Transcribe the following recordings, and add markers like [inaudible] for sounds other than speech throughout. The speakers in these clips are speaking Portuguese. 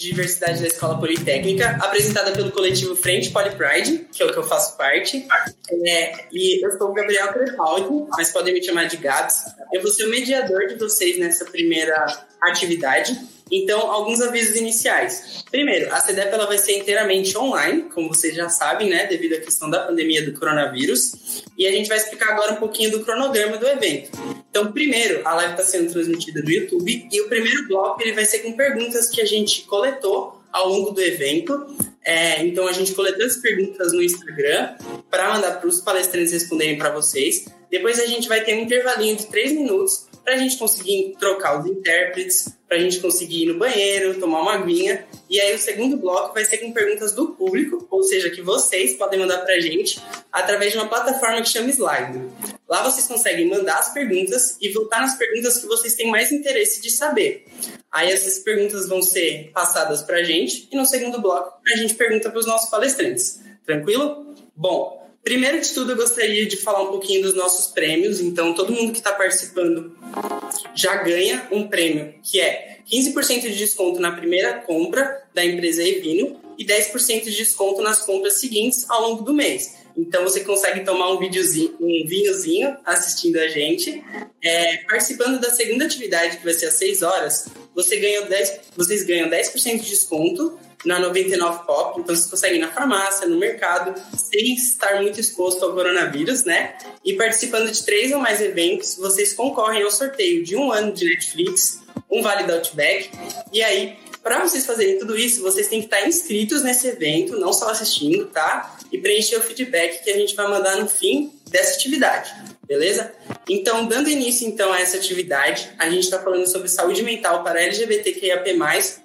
de diversidade da Escola Politécnica, apresentada pelo coletivo Frente Polipride, que é o que eu faço parte. É, e eu sou o Gabriel Crepaldi, mas podem me chamar de Gabs. Eu vou ser o mediador de vocês nessa primeira atividade. Então, alguns avisos iniciais. Primeiro, a CEDEP ela vai ser inteiramente online, como vocês já sabem, né, devido à questão da pandemia do coronavírus. E a gente vai explicar agora um pouquinho do cronograma do evento. Então, primeiro, a live está sendo transmitida no YouTube e o primeiro bloco ele vai ser com perguntas que a gente coletou ao longo do evento. É, então, a gente coletou as perguntas no Instagram para mandar para os palestrantes responderem para vocês. Depois, a gente vai ter um intervalinho de três minutos para a gente conseguir trocar os intérpretes, para a gente conseguir ir no banheiro, tomar uma aguinha. E aí o segundo bloco vai ser com perguntas do público, ou seja, que vocês podem mandar para a gente através de uma plataforma que chama Slide. Lá vocês conseguem mandar as perguntas e voltar nas perguntas que vocês têm mais interesse de saber. Aí essas perguntas vão ser passadas para a gente e no segundo bloco a gente pergunta para os nossos palestrantes. Tranquilo? Bom, Primeiro de tudo, eu gostaria de falar um pouquinho dos nossos prêmios. Então, todo mundo que está participando já ganha um prêmio que é 15% de desconto na primeira compra da empresa Evino e 10% de desconto nas compras seguintes ao longo do mês. Então você consegue tomar um videozinho, um vinhozinho assistindo a gente. É, participando da segunda atividade, que vai ser às 6 horas, você ganha 10, vocês ganham 10% de desconto na 99 Pop, então vocês conseguem ir na farmácia, no mercado, sem estar muito exposto ao coronavírus, né? E participando de três ou mais eventos, vocês concorrem ao sorteio de um ano de Netflix, um vale da Outback, e aí, para vocês fazerem tudo isso, vocês têm que estar inscritos nesse evento, não só assistindo, tá? E preencher o feedback que a gente vai mandar no fim dessa atividade beleza? Então, dando início então a essa atividade, a gente está falando sobre saúde mental para LGBTQIAP+,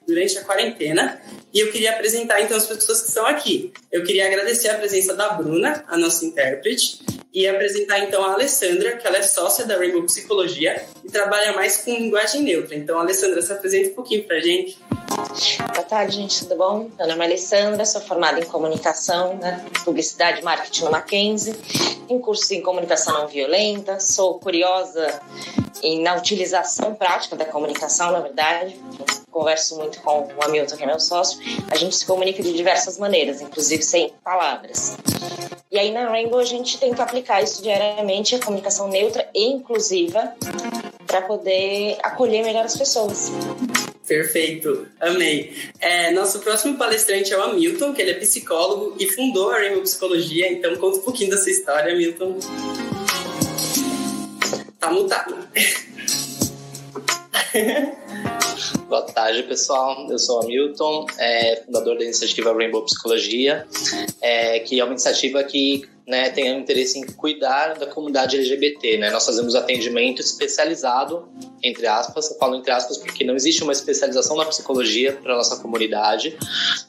durante a quarentena, e eu queria apresentar então as pessoas que estão aqui. Eu queria agradecer a presença da Bruna, a nossa intérprete, e apresentar então a Alessandra, que ela é sócia da Rainbow Psicologia e trabalha mais com linguagem neutra. Então, Alessandra, se apresenta um pouquinho para a gente. Boa tarde, gente, tudo bom? Meu nome é Alessandra, sou formada em comunicação, né, publicidade e marketing no Mackenzie, em curso em comunicação não violenta, sou curiosa em, na utilização prática da comunicação, na verdade. Converso muito com o Hamilton, que é meu sócio. A gente se comunica de diversas maneiras, inclusive sem palavras. E aí na Rainbow a gente tenta aplicar isso diariamente, a comunicação neutra e inclusiva, para poder acolher melhor as pessoas. Perfeito, amei. É, nosso próximo palestrante é o Hamilton, que ele é psicólogo e fundou a Rainbow Psicologia, então conta um pouquinho da sua história, Hamilton. Tá mutado. [laughs] Boa tarde, pessoal. Eu sou o Hamilton, é, fundador da iniciativa Rainbow Psicologia, é, que é uma iniciativa que né, tenha interesse em cuidar da comunidade LGBT. Né? Nós fazemos atendimento especializado, entre aspas, eu falo entre aspas porque não existe uma especialização na psicologia para nossa comunidade,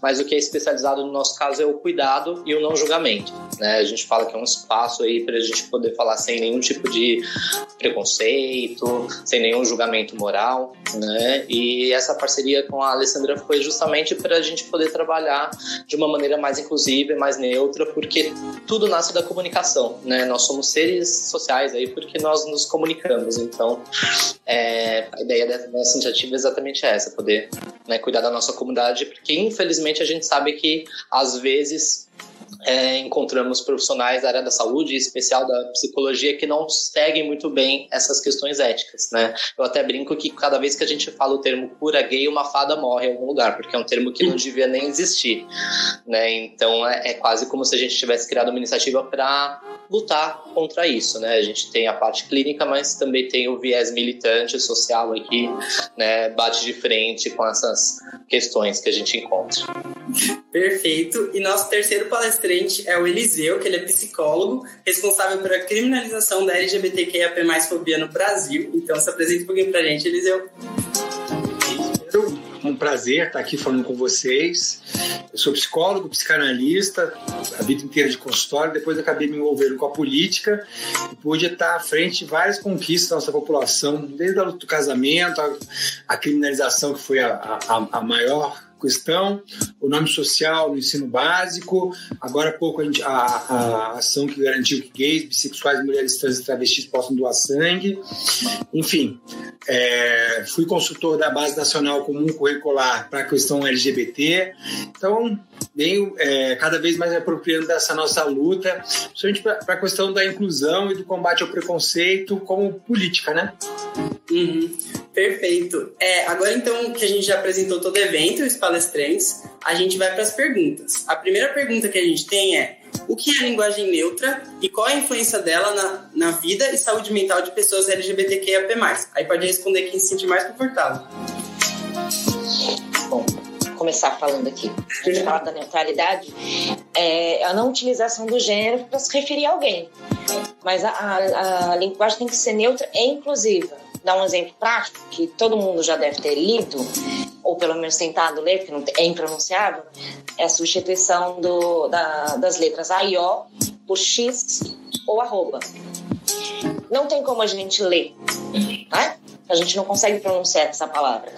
mas o que é especializado no nosso caso é o cuidado e o não julgamento. Né? A gente fala que é um espaço aí para a gente poder falar sem nenhum tipo de preconceito, sem nenhum julgamento moral. Né? E essa parceria com a Alessandra foi justamente para a gente poder trabalhar de uma maneira mais inclusiva mais neutra, porque tudo da comunicação, né? Nós somos seres sociais aí porque nós nos comunicamos. Então, é, a ideia dessa iniciativa é exatamente essa, poder né, cuidar da nossa comunidade, porque infelizmente a gente sabe que às vezes é, encontramos profissionais da área da saúde, em especial da psicologia, que não seguem muito bem essas questões éticas, né? Eu até brinco que cada vez que a gente fala o termo cura gay, uma fada morre em algum lugar, porque é um termo que não devia nem existir, né? Então é, é quase como se a gente tivesse criado uma iniciativa para lutar contra isso, né? A gente tem a parte clínica, mas também tem o viés militante social aqui, né? Bate de frente com essas questões que a gente encontra. Perfeito. E nosso terceiro palestrante é o Eliseu, que ele é psicólogo, responsável pela criminalização da LGBTQIAP+, fobia no Brasil. Então, se apresenta um pouquinho pra gente, Eliseu prazer estar aqui falando com vocês. Eu sou psicólogo, psicanalista, a vida inteira de consultório, depois acabei me envolvendo com a política e pude estar à frente de várias conquistas da nossa população, desde a luta do casamento, a, a criminalização, que foi a, a, a maior questão, o nome social no ensino básico, agora há pouco a, gente, a, a, ação que garantiu que gays, bissexuais, mulheres trans e travestis possam doar sangue. Enfim, é, fui consultor da Base Nacional Comum Curricular para a questão LGBT. Então, venho é, cada vez mais apropriando dessa nossa luta, principalmente para a questão da inclusão e do combate ao preconceito como política, né? Uhum. Perfeito. É, agora então que a gente já apresentou todo o evento, os palestrantes, a gente vai para as perguntas. A primeira pergunta que a gente tem é o que é a linguagem neutra e qual a influência dela na, na vida e saúde mental de pessoas LGBTQIAP+. Aí pode responder quem se sentir mais confortável. Bom, começar falando aqui. A gente fala da neutralidade, é a não utilização do gênero para se referir a alguém. Mas a, a, a linguagem tem que ser neutra e inclusiva dar um exemplo prático que todo mundo já deve ter lido, ou pelo menos tentado ler, porque não é impronunciável, é a substituição do, da, das letras O por X ou arroba. Não tem como a gente ler, né? A gente não consegue pronunciar essa palavra.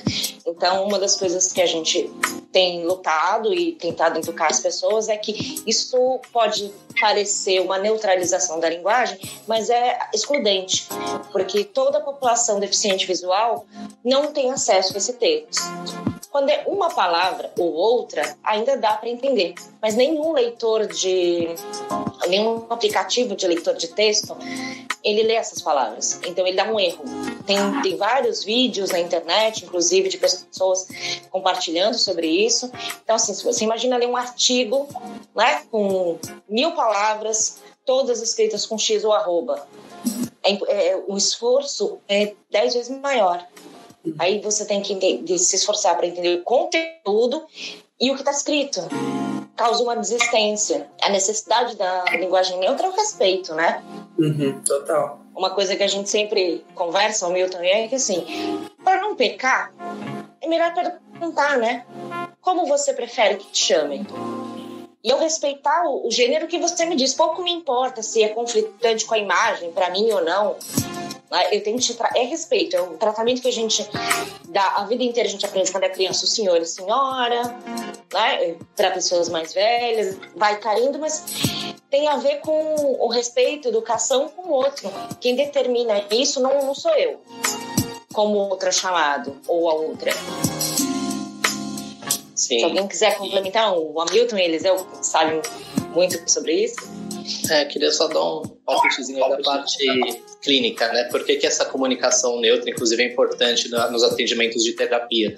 Então, uma das coisas que a gente tem lutado e tentado educar as pessoas é que isso pode parecer uma neutralização da linguagem, mas é excludente, porque toda a população deficiente visual não tem acesso a esse texto. Quando é uma palavra ou outra, ainda dá para entender, mas nenhum leitor de nenhum aplicativo de leitor de texto ele lê essas palavras. Então ele dá um erro. Tem, tem vários vídeos na internet, inclusive de pessoas compartilhando sobre isso. Então, assim, você imagina ler um artigo né, com mil palavras, todas escritas com X ou arroba. É, é, o esforço é dez vezes maior. Aí você tem que se esforçar para entender o conteúdo e o que está escrito. Causa uma desistência. A necessidade da linguagem neutra é o respeito, né? Uhum, total. Uma coisa que a gente sempre conversa, o Milton é que assim, para não pecar, é melhor perguntar, né? Como você prefere que te chamem? E eu respeitar o, o gênero que você me diz. Pouco me importa se é conflitante com a imagem, para mim ou não. Né? Eu tenho que é respeito, é o tratamento que a gente dá a vida inteira, a gente aprende quando é criança, o senhor e senhora, né? para pessoas mais velhas, vai caindo, mas tem a ver com o respeito, educação com o outro. Quem determina isso não, não sou eu, como outra chamado, ou a outra. Sim. Se alguém quiser complementar, o Hamilton e Eliseu sabem muito sobre isso. É, queria só dar um palpitezinho da parte clínica, né? Por que, que essa comunicação neutra, inclusive, é importante nos atendimentos de terapia?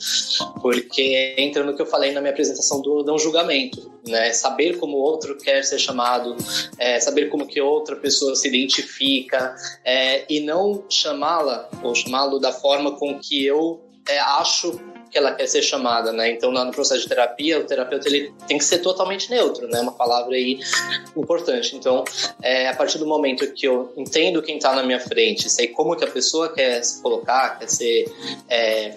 Porque entra no que eu falei na minha apresentação do não julgamento, né? Saber como o outro quer ser chamado, é, saber como que outra pessoa se identifica é, e não chamá-la ou chamá-lo da forma com que eu é, acho que ela quer ser chamada, né? Então, no processo de terapia, o terapeuta ele tem que ser totalmente neutro, né? Uma palavra aí importante. Então, é, a partir do momento que eu entendo quem está na minha frente, sei como que a pessoa quer se colocar, quer ser é,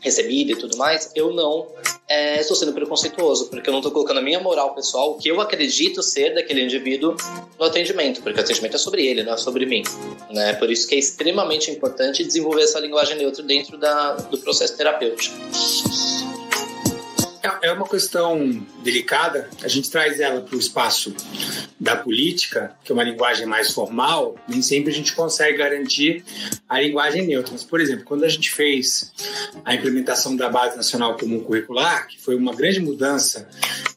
recebida e tudo mais, eu não é, estou sendo preconceituoso, porque eu não estou colocando a minha moral pessoal, o que eu acredito ser daquele indivíduo no atendimento, porque o atendimento é sobre ele, não é sobre mim. Né? Por isso que é extremamente importante desenvolver essa linguagem neutra dentro da, do processo terapêutico. É, uma questão delicada, a gente traz ela para o espaço da política, que é uma linguagem mais formal, nem sempre a gente consegue garantir a linguagem neutra. Mas, por exemplo, quando a gente fez a implementação da Base Nacional Comum Curricular, que foi uma grande mudança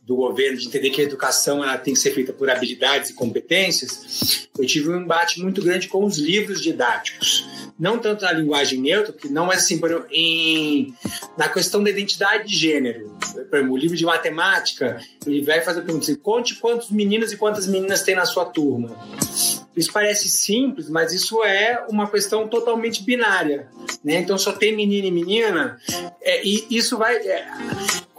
do governo de entender que a educação ela tem que ser feita por habilidades e competências, eu tive um embate muito grande com os livros didáticos. Não tanto na linguagem neutra, que não é assim, em, na questão da identidade de gênero. O livro de matemática, ele vai fazer a pergunta assim, conte quantos meninos e quantas meninas tem na sua turma. Isso parece simples, mas isso é uma questão totalmente binária. Né? Então só tem menino e menina, é, e isso vai. É,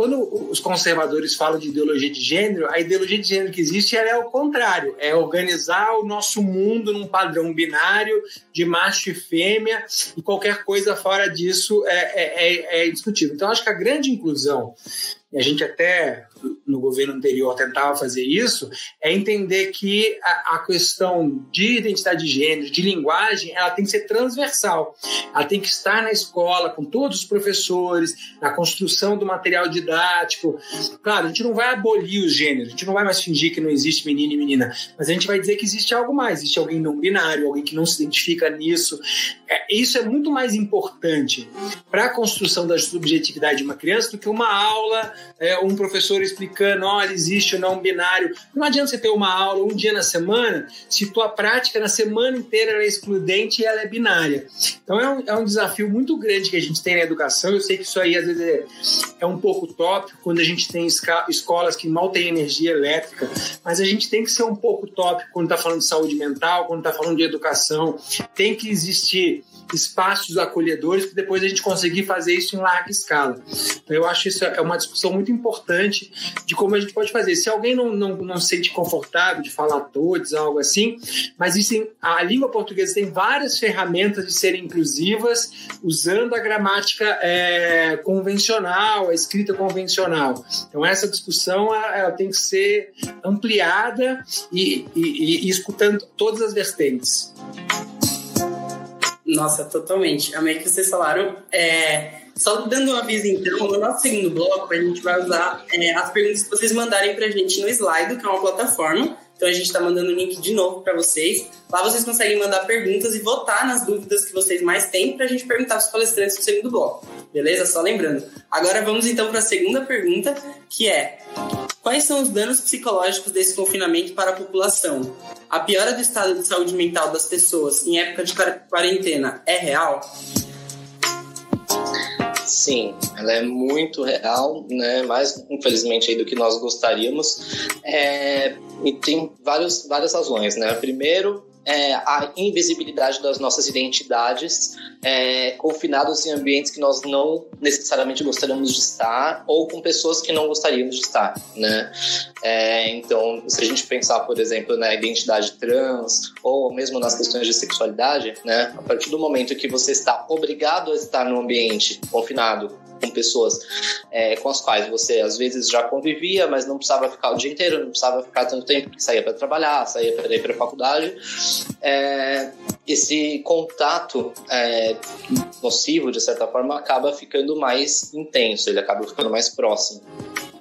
quando os conservadores falam de ideologia de gênero, a ideologia de gênero que existe é o contrário: é organizar o nosso mundo num padrão binário de macho e fêmea, e qualquer coisa fora disso é, é, é, é discutível. Então acho que a grande inclusão e a gente até no governo anterior tentava fazer isso, é entender que a, a, questão de identidade de gênero, de linguagem, ela tem que ser transversal. Ela tem que estar na escola, com todos os professores, na construção do material didático. Claro, a gente não vai abolir os gêneros, a gente não vai mais fingir que não existe menino e menina, mas a gente vai dizer que existe algo mais, existe alguém não binário, alguém que não se identifica nisso. É, isso é muito mais importante para a construção da subjetividade de uma criança do que uma aula, é, um professor explicando, olha, existe o não binário. Não adianta você ter uma aula um dia na semana se tua prática na semana inteira é excludente e ela é binária. Então é um, é um desafio muito grande que a gente tem na educação. Eu sei que isso aí às vezes é, é um pouco tópico quando a gente tem escolas que mal têm energia elétrica, mas a gente tem que ser um pouco tópico quando está falando de saúde mental, quando está falando de educação. Tem que existir espaços acolhedores para depois a gente conseguir fazer isso em larga escala. Então, eu acho isso é uma discussão muito importante de como a gente pode fazer. Se alguém não, não, não se sente confortável de falar todos, algo assim, mas isso, a língua portuguesa tem várias ferramentas de serem inclusivas usando a gramática é, convencional, a escrita convencional. Então, essa discussão ela tem que ser ampliada e, e, e escutando todas as vertentes. Nossa, totalmente. Amei que vocês falaram. É, só dando um aviso, então, no nosso segundo bloco, a gente vai usar é, as perguntas que vocês mandarem pra gente no Slido, que é uma plataforma. Então a gente está mandando o link de novo para vocês. Lá vocês conseguem mandar perguntas e votar nas dúvidas que vocês mais têm para a gente perguntar para os palestrantes no segundo bloco. Beleza? Só lembrando. Agora vamos então para a segunda pergunta, que é: Quais são os danos psicológicos desse confinamento para a população? A piora do estado de saúde mental das pessoas em época de quarentena é real? Sim, ela é muito real, né? Mais infelizmente aí do que nós gostaríamos. É, e tem vários, várias razões, né? Primeiro, é, a invisibilidade das nossas identidades, é, confinados em ambientes que nós não necessariamente gostaríamos de estar ou com pessoas que não gostaríamos de estar, né? É, então, se a gente pensar, por exemplo, na identidade trans ou mesmo nas questões de sexualidade, né? A partir do momento que você está obrigado a estar no ambiente confinado com pessoas é, com as quais você às vezes já convivia, mas não precisava ficar o dia inteiro, não precisava ficar tanto tempo, porque saía para trabalhar, saía para ir para a faculdade. É, esse contato é, nocivo, de certa forma, acaba ficando mais intenso, ele acaba ficando mais próximo.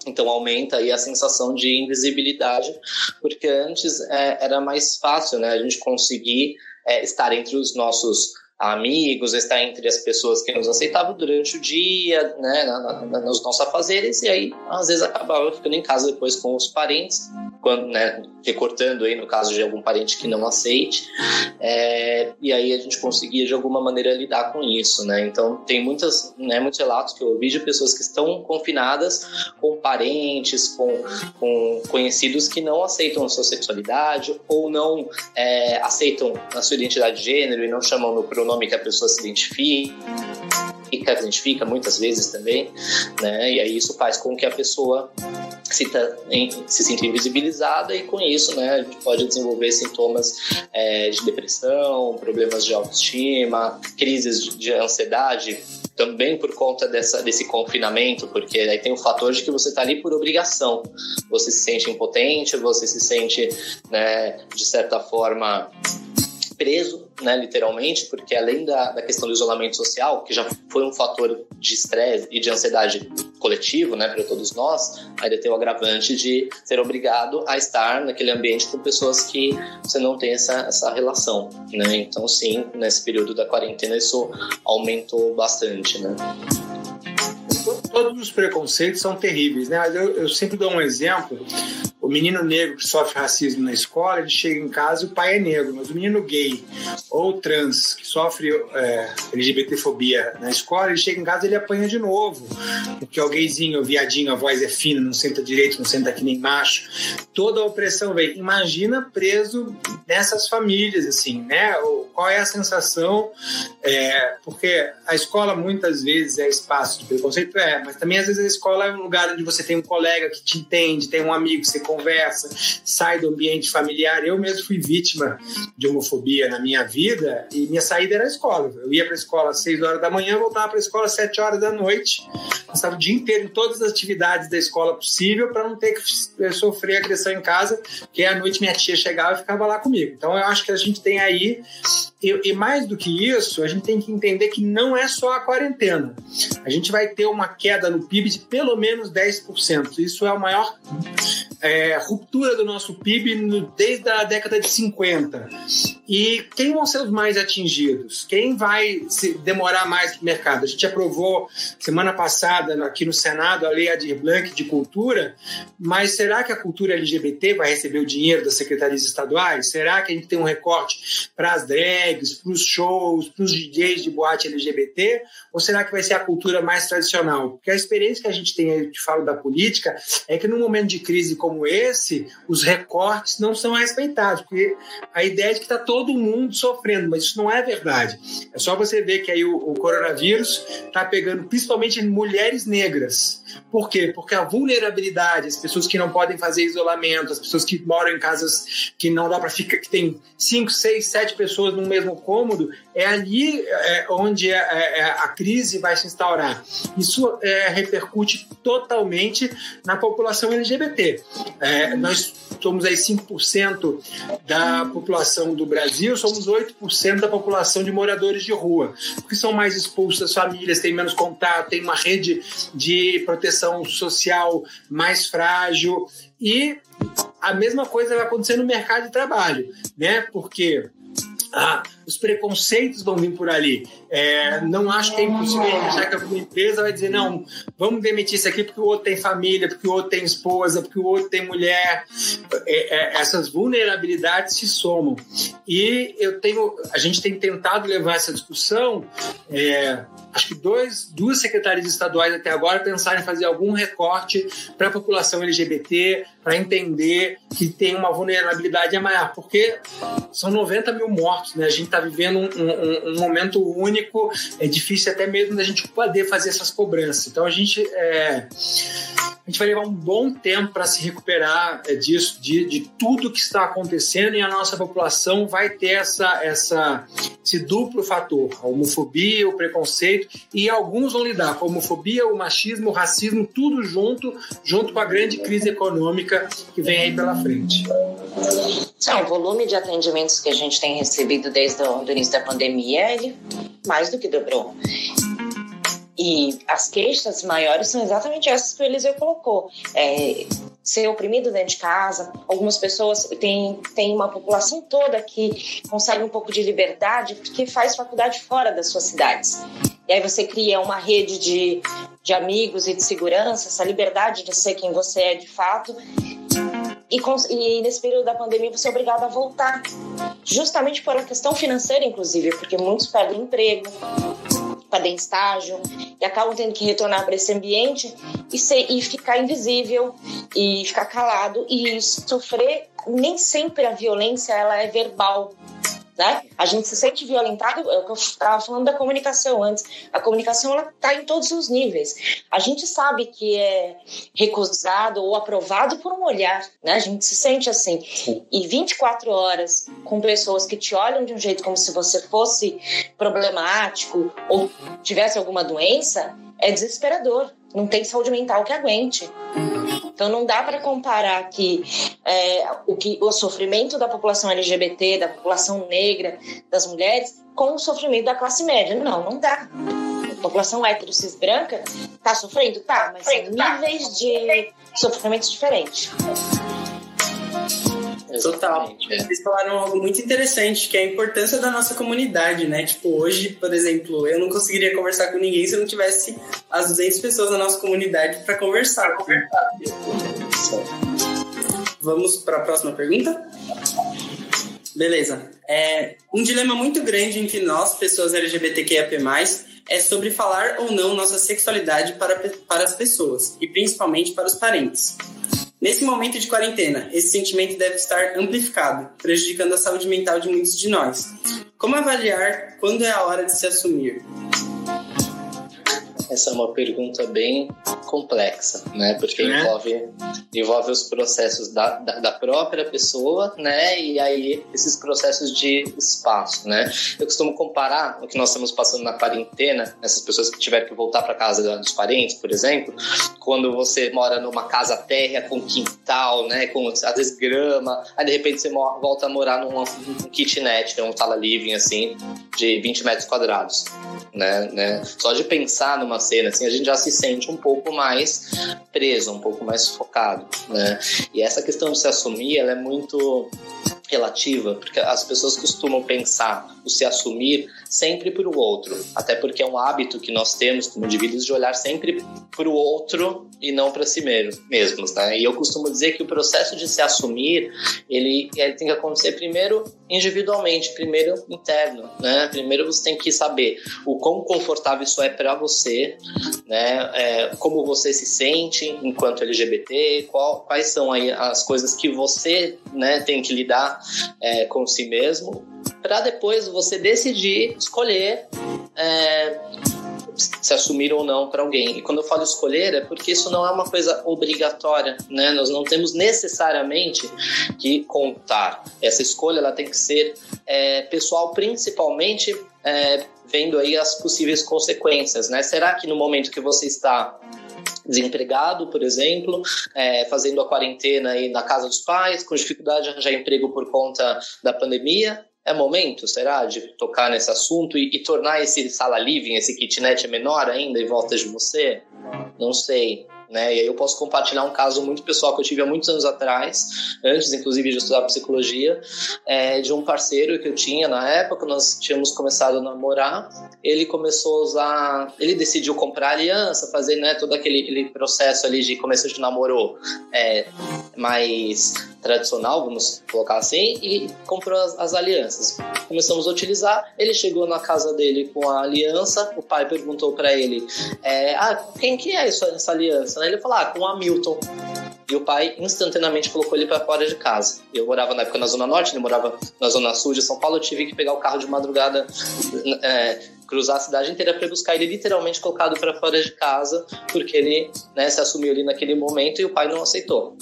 Então aumenta aí a sensação de invisibilidade, porque antes é, era mais fácil, né, a gente conseguir é, estar entre os nossos amigos, estar entre as pessoas que nos aceitavam durante o dia, né, nos nossos afazeres, e aí às vezes acabava ficando em casa depois com os parentes, quando, né, recortando aí no caso de algum parente que não aceite, é, e aí a gente conseguia de alguma maneira lidar com isso, né, então tem muitas, né, muitos relatos que eu ouvi de pessoas que estão confinadas com parentes, com, com conhecidos que não aceitam a sua sexualidade ou não é, aceitam a sua identidade de gênero e não chamam no pronome nome que a pessoa se identifica se identifica muitas vezes também, né? E aí isso faz com que a pessoa se, se sinta invisibilizada e com isso, né, a gente pode desenvolver sintomas é, de depressão, problemas de autoestima, crises de, de ansiedade, também por conta dessa, desse confinamento, porque aí tem o fator de que você está ali por obrigação. Você se sente impotente, você se sente, né, de certa forma, preso, né, literalmente, porque além da, da questão do isolamento social, que já foi um fator de estresse e de ansiedade coletivo, né, para todos nós, ainda tem o agravante de ser obrigado a estar naquele ambiente com pessoas que você não tem essa, essa relação, né? Então, sim, nesse período da quarentena isso aumentou bastante, né? Todos os preconceitos são terríveis, né? Eu, eu sempre dou um exemplo o menino negro que sofre racismo na escola, ele chega em casa e o pai é negro, mas o menino gay ou trans que sofre é, LGBTfobia na escola, ele chega em casa e ele apanha de novo. Porque o gayzinho, o viadinho, a voz é fina, não senta direito, não senta que nem macho. Toda a opressão vem. Imagina preso nessas famílias, assim, né? Qual é a sensação? É, porque a escola muitas vezes é espaço de preconceito, é, mas também às vezes a escola é um lugar onde você tem um colega que te entende, tem um amigo que você conversa, sai do ambiente familiar. Eu mesmo fui vítima de homofobia na minha vida e minha saída era a escola. Eu ia para a escola às 6 horas da manhã, voltava para a escola às 7 horas da noite. Passava o dia inteiro em todas as atividades da escola possível para não ter que sofrer agressão em casa, porque à noite minha tia chegava e ficava lá comigo. Então eu acho que a gente tem aí e, e, mais do que isso, a gente tem que entender que não é só a quarentena. A gente vai ter uma queda no PIB de pelo menos 10%. Isso é a maior é, ruptura do nosso PIB no, desde a década de 50. E quem vão ser os mais atingidos? Quem vai se demorar mais no mercado? A gente aprovou semana passada aqui no Senado a Lei Adir Blanc de Cultura, mas será que a cultura LGBT vai receber o dinheiro das secretarias estaduais? Será que a gente tem um recorte para as drags, para os shows, para os DJs de boate LGBT? Ou será que vai ser a cultura mais tradicional? Porque a experiência que a gente tem, eu te falo da política, é que num momento de crise como esse, os recortes não são respeitados, porque a ideia é de que está todo todo mundo sofrendo, mas isso não é verdade. É só você ver que aí o, o coronavírus está pegando principalmente mulheres negras. Por quê? Porque a vulnerabilidade, as pessoas que não podem fazer isolamento, as pessoas que moram em casas que não dá para ficar, que tem cinco, seis, sete pessoas no mesmo cômodo, é ali é, onde é, é, a crise vai se instaurar. Isso é, repercute totalmente na população LGBT. É, nós somos aí 5% da população do Brasil, somos 8% da população de moradores de rua, porque são mais expulsos das famílias, têm menos contato, têm uma rede de proteção social mais frágil e a mesma coisa vai acontecer no mercado de trabalho, né? Porque ah, os preconceitos vão vir por ali. É, não acho que é impossível achar que alguma empresa vai dizer, não, vamos demitir isso aqui porque o outro tem família, porque o outro tem esposa, porque o outro tem mulher. É, é, essas vulnerabilidades se somam. E eu tenho, a gente tem tentado levar essa discussão. É, acho que dois, duas secretarias estaduais até agora pensaram em fazer algum recorte para a população LGBT, para entender que tem uma vulnerabilidade maior, porque são 90 mil mortos, né? A gente está vivendo um, um, um, momento único, é difícil até mesmo da gente poder fazer essas cobranças. Então a gente é, a gente vai levar um bom tempo para se recuperar é, disso, de, de tudo que está acontecendo e a nossa população vai ter essa, essa, esse duplo fator, a homofobia, o preconceito e alguns vão lidar com a homofobia, o machismo, o racismo, tudo junto, junto com a grande crise econômica que vem aí pela frente. Sim, o volume de atendimentos que a gente tem recebido desde o início da pandemia, ele mais do que dobrou. E as queixas maiores são exatamente essas que o Eliseu colocou. É, ser oprimido dentro de casa. Algumas pessoas têm, têm uma população toda que consegue um pouco de liberdade porque faz faculdade fora das suas cidades. E aí você cria uma rede de, de amigos e de segurança, essa liberdade de ser quem você é de fato. E, e, nesse período da pandemia você é obrigado a voltar, justamente por uma questão financeira, inclusive, porque muitos perdem emprego, em estágio e acabam tendo que retornar para esse ambiente e, ser, e ficar invisível e ficar calado e sofrer. Nem sempre a violência ela é verbal, né? A gente se sente violentado, é eu estava falando da comunicação antes. A comunicação ela está em todos os níveis. A gente sabe que é recusado ou aprovado por um olhar, né? A gente se sente assim. E 24 horas com pessoas que te olham de um jeito como se você fosse problemático ou tivesse alguma doença, é desesperador. Não tem saúde mental que aguente. Então não dá para comparar que, é, o que o sofrimento da população LGBT, da população negra, das mulheres, com o sofrimento da classe média. Não, não dá. A população hétero cis branca está sofrendo? Tá, mas são níveis de sofrimento diferentes. Total. É. Vocês falaram algo muito interessante, que é a importância da nossa comunidade, né? Tipo, hoje, por exemplo, eu não conseguiria conversar com ninguém se eu não tivesse as 200 pessoas da nossa comunidade para conversar. Vamos para a próxima pergunta? Beleza. É, um dilema muito grande entre nós, pessoas LGBTQIAP+, é sobre falar ou não nossa sexualidade para, para as pessoas, e principalmente para os parentes. Nesse momento de quarentena, esse sentimento deve estar amplificado, prejudicando a saúde mental de muitos de nós. Como avaliar quando é a hora de se assumir? Essa é uma pergunta bem complexa, né? Porque é. envolve, envolve os processos da, da, da, própria pessoa, né? E aí esses processos de espaço, né? Eu costumo comparar o que nós estamos passando na quarentena, essas pessoas que tiveram que voltar para casa dos parentes, por exemplo, quando você mora numa casa térrea com quintal, né? Com às vezes grama, aí de repente você volta a morar num, num kitnet, um sala living assim, de 20 metros quadrados, né? né? Só de pensar numa cena assim, a gente já se sente um pouco mais preso, um pouco mais focado, né? E essa questão de se assumir, ela é muito relativa, porque as pessoas costumam pensar o se assumir sempre para o outro, até porque é um hábito que nós temos como indivíduos de olhar sempre para o outro e não para si mesmos, né? E eu costumo dizer que o processo de se assumir, ele, ele tem que acontecer primeiro individualmente, primeiro interno, né? Primeiro você tem que saber o quão confortável isso é para você, né? É, como você se sente enquanto LGBT, qual, quais são aí as coisas que você, né, tem que lidar é, com si mesmo, para depois você decidir escolher é, se assumir ou não para alguém. E quando eu falo escolher, é porque isso não é uma coisa obrigatória, né? Nós não temos necessariamente que contar. Essa escolha ela tem que ser é, pessoal, principalmente é, vendo aí as possíveis consequências, né? Será que no momento que você está desempregado, por exemplo, é, fazendo a quarentena aí na casa dos pais, com dificuldade de arranjar emprego por conta da pandemia, é momento, será, de tocar nesse assunto e, e tornar esse sala living, esse kitnet menor ainda em volta de você? Não sei. Né? E aí eu posso compartilhar um caso muito pessoal que eu tive há muitos anos atrás, antes inclusive de estudar psicologia, é, de um parceiro que eu tinha na época, nós tínhamos começado a namorar, ele começou a usar, ele decidiu comprar aliança, fazer né, todo aquele, processo ali de começo de namoro é, mais tradicional, vamos colocar assim, e comprou as, as, alianças. Começamos a utilizar, ele chegou na casa dele com a aliança, o pai perguntou para ele, é, ah, quem que é isso, essa aliança? Ele falou, ah, com a Milton. E o pai instantaneamente colocou ele para fora de casa. Eu morava na época na Zona Norte, ele morava na Zona Sul de São Paulo. Eu tive que pegar o carro de madrugada, é, cruzar a cidade inteira para buscar ele literalmente colocado para fora de casa, porque ele né, se assumiu ali naquele momento e o pai não aceitou.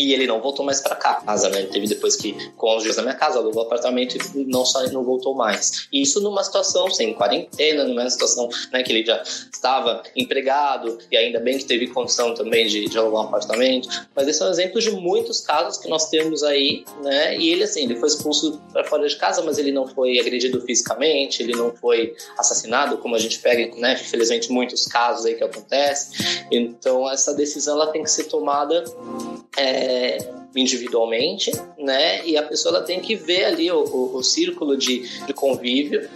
E ele não voltou mais para casa, né? Ele teve depois que, com os dias na minha casa, alugou o apartamento e não, só, não voltou mais. E isso numa situação sem quarentena, numa situação né, que ele já estava empregado e ainda bem que teve condição também de, de alugar um apartamento. Mas esse é um exemplo de muitos casos que nós temos aí, né? E ele, assim, ele foi expulso para fora de casa, mas ele não foi agredido fisicamente, ele não foi assassinado, como a gente pega, né? Infelizmente, muitos casos aí que acontecem. Então, essa decisão ela tem que ser tomada. É, individualmente, né? E a pessoa ela tem que ver ali o, o, o círculo de, de, convívio.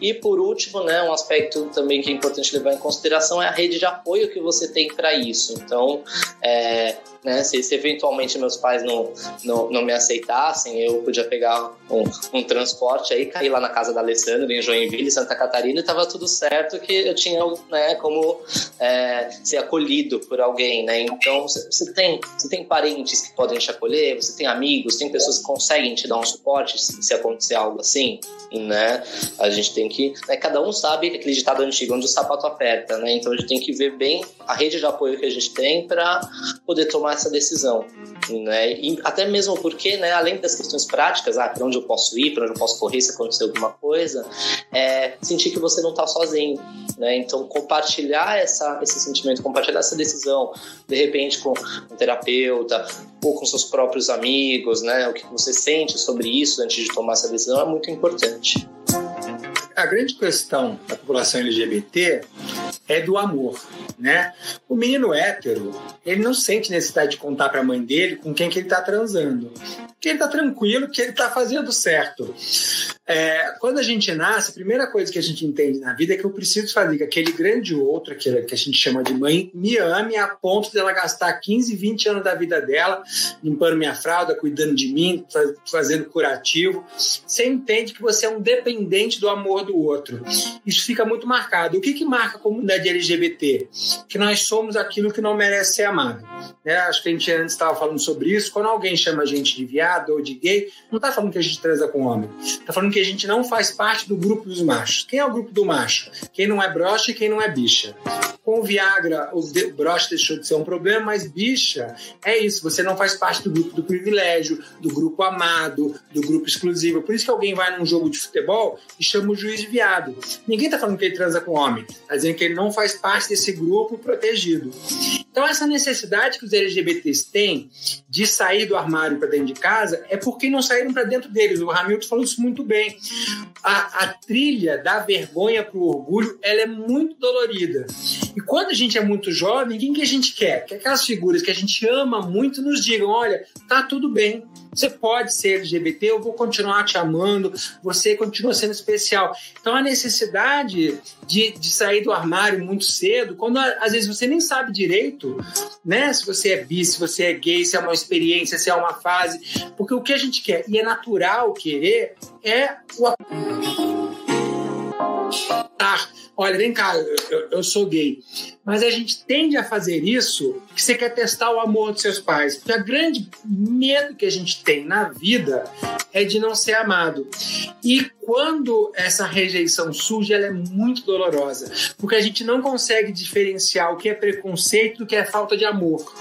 E por último, né, um aspecto também que é importante levar em consideração é a rede de apoio que você tem para isso. Então, é, né? Se, se, eventualmente meus pais não, não, não, me aceitassem, eu podia pegar um, um, transporte aí, cair lá na casa da Alessandra, em Joinville, Santa Catarina, e tava tudo certo que eu tinha né, como é, ser acolhido por alguém, né? Então, você tem, você tem parentes que podem te acolher, você tem amigos, tem pessoas que conseguem te dar um suporte se, se acontecer algo assim, né? A gente tem que... Né, cada um sabe aquele ditado antigo, onde o sapato aperta, né? Então, a gente tem que ver bem a rede de apoio que a gente tem para poder tomar essa decisão. Né? E até mesmo porque, né, além das questões práticas, ah, para onde eu posso ir, para onde eu posso correr se acontecer alguma coisa, é sentir que você não está sozinho. Né? Então, compartilhar essa, esse sentimento, compartilhar essa decisão, de repente com um terapeuta ou com seus próprios amigos, né? o que você sente sobre isso antes de tomar essa decisão é muito importante. A grande questão da população LGBT é do amor, né? O menino hétero, ele não sente necessidade de contar para a mãe dele com quem que ele está transando. Que ele está tranquilo, que ele está fazendo certo. É, quando a gente nasce, a primeira coisa que a gente entende na vida é que eu preciso fazer que aquele grande outro, que a gente chama de mãe, me ame a ponto dela gastar 15, 20 anos da vida dela limpando minha fralda, cuidando de mim, fazendo curativo. Você entende que você é um dependente do amor do outro. Isso fica muito marcado. O que, que marca a comunidade LGBT? Que nós somos aquilo que não merece ser amado. Né? Acho que a gente antes estava falando sobre isso. Quando alguém chama a gente de viado ou de gay, não está falando que a gente transa com homem. Está falando que que a gente não faz parte do grupo dos machos. Quem é o grupo do macho? Quem não é broche e quem não é bicha. Com o Viagra, o broche deixou de ser um problema, mas bicha é isso. Você não faz parte do grupo do privilégio, do grupo amado, do grupo exclusivo. Por isso que alguém vai num jogo de futebol e chama o juiz de viado. Ninguém tá falando que ele transa com homem, tá dizendo que ele não faz parte desse grupo protegido. Então, essa necessidade que os LGBTs têm de sair do armário para dentro de casa é porque não saíram para dentro deles. O Hamilton falou isso muito bem. A, a trilha da vergonha para o orgulho ela é muito dolorida. E quando a gente é muito jovem, quem que a gente quer? Que aquelas figuras que a gente ama muito nos digam: olha, tá tudo bem você pode ser LGBT, eu vou continuar te amando, você continua sendo especial. Então, a necessidade de, de sair do armário muito cedo, quando às vezes você nem sabe direito, né? Se você é bi, se você é gay, se é uma experiência, se é uma fase. Porque o que a gente quer, e é natural querer, é o. Olha, vem cá, eu, eu, sou gay. Mas a gente tende a fazer isso que você quer testar o amor dos seus pais. Porque o grande medo que a gente tem na vida é de não ser amado. E quando essa rejeição surge, ela é muito dolorosa, porque a gente não consegue diferenciar o que é preconceito do que é falta de amor.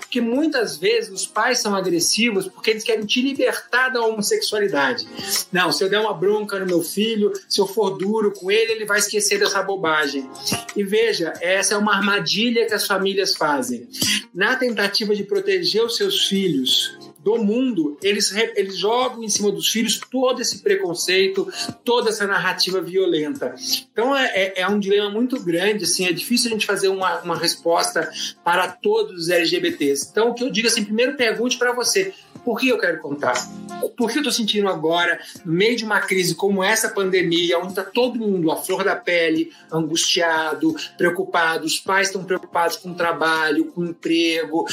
Porque muitas vezes os pais são agressivos porque eles querem te libertar da homossexualidade. Não, se eu der uma bronca no meu filho, se eu for duro com ele, ele vai esquecer dessa bobagem. E veja, essa é uma armadilha que as famílias fazem. Na tentativa de proteger os seus filhos do mundo, eles, eles jogam em cima dos filhos todo esse preconceito, toda essa narrativa violenta. Então é, é, é um dilema muito grande, assim, é difícil a gente fazer uma, uma resposta para todos os LGBTs. Então o que eu digo assim, primeiro pergunte para você, por que eu quero contar? Por que eu estou sentindo agora, no meio de uma crise como essa pandemia, onde está todo mundo à flor da pele, angustiado, preocupado, os pais estão preocupados com o trabalho, com o emprego,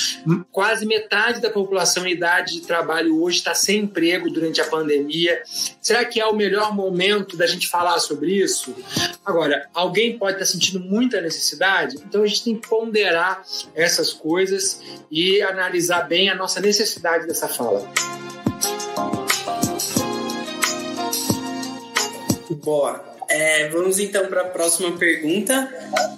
quase metade da população em idade de trabalho hoje está sem emprego durante a pandemia. Será que é o melhor momento da gente falar sobre isso? Agora, alguém pode estar tá sentindo muita necessidade, então a gente tem que ponderar essas coisas e analisar bem a nossa necessidade dessa fala. Boa. É, vamos então para a próxima pergunta,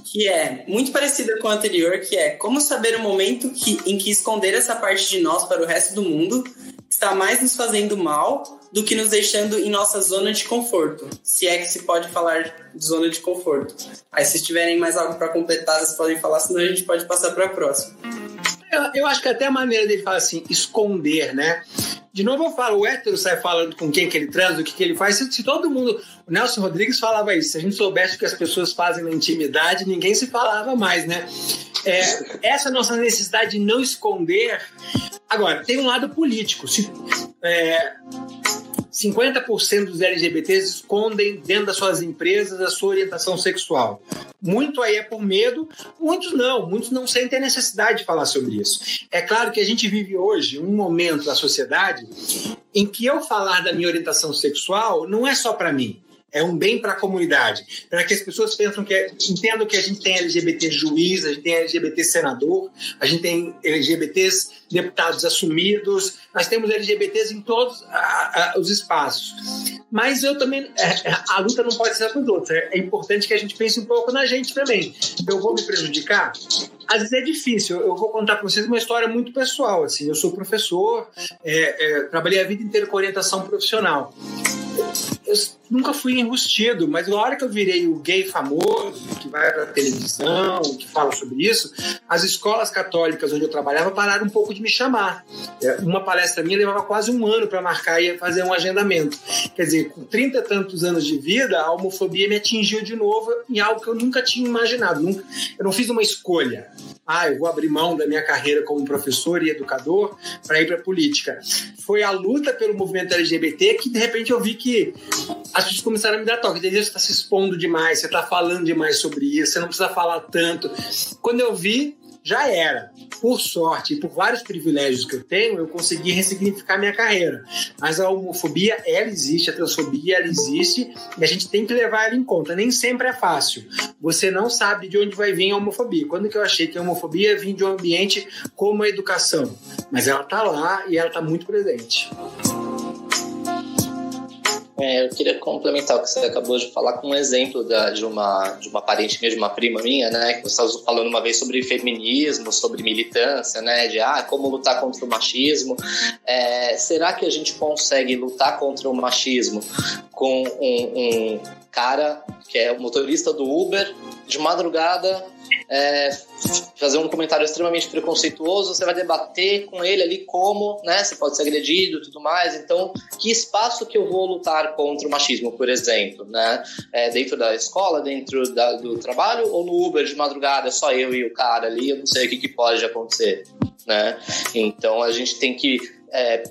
que é muito parecida com a anterior, que é como saber o momento que, em que esconder essa parte de nós para o resto do mundo está mais nos fazendo mal do que nos deixando em nossa zona de conforto, se é que se pode falar de zona de conforto. Aí se tiverem mais algo para completar, vocês podem falar, senão a gente pode passar para a próxima. Eu, eu, acho que até a maneira dele falar assim, esconder, né? De novo eu falo, o hétero sai falando com quem que ele transa, o que, que ele faz. Se, se, todo mundo. O Nelson Rodrigues falava isso. Se a gente soubesse o que as pessoas fazem na intimidade, ninguém se falava mais, né? É, essa nossa necessidade de não esconder. Agora, tem um lado político. Se, é, 50% dos LGBTs escondem dentro das suas empresas a sua orientação sexual. Muito aí é por medo, muitos não, muitos não sentem a necessidade de falar sobre isso. É claro que a gente vive hoje um momento da sociedade em que eu falar da minha orientação sexual não é só para mim é um bem para a comunidade, para que as pessoas pensam que é, entendam que a gente tem LGBT juiz, a gente tem LGBT senador, a gente tem LGBTs deputados assumidos, nós temos LGBTs em todos os espaços. Mas eu também é, é a luta não pode ser para os outros. É, é importante que a gente pense um pouco na gente também. Eu vou me prejudicar? Às vezes é difícil. Eu vou contar para vocês uma história muito pessoal. Assim, eu sou professor, é, é, trabalhei a vida inteira com orientação profissional eu nunca fui enrustido, mas na hora que eu virei o gay famoso, que vai para televisão, que fala sobre isso, as escolas católicas onde eu trabalhava pararam um pouco de me chamar. É, uma palestra minha levava quase um ano para marcar e fazer um agendamento. Quer dizer, com 30 e tantos anos de vida, a homofobia me atingiu de novo em algo que eu nunca tinha imaginado. Nunca, eu não fiz uma escolha ah, eu vou abrir mão da minha carreira como professor e educador para ir para a política. Foi a luta pelo movimento LGBT que de repente eu vi que as pessoas começaram a me dar toque. Você está se expondo demais, você está falando demais sobre isso, você não precisa falar tanto. Quando eu vi, já era. Por sorte e por vários privilégios que eu tenho, eu consegui ressignificar minha carreira. Mas a homofobia, ela existe, a transfobia, ela existe, e a gente tem que levar ela em conta. Nem sempre é fácil. Você não sabe de onde vai vir a homofobia. Quando que eu achei que a homofobia vinha de um ambiente como a educação? Mas ela está lá e ela está muito presente. É, eu queria complementar o que você acabou de falar com um exemplo da, de, uma, de uma parente minha, de uma prima minha, né? Que você estava falando uma vez sobre feminismo, sobre militância, né? De ah, como lutar contra o machismo. É, será que a gente consegue lutar contra o machismo com um, um cara que é o motorista do Uber de madrugada é, fazer um comentário extremamente preconceituoso, você vai debater com ele ali como, né, você pode ser agredido e tudo mais. Então, que espaço que eu vou lutar contra o machismo, por exemplo, né? É, dentro da escola, dentro da, do trabalho ou no Uber de madrugada, só eu e o cara ali, eu não sei o que, que pode acontecer, né? Então, a gente tem que é,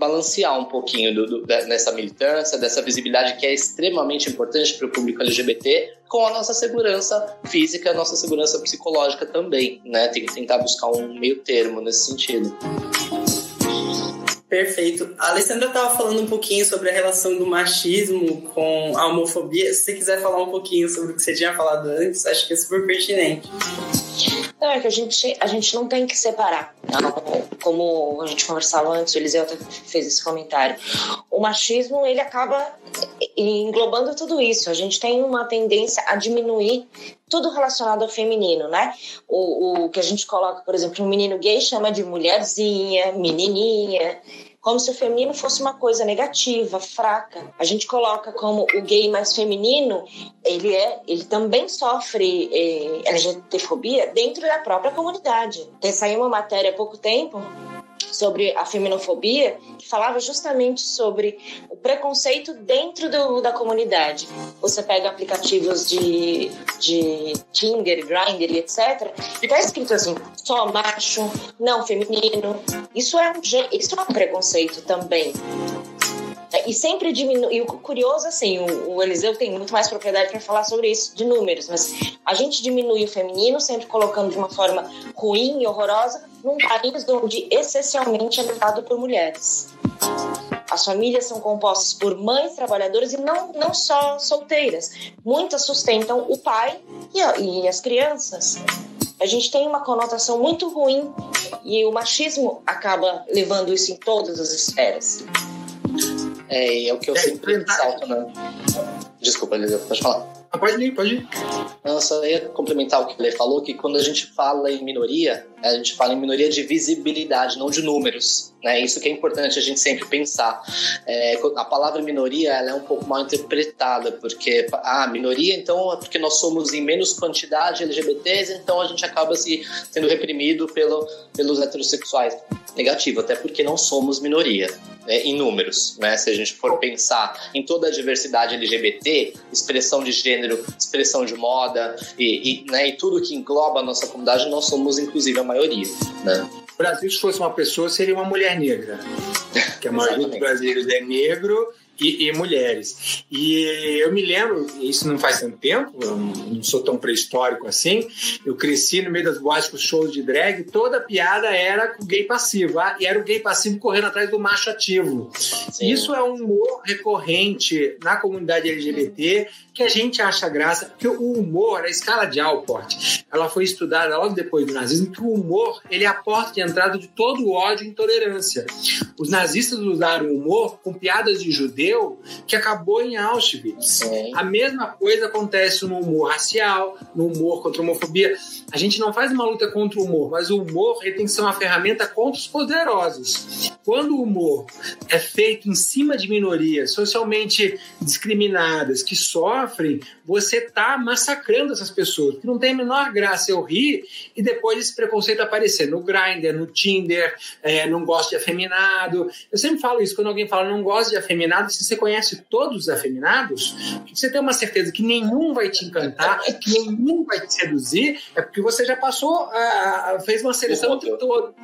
balancear um pouquinho do, do, nessa militância, dessa visibilidade que é extremamente importante para o público LGBT, com a nossa segurança física, a nossa segurança psicológica também, né? Tem que tentar buscar um meio termo nesse sentido. Perfeito. A Alessandra estava falando um pouquinho sobre a relação do machismo com a homofobia. Se você quiser falar um pouquinho sobre o que você tinha falado antes, acho que é super pertinente. Não, é que a gente, a gente não tem que separar. Como a gente conversava antes, o Eliseu fez esse comentário. O machismo, ele acaba englobando tudo isso. A gente tem uma tendência a diminuir tudo relacionado ao feminino, né? O, o que a gente coloca, por exemplo, um menino gay chama de mulherzinha, menininha como se o feminino fosse uma coisa negativa, fraca. A gente coloca como o gay mais feminino, ele é, ele também sofre eh, LGBTfobia dentro da própria comunidade. Tem saiu uma matéria há pouco tempo sobre a feminofobia, que falava justamente sobre o preconceito dentro do, da comunidade. Você pega aplicativos de, de Tinder, Grindr, etc. E tá escrito assim, só macho, não feminino. Isso é um, isso é um preconceito também. E sempre diminui. E o curioso, assim, o, o Eliseu tem muito mais propriedade para falar sobre isso, de números, mas a gente diminui o feminino, sempre colocando de uma forma ruim e horrorosa, num país onde essencialmente é levado por mulheres. As famílias são compostas por mães trabalhadoras e não, não só solteiras. Muitas sustentam o pai e, a, e as crianças. A gente tem uma conotação muito ruim e o machismo acaba levando isso em todas as esferas. É, é o que eu é, sempre salto, né? Desculpa, Eliseu, pode falar. Ah, pode ir, pode ir. Não, só ia complementar o que ele falou, que quando a gente fala em minoria, a gente fala em minoria de visibilidade, não de números. Né? Isso que é importante a gente sempre pensar. É, a palavra minoria ela é um pouco mal interpretada, porque a ah, minoria, então, é porque nós somos em menos quantidade LGBTs, então a gente acaba se sendo reprimido pelo, pelos heterossexuais. Negativo, até porque não somos minoria né, em números. Né? Se a gente for pensar em toda a diversidade LGBT, expressão de gênero, expressão de moda e, e, né, e tudo que engloba a nossa comunidade, nós somos inclusive a maioria. Né? O Brasil, se fosse uma pessoa, seria uma mulher negra. [laughs] Que a maioria dos brasileiros é negro e, e, mulheres. E eu me lembro, isso não faz tanto tempo, eu não sou tão pré-histórico assim, eu cresci no meio das boates com shows de drag, toda piada era com gay passivo, ah, e era o gay passivo correndo atrás do macho ativo. Sim. Isso é um humor recorrente na comunidade LGBT que a gente acha graça, porque o humor, a escala de Alport, ela foi estudada logo depois do nazismo, que o humor ele é a porta de entrada de todo o ódio e intolerância. Os nazistas usaram o humor com piadas de judeu que acabou em Auschwitz. A mesma coisa acontece no humor racial, no humor contra a homofobia. A gente não faz uma luta contra o humor, mas o humor ele tem que ser uma ferramenta contra os poderosos. Quando o humor é feito em cima de minorias socialmente discriminadas, que sofrem, você está massacrando essas pessoas. Porque não tem a menor graça eu rir e depois esse preconceito aparecer no Grindr, no Tinder, é, não gosto de afeminado. Eu sempre falo isso, quando alguém fala não gosto de afeminado, se você conhece todos os afeminados, você tem uma certeza que nenhum vai te encantar, que nenhum vai te seduzir, é porque você já passou, fez uma seleção o todo.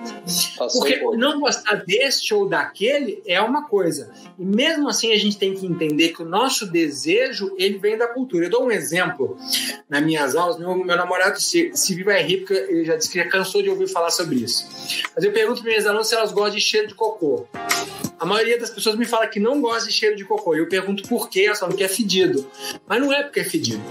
Porque não gostar deste ou daquele é uma coisa. E mesmo assim a gente tem que entender que o nosso desejo, ele vem da cultura. Eu dou um exemplo nas minhas aulas, meu, meu namorado se, se vai rir, porque ele já disse que já cansou de ouvir falar sobre isso. Mas eu pergunto para minhas alunas se elas gostam de cheiro de cocô. A maioria das pessoas me fala que não gosta de cheiro de cocô. E eu pergunto por quê, elas falam que é fedido. Mas não é porque é fedido.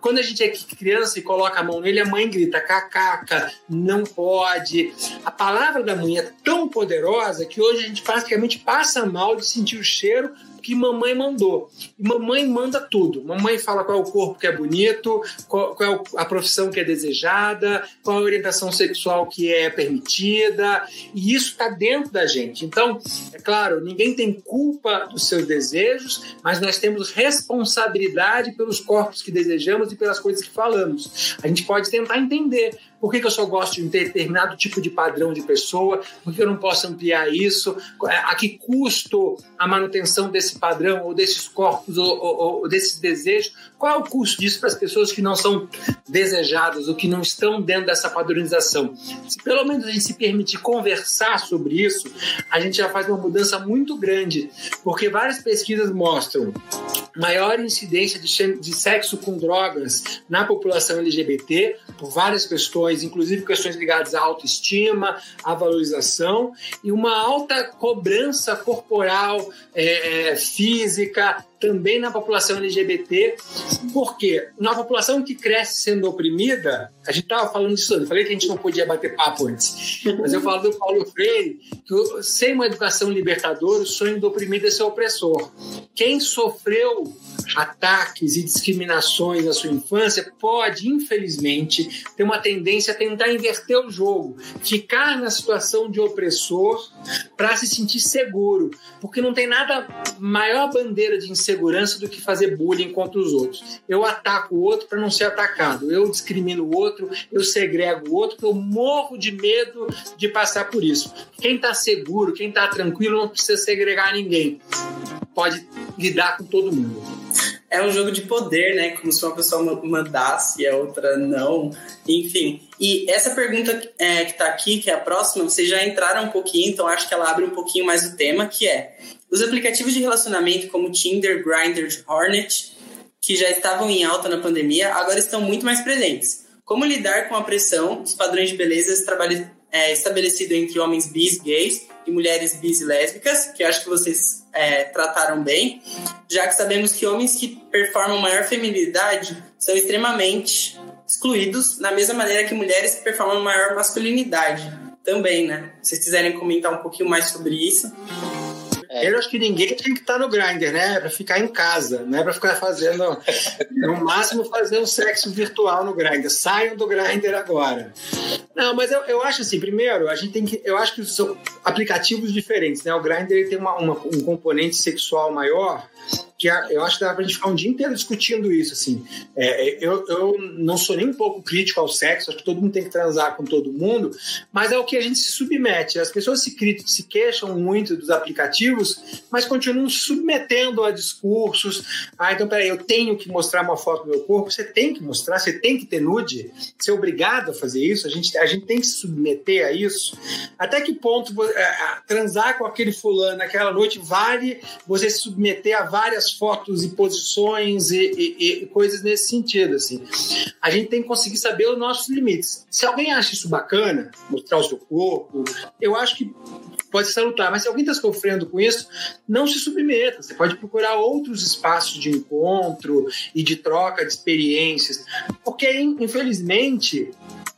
Quando a gente é criança e coloca a mão nele, a mãe grita cacaca, não pode. A palavra da mãe é tão poderosa que hoje a gente praticamente passa mal de sentir o cheiro que mamãe mandou. E mamãe manda tudo. Mamãe fala qual é o corpo que é bonito, qual, qual é a profissão que é desejada, qual é a orientação sexual que é permitida. E isso está dentro da gente. Então, é claro, ninguém tem culpa dos seus desejos, mas nós temos responsabilidade pelos corpos que desejamos e pelas coisas que falamos. A gente pode tentar entender por que, que eu só gosto de um determinado tipo de padrão de pessoa? Por que eu não posso ampliar isso? A que custo a manutenção desse padrão, ou desses corpos, ou, ou, ou desses desejos? Qual é o custo disso para as pessoas que não são desejadas ou que não estão dentro dessa padronização? Se pelo menos a gente se permitir conversar sobre isso, a gente já faz uma mudança muito grande, porque várias pesquisas mostram maior incidência de, de sexo com drogas na população LGBT por várias questões, inclusive questões ligadas à autoestima, à valorização e uma alta cobrança corporal, é, é física, também na população LGBT, porque na população que cresce sendo oprimida, a gente estava falando disso, eu falei que a gente não podia bater papo antes, mas eu falo do Paulo Freire, que sem uma educação libertadora, o sonho do oprimido é ser opressor. Quem sofreu ataques e discriminações na sua infância pode, infelizmente, ter uma tendência a tentar inverter o jogo, ficar na situação de opressor para se sentir seguro, porque não tem nada maior bandeira de insegurança do que fazer bullying contra os outros. Eu ataco o outro para não ser atacado, eu discrimino o outro, eu segrego o outro, porque eu morro de medo de passar por isso. Quem está seguro, quem está tranquilo, não precisa segregar ninguém. Pode lidar com todo mundo é um jogo de poder, né? Como se uma pessoa mandasse e a outra não. Enfim. E essa pergunta é, que está aqui, que é a próxima, vocês já entraram um pouquinho, então acho que ela abre um pouquinho mais o tema, que é os aplicativos de relacionamento como Tinder, Grindr, Hornet, que já estavam em alta na pandemia, agora estão muito mais presentes. Como lidar com a pressão dos padrões de beleza é, estabelecido entre homens bis, gays e mulheres bis e lésbicas, que acho que vocês é, trataram bem, já que sabemos que homens que performam maior feminilidade são extremamente excluídos, na mesma maneira que mulheres que performam maior masculinidade também, né? Se vocês quiserem comentar um pouquinho mais sobre isso. É. Eu acho que ninguém tem que estar no grinder, né? É pra ficar em casa, não é pra ficar fazendo. no máximo, fazer um sexo virtual no grinder. Saiam do grinder agora. Não, mas eu, eu acho assim, primeiro, a gente tem que. Eu acho que são aplicativos diferentes, né? O grinder tem uma, uma, um componente sexual maior que eu acho que dá pra gente ficar um dia inteiro discutindo isso, assim. É, eu, eu não sou nem um pouco crítico ao sexo, acho que todo mundo tem que transar com todo mundo, mas é o que a gente se submete. As pessoas se, se queixam muito dos aplicativos, mas continuam se submetendo a discursos. Ah, então peraí, eu tenho que mostrar uma foto do meu corpo. Você tem que mostrar, você tem que ter nude, você é obrigado a fazer isso, a gente, a gente tem que se submeter a isso. Até que ponto é, transar com aquele fulano naquela noite vale você se submeter a várias fotos e posições e, e, e, coisas nesse sentido, assim. A gente tem que conseguir saber os nossos limites. Se alguém acha isso bacana, mostrar o seu corpo, eu acho que pode salutar. Mas se alguém está sofrendo com isso, não se submeta. Você pode procurar outros espaços de encontro e de troca de experiências. Porque, infelizmente,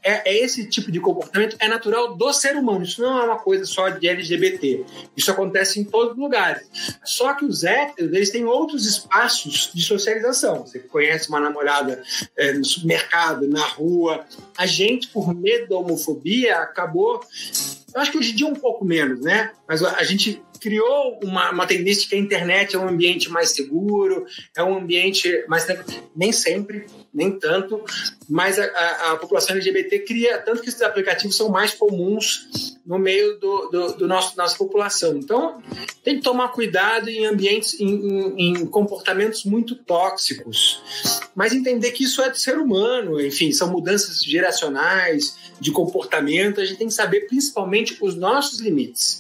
é, é, esse tipo de comportamento é natural do ser humano. Isso não é uma coisa só de LGBT. Isso acontece em todos os lugares. Só que os héteros, eles têm outros espaços de socialização. Você conhece uma namorada é, no supermercado, na rua. A gente, por medo da homofobia, acabou eu acho que hoje em dia um pouco menos, né? Mas a gente criou uma, uma tendência que a internet é um ambiente mais seguro, é um ambiente mais. Nem sempre, nem tanto, mas a, a, a população LGBT cria. Tanto que esses aplicativos são mais comuns no meio do, do, do nosso, nossa população. Então, tem que tomar cuidado em ambientes, em, em, em, comportamentos muito tóxicos, mas entender que isso é do ser humano, enfim, são mudanças geracionais de comportamento, a gente tem que saber principalmente os nossos limites.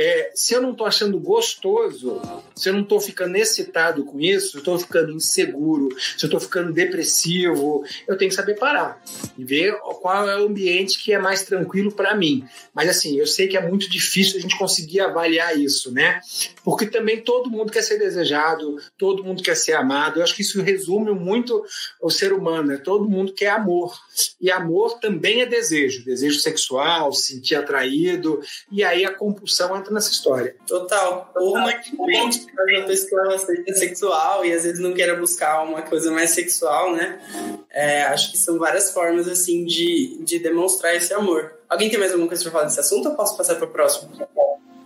É, se eu não estou achando gostoso, se eu não estou ficando excitado com isso, se eu estou ficando inseguro, se eu estou ficando depressivo, eu tenho que saber parar e ver qual é o ambiente que é mais tranquilo para mim. Mas assim, eu sei que é muito difícil a gente conseguir avaliar isso, né? Porque também todo mundo quer ser desejado, todo mundo quer ser amado. Eu acho que isso resume muito o ser humano, né? Todo mundo quer amor. E amor também é desejo, desejo sexual, se sentir atraído, e aí a compulsão entra nessa história. Total. Ou romanticamente, uma pessoa seja sexual e às vezes não queira buscar uma coisa mais sexual, né? É, acho que são várias formas, assim, de, de demonstrar esse amor. Alguém tem mais alguma coisa para falar desse assunto ou posso passar para o próximo?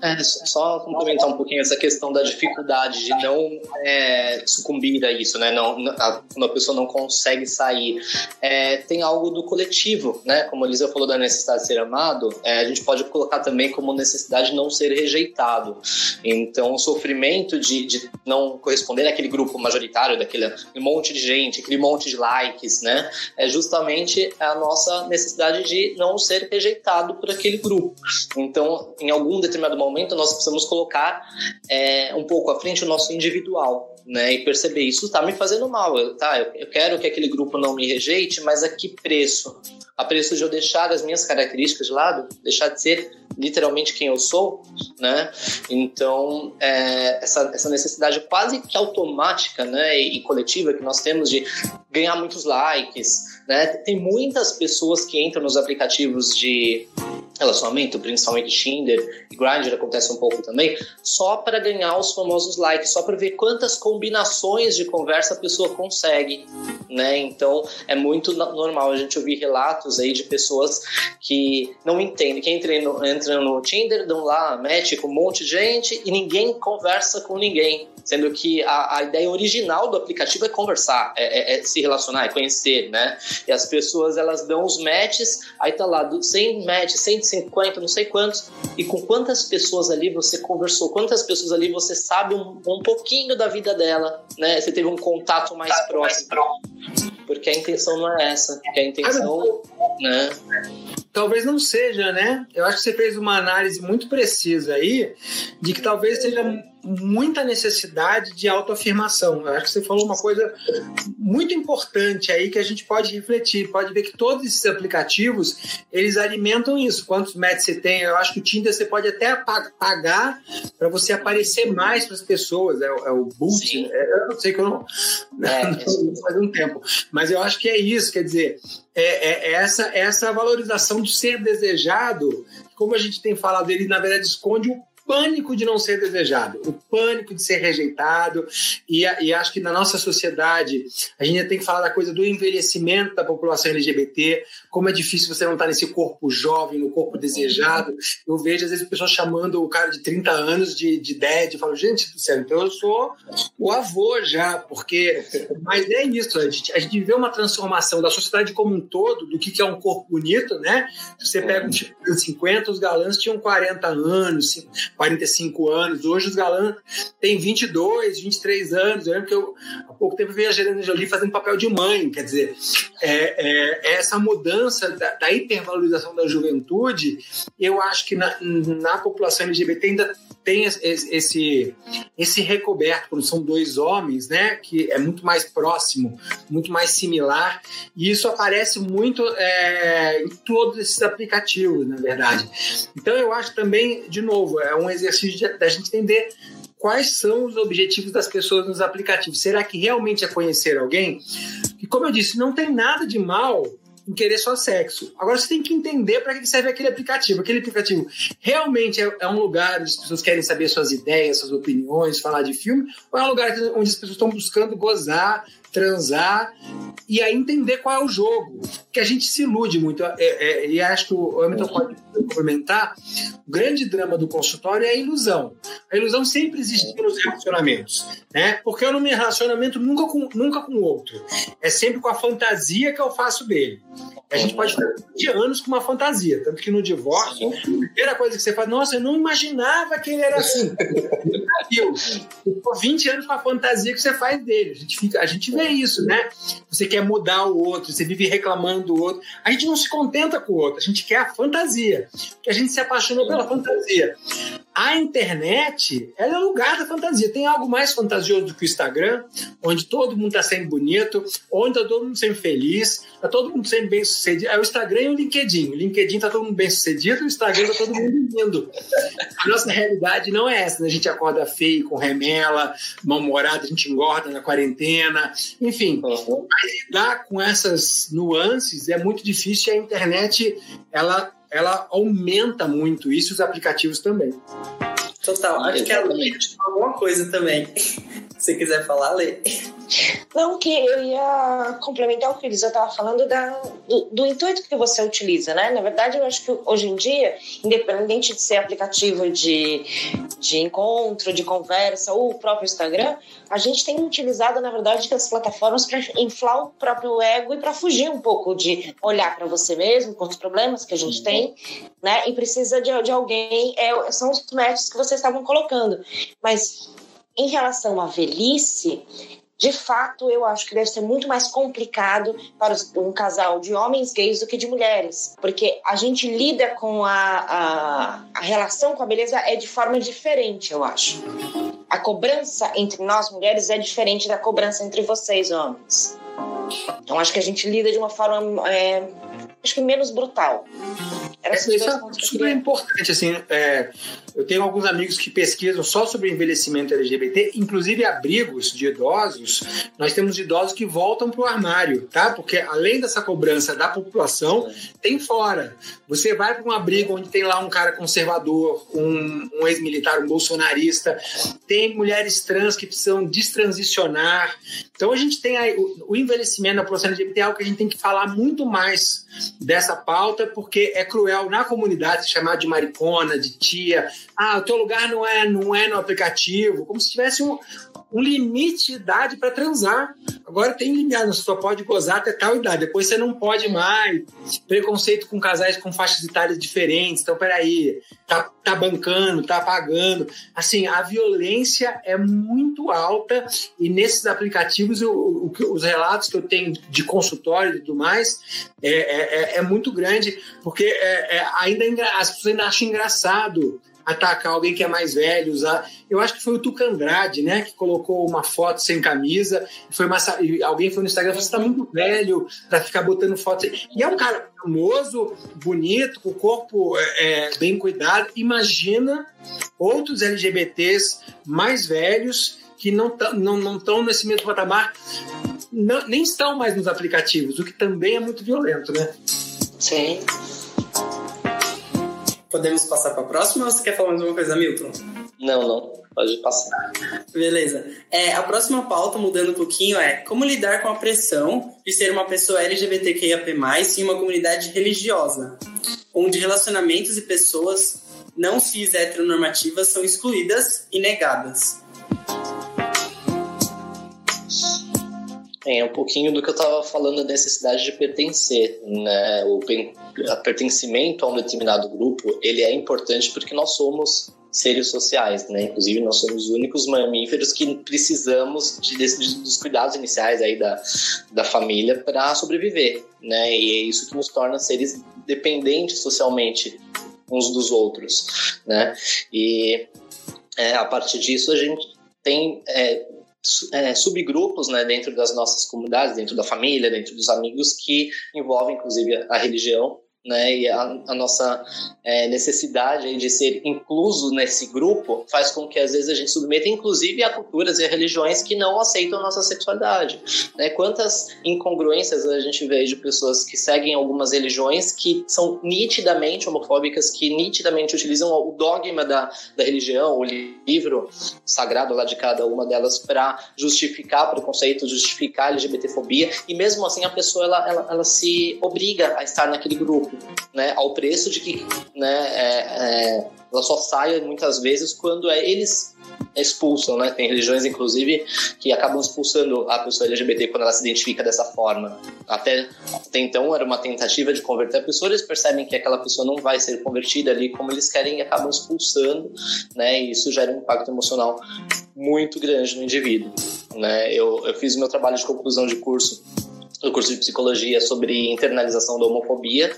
É, só complementar um pouquinho essa questão da dificuldade de não é, sucumbir a isso, né? Não, a, quando a pessoa não consegue sair. É, tem algo do coletivo, né? Como a Lisa falou da necessidade de ser amado, é, a gente pode colocar também como necessidade de não ser rejeitado. Então, o sofrimento de, de não corresponder àquele grupo majoritário, daquele monte de gente, aquele monte de likes, né? É justamente a nossa necessidade de não ser rejeitado por aquele grupo. Então, em algum determinado momento, momento nós precisamos colocar é, um pouco à frente o nosso individual, né? E perceber isso está me fazendo mal, eu, tá? Eu, eu quero que aquele grupo não me rejeite, mas a que preço? A preço de eu deixar as minhas características de lado, deixar de ser literalmente quem eu sou, né? Então, é, essa, essa necessidade quase que automática, né, e, e coletiva que nós temos de ganhar muitos likes, né? Tem muitas pessoas que entram nos aplicativos de relacionamento, principalmente Tinder e Grindr acontece um pouco também, só para ganhar os famosos likes, só para ver quantas combinações de conversa a pessoa consegue, né? Então é muito normal a gente ouvir relatos aí de pessoas que não entendem, que entram no, entram no Tinder, dão lá match com um monte de gente e ninguém conversa com ninguém, sendo que a, a ideia original do aplicativo é conversar, é, é, é, se relacionar, é conhecer, né? E as pessoas elas dão os matches, aí tá lá 100 matches, 150, não sei quantos, e com quantas pessoas ali você conversou, quantas pessoas ali você sabe um, um pouquinho da vida dela, né? Você teve um contato mais próximo. Porque a intenção não é essa, porque a intenção, né? talvez não seja, né? Eu acho que você fez uma análise muito precisa aí de que talvez seja muita necessidade de autoafirmação. Eu acho que você falou uma coisa muito importante aí que a gente pode refletir, pode ver que todos esses aplicativos, eles alimentam isso. Quantos metros você tem? Eu acho que o Tinder você pode até pagar para você aparecer mais para as pessoas. É, é o boot, é, eu não sei que eu não, é, [laughs] não faz um tempo, mas eu acho que é isso, quer dizer, é, é, é essa, essa valorização de ser desejado, como a gente tem falado, ele na verdade esconde o pânico de não ser desejado, o pânico de ser rejeitado. E, e, acho que na nossa sociedade a gente tem que falar da coisa do envelhecimento da população LGBT, como é difícil você não estar nesse corpo jovem, no corpo desejado. Eu vejo às vezes pessoas chamando o cara de 30 anos de, de dead, eu falo, gente do céu, então eu sou o avô já, porque. Mas é isso, a gente, a gente vê uma transformação da sociedade como um todo, do que, que é um corpo bonito, né? Você pega tipo de 50, os galãs tinham 40 anos, 45 anos. Hoje os galãs têm 22, 23 anos. Eu lembro que eu, pouco tempo vi a Angelina Jolie fazendo papel de mãe. Quer dizer, é, é, essa mudança da, da, hipervalorização da juventude, eu acho que na, na população LGBT ainda tem esse, esse recoberto, quando são dois homens, né, que é muito mais próximo, muito mais similar, e isso aparece muito é, em todos esses aplicativos, na verdade. Então eu acho também, de novo, é um exercício da gente entender quais são os objetivos das pessoas nos aplicativos. Será que realmente é conhecer alguém? E como eu disse, não tem nada de mal em querer só sexo. Agora você tem que entender para que serve aquele aplicativo. Aquele aplicativo realmente é, é, um lugar onde as pessoas querem saber suas ideias, suas opiniões, falar de filme, ou é um lugar onde as pessoas estão buscando gozar, transar e aí entender qual é o jogo. Que a gente se ilude muito. É, é, e acho que o Hamilton pode complementar. O grande drama do consultório é a ilusão. A ilusão sempre existiu nos relacionamentos. Né? Porque eu não me relacionamento nunca com, nunca com o outro. É sempre com a fantasia que eu faço dele. A gente pode ficar 20 anos com uma fantasia. Tanto que no divórcio, a primeira coisa que você faz, nossa, eu não imaginava que ele era assim. Eu, ficou 20 anos com a fantasia que você faz dele. A gente, fica, a gente vê isso, né? Você quer mudar o outro, você vive reclamando do outro. A gente não se contenta com o outro, a gente quer a fantasia. Que a gente se apaixonou pela fantasia. A internet, ela é o lugar da fantasia. Tem algo mais fantasioso do que o Instagram, onde todo mundo está sempre bonito, onde está todo mundo sempre feliz, está todo mundo sempre bem sucedido. É o Instagram e o LinkedIn. O LinkedIn está todo mundo bem sucedido, o Instagram está todo mundo lindo. A nossa realidade não é essa, né? A gente acorda feio, com remela, mal-humorado, a gente engorda na quarentena, enfim. Uhum. lidar com essas nuances é muito difícil e a internet, ela ela aumenta muito isso, os aplicativos também. Total. Acho Exatamente. que ela alguma coisa também. Se quiser falar, lê. Não, que eu ia complementar o que Elisa estava falando da, do, do, intuito que você utiliza, né? Na verdade, eu acho que hoje em dia, independente de ser aplicativo de, de encontro, de conversa ou o próprio Instagram, a gente tem utilizado, na verdade, as plataformas para inflar o próprio ego e para fugir um pouco de olhar para você mesmo, com os problemas que a gente uhum. tem, né? E precisa de, de alguém, é, são os matches que vocês estavam colocando. Mas em relação à velhice, de fato, eu acho que deve ser muito mais complicado para um casal de homens gays do que de mulheres, porque a gente lida com a, a, a relação com a beleza é de forma diferente, eu acho. A cobrança entre nós mulheres é diferente da cobrança entre vocês homens. Então acho que a gente lida de uma forma é, acho que menos brutal. É, isso é super importante, assim, é, eu tenho alguns amigos que pesquisam só sobre envelhecimento LGBT, inclusive abrigos de idosos, nós temos idosos que voltam para o armário, tá? Porque além dessa cobrança da população, tem fora. Você vai para um abrigo onde tem lá um cara conservador, um, um ex-militar, um bolsonarista, tem mulheres trans que precisam destransicionar. Então a gente tem aí o, o envelhecimento da população LGBT é algo que a gente tem que falar muito mais dessa pauta, porque é cruel na comunidade chamar de maricona, de tia. Ah, o teu lugar não é, não é no aplicativo, como se tivesse um, um limite de idade para transar. Agora tem limite, você só pode gozar até tal idade, depois você não pode mais. Preconceito com casais com faixas etárias diferentes. Então, peraí, tá, tá bancando, tá pagando. Assim, a violência é muito alta e nesses aplicativos, o, o, os relatos que eu tenho de consultório e tudo mais é, é, é, é muito grande, porque é, é ainda as pessoas ainda acham engraçado atacar alguém que é mais velho, usar. Eu acho que foi o Tuca Andrade, né, que colocou uma foto sem camisa, foi uma... alguém foi no Instagram e falou: você tá muito velho para ficar botando foto. E é um cara famoso, bonito, com o corpo é, é bem cuidado. Imagina outros LGBTs mais velhos que não estão não, não nesse mesmo patamar, não, nem estão mais nos aplicativos, o que também é muito violento, né? Sim. Podemos passar para a próxima ou você quer falar mais alguma coisa, Milton? Não, não. Pode passar. Beleza. É, a próxima pauta, mudando um pouquinho, é como lidar com a pressão de ser uma pessoa LGBTQIAP+, em uma comunidade religiosa, onde relacionamentos e pessoas não cis heteronormativas são excluídas e negadas. É um pouquinho do que eu estava falando da necessidade de pertencer, né? O pertencimento a um determinado grupo, ele é importante porque nós somos seres sociais, né? Inclusive nós somos os únicos mamíferos que precisamos de, de, dos cuidados iniciais aí da, da família para sobreviver, né? E é isso que nos torna seres dependentes socialmente uns dos outros, né? E é, a partir disso a gente tem é, é, subgrupos né, dentro das nossas comunidades, dentro da família, dentro dos amigos, que envolvem inclusive a religião né, e a, a nossa é, necessidade de ser incluso nesse grupo faz com que às vezes a gente submeta inclusive a culturas e a religiões que não aceitam a nossa sexualidade. Né? Quantas incongruências a gente vê de pessoas que seguem algumas religiões que são nitidamente homofóbicas, que nitidamente utilizam o dogma da, da religião, o livro sagrado lá de cada uma delas para justificar preconceito, justificar LGBTfobia e mesmo assim a pessoa ela, ela, ela se obriga a estar naquele grupo né, ao preço de que né, é, é, ela só saia muitas vezes quando é, eles expulsam, né? Tem religiões, inclusive, que acabam expulsando a pessoa LGBT quando ela se identifica dessa forma. Até, até então era uma tentativa de converter a pessoa, eles percebem que aquela pessoa não vai ser convertida ali como eles querem e acabam expulsando, né? E isso gera um impacto emocional muito grande no indivíduo, né? Eu, eu fiz o meu trabalho de conclusão de curso no curso de psicologia sobre internalização da homofobia,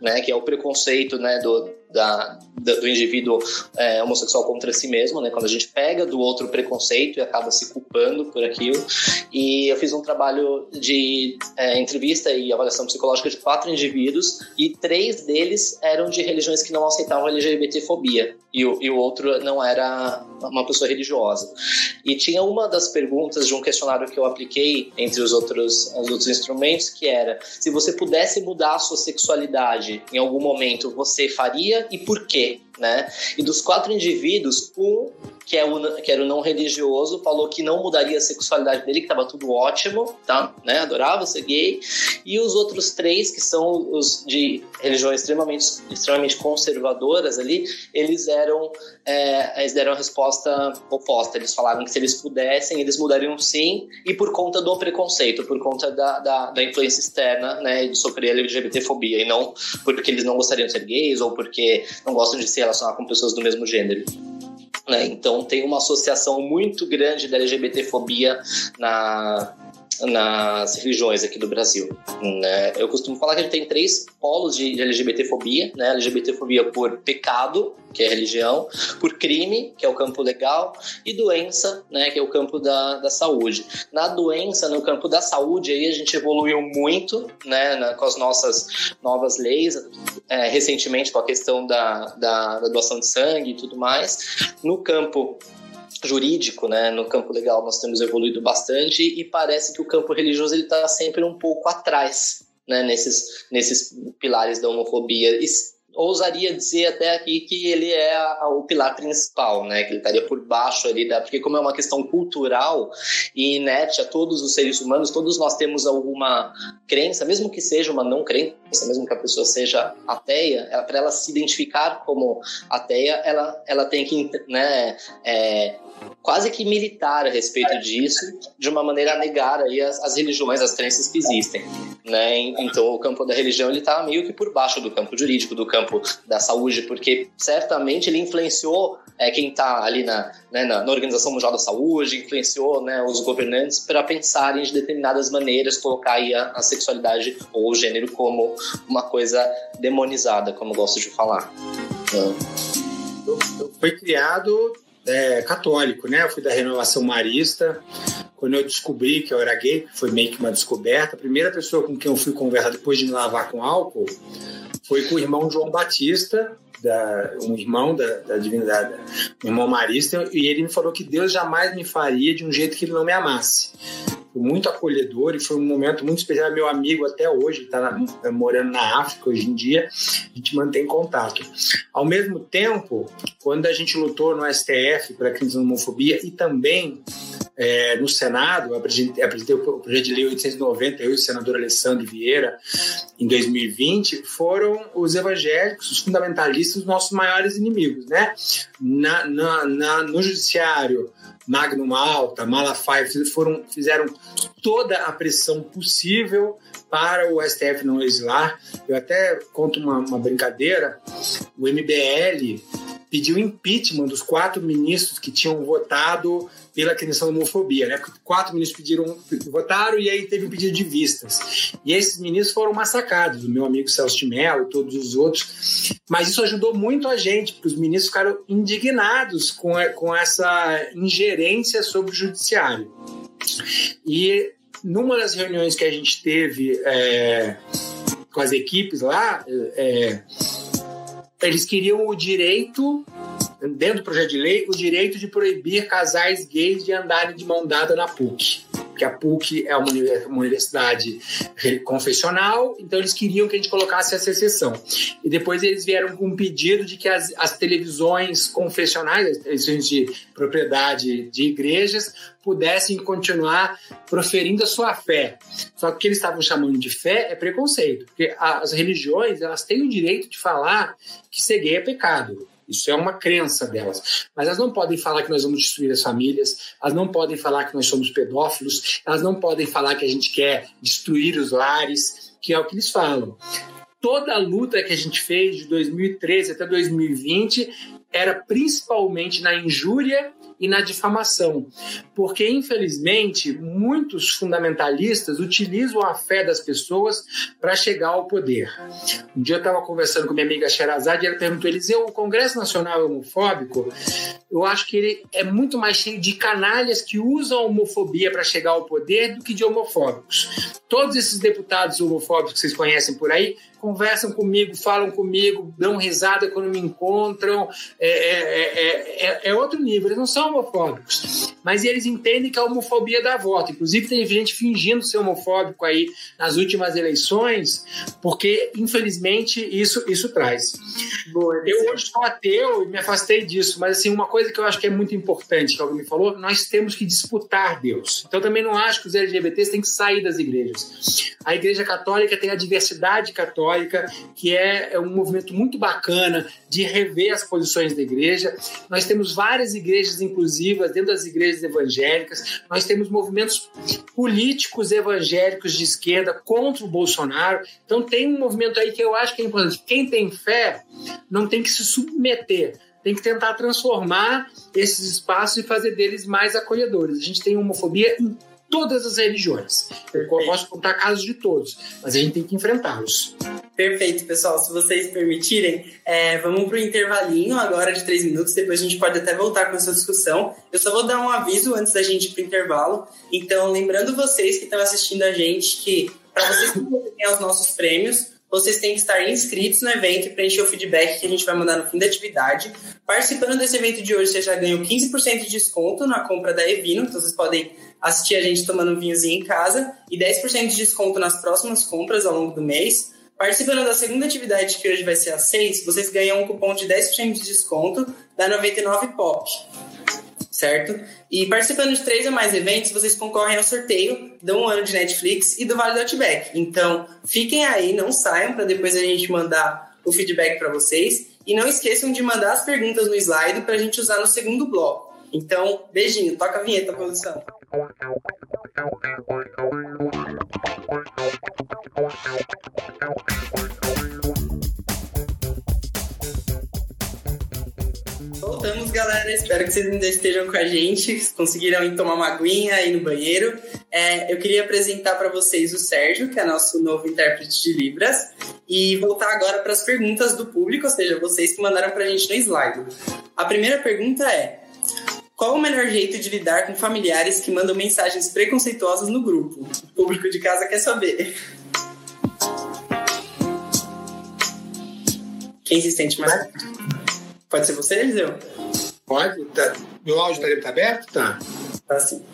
né, que é o preconceito, né, do, da, do indivíduo é, homossexual contra si mesmo, né? Quando a gente pega do outro preconceito e acaba se culpando por aquilo. E eu fiz um trabalho de é, entrevista e avaliação psicológica de quatro indivíduos e três deles eram de religiões que não aceitavam LGBTfobia e o, e o outro não era uma pessoa religiosa. E tinha uma das perguntas de um questionário que eu apliquei entre os outros, os outros instrumentos que era se você pudesse mudar a sua sexualidade em algum momento, você faria e por quê, né? E dos quatro indivíduos, um que, é o, que era o não religioso, falou que não mudaria a sexualidade dele, que estava tudo ótimo, tá? Né? Adorava ser gay. E os outros três, que são os de religiões extremamente, extremamente conservadoras ali, eles eram é, eles deram a resposta oposta. Eles falaram que se eles pudessem, eles mudariam sim, e por conta do preconceito, por conta da, da, da influência externa, né, de sofrer LGBTfobia, e não porque eles não gostariam de ser gays ou porque não gostam de se relacionar com pessoas do mesmo gênero. Né? Então tem uma associação muito grande da LGBTfobia na, nas religiões aqui do Brasil. Né? Eu costumo falar que a gente tem três polos de, LGBTfobia, né? LGBTfobia por pecado, que é religião, por crime, que é o campo legal, e doença, né, que é o campo da, da saúde. Na doença, no campo da saúde, aí a gente evoluiu muito, né, na, com as nossas novas leis, é, recentemente com a questão da, da, da doação de sangue e tudo mais. No campo jurídico, né, no campo legal nós temos evoluído bastante e parece que o campo religioso ele está sempre um pouco atrás, né, nesses nesses pilares da homofobia. Ousaria dizer até aqui que ele é a, a, o pilar principal, né? Que ele estaria por baixo ali, da, porque como é uma questão cultural e inerte a todos os seres humanos, todos nós temos alguma crença, mesmo que seja uma não crença, mesmo que a pessoa seja ateia, para ela se identificar como ateia, ela, ela tem que, né? É, quase que militar a respeito disso, de uma maneira a negar aí as, as religiões, as crenças que existem, né? Então o campo da religião ele está meio que por baixo do campo jurídico, do campo da saúde, porque certamente ele influenciou é, quem está ali na, né, na, na, Organização Mundial da Saúde, influenciou né, os governantes para pensarem de determinadas maneiras, colocar a, a sexualidade ou o gênero como uma coisa demonizada, como eu gosto de falar. Foi criado é, católico, né? Eu fui da renovação marista. Quando eu descobri que eu era gay, foi meio que uma descoberta, a primeira pessoa com quem eu fui conversar depois de me lavar com álcool foi com o irmão João Batista, da, um irmão da, da divindade, um irmão marista, e ele me falou que Deus jamais me faria de um jeito que ele não me amasse muito acolhedor e foi um momento muito especial. Meu amigo até hoje, está morando na África hoje em dia, a gente mantém contato. Ao mesmo tempo, quando a gente lutou no STF pela crise da homofobia e também é, no Senado, apresentei, apresentei, o projeto de lei 890, eu e o senador Alessandro Vieira, em 2020, foram os evangélicos, os fundamentalistas, os nossos maiores inimigos. Né? Na, na, na no judiciário, Magnum Alta, Malafaia, foram, fizeram toda a pressão possível para o STF não legislar. Eu até conto uma, uma brincadeira: o MBL pediu impeachment dos quatro ministros que tinham votado pela questão da homofobia, né? Porque quatro ministros pediram, votaram e aí teve um pedido de vistas. E esses ministros foram massacrados, o meu amigo Celso de Mello, todos os outros. Mas isso ajudou muito a gente, porque os ministros ficaram indignados com, com essa ingerência sobre o judiciário. E numa das reuniões que a gente teve é, com as equipes lá, é, eles queriam o direito dentro do projeto de lei, o direito de proibir casais gays de andarem de mão dada na PUC. Porque a PUC é uma universidade confessional, então eles queriam que a gente colocasse essa exceção. E depois eles vieram com um pedido de que as, as televisões confessionais, as televisões de propriedade de igrejas, pudessem continuar proferindo a sua fé. Só que o que eles estavam chamando de fé é preconceito, porque as religiões elas têm o direito de falar que ser gay é pecado. Isso é uma crença delas. Mas elas não podem falar que nós vamos destruir as famílias, elas não podem falar que nós somos pedófilos, elas não podem falar que a gente quer destruir os lares, que é o que eles falam. Toda a luta que a gente fez de 2013 até 2020 era principalmente na injúria e na difamação. Porque, infelizmente, muitos fundamentalistas utilizam a fé das pessoas para chegar ao poder. Um dia eu estava conversando com minha amiga Sherazade e ela perguntou: Eliseu, o Congresso Nacional é homofóbico? Eu acho que ele é muito mais cheio de canalhas que usam a homofobia para chegar ao poder do que de homofóbicos. Todos esses deputados homofóbicos que vocês conhecem por aí conversam comigo, falam comigo, dão risada quando me encontram, é, é, é, é, outro nível, eles não são homofóbicos. Mas eles entendem que a homofobia dá voto. Inclusive, tem gente fingindo ser homofóbico aí nas últimas eleições, porque, infelizmente, isso, isso traz. Boa, eu hoje sou ateu e me afastei disso, mas assim, uma coisa que eu acho que é muito importante, que alguém me falou, nós temos que disputar Deus. Então, também não acho que os LGBTs têm que sair das igrejas. A Igreja Católica tem a diversidade católica, que é, é um movimento muito bacana de rever as posições da igreja. Nós temos várias igrejas inclusivas dentro das igrejas evangélicas. Nós temos movimentos políticos evangélicos de esquerda contra o Bolsonaro. Então tem um movimento aí que eu acho que é importante. Quem tem fé não tem que se submeter tem que tentar transformar esses espaços e fazer deles mais acolhedores. A gente tem homofobia em todas as religiões. Eu posso contar casos de todos, mas a gente tem que enfrentá-los. Perfeito, pessoal. Se vocês permitirem, é, vamos para o intervalinho agora de três minutos. Depois a gente pode até voltar com essa discussão. Eu só vou dar um aviso antes da gente ir para o intervalo. Então, lembrando vocês que estão assistindo a gente que para vocês concorrerem aos nossos prêmios, vocês têm que estar inscritos no evento e preencher o feedback que a gente vai mandar no fim da atividade. Participando desse evento de hoje, você já ganhou 15% de desconto na compra da Evino, então vocês podem assistir a gente tomando um vinhozinho em casa e 10% de desconto nas próximas compras ao longo do mês. Participando da segunda atividade, que hoje vai ser a 6, vocês ganham um cupom de 10% de desconto da 99 Pop certo? E participando de três ou mais eventos, vocês concorrem ao sorteio de um ano de Netflix e do Vale do Outback. Então, fiquem aí, não saiam para depois a gente mandar o feedback para vocês. E não esqueçam de mandar as perguntas no slide para a gente usar no segundo bloco. Então, beijinho, toca a vinheta, produção. Voltamos, galera. Espero que vocês ainda estejam com a gente. Conseguiram ir tomar uma aguinha aí no banheiro. É, eu queria apresentar para vocês o Sérgio, que é nosso novo intérprete de Libras, e voltar agora para as perguntas do público, ou seja, vocês que mandaram para a gente no slide. A primeira pergunta é: qual o melhor jeito de lidar com familiares que mandam mensagens preconceituosas no grupo? O público de casa quer saber. Quem se sente mais? Pode ser você, Eliseu? Pode. Tá. Meu áudio está tá aberto? Tá. Tá sim.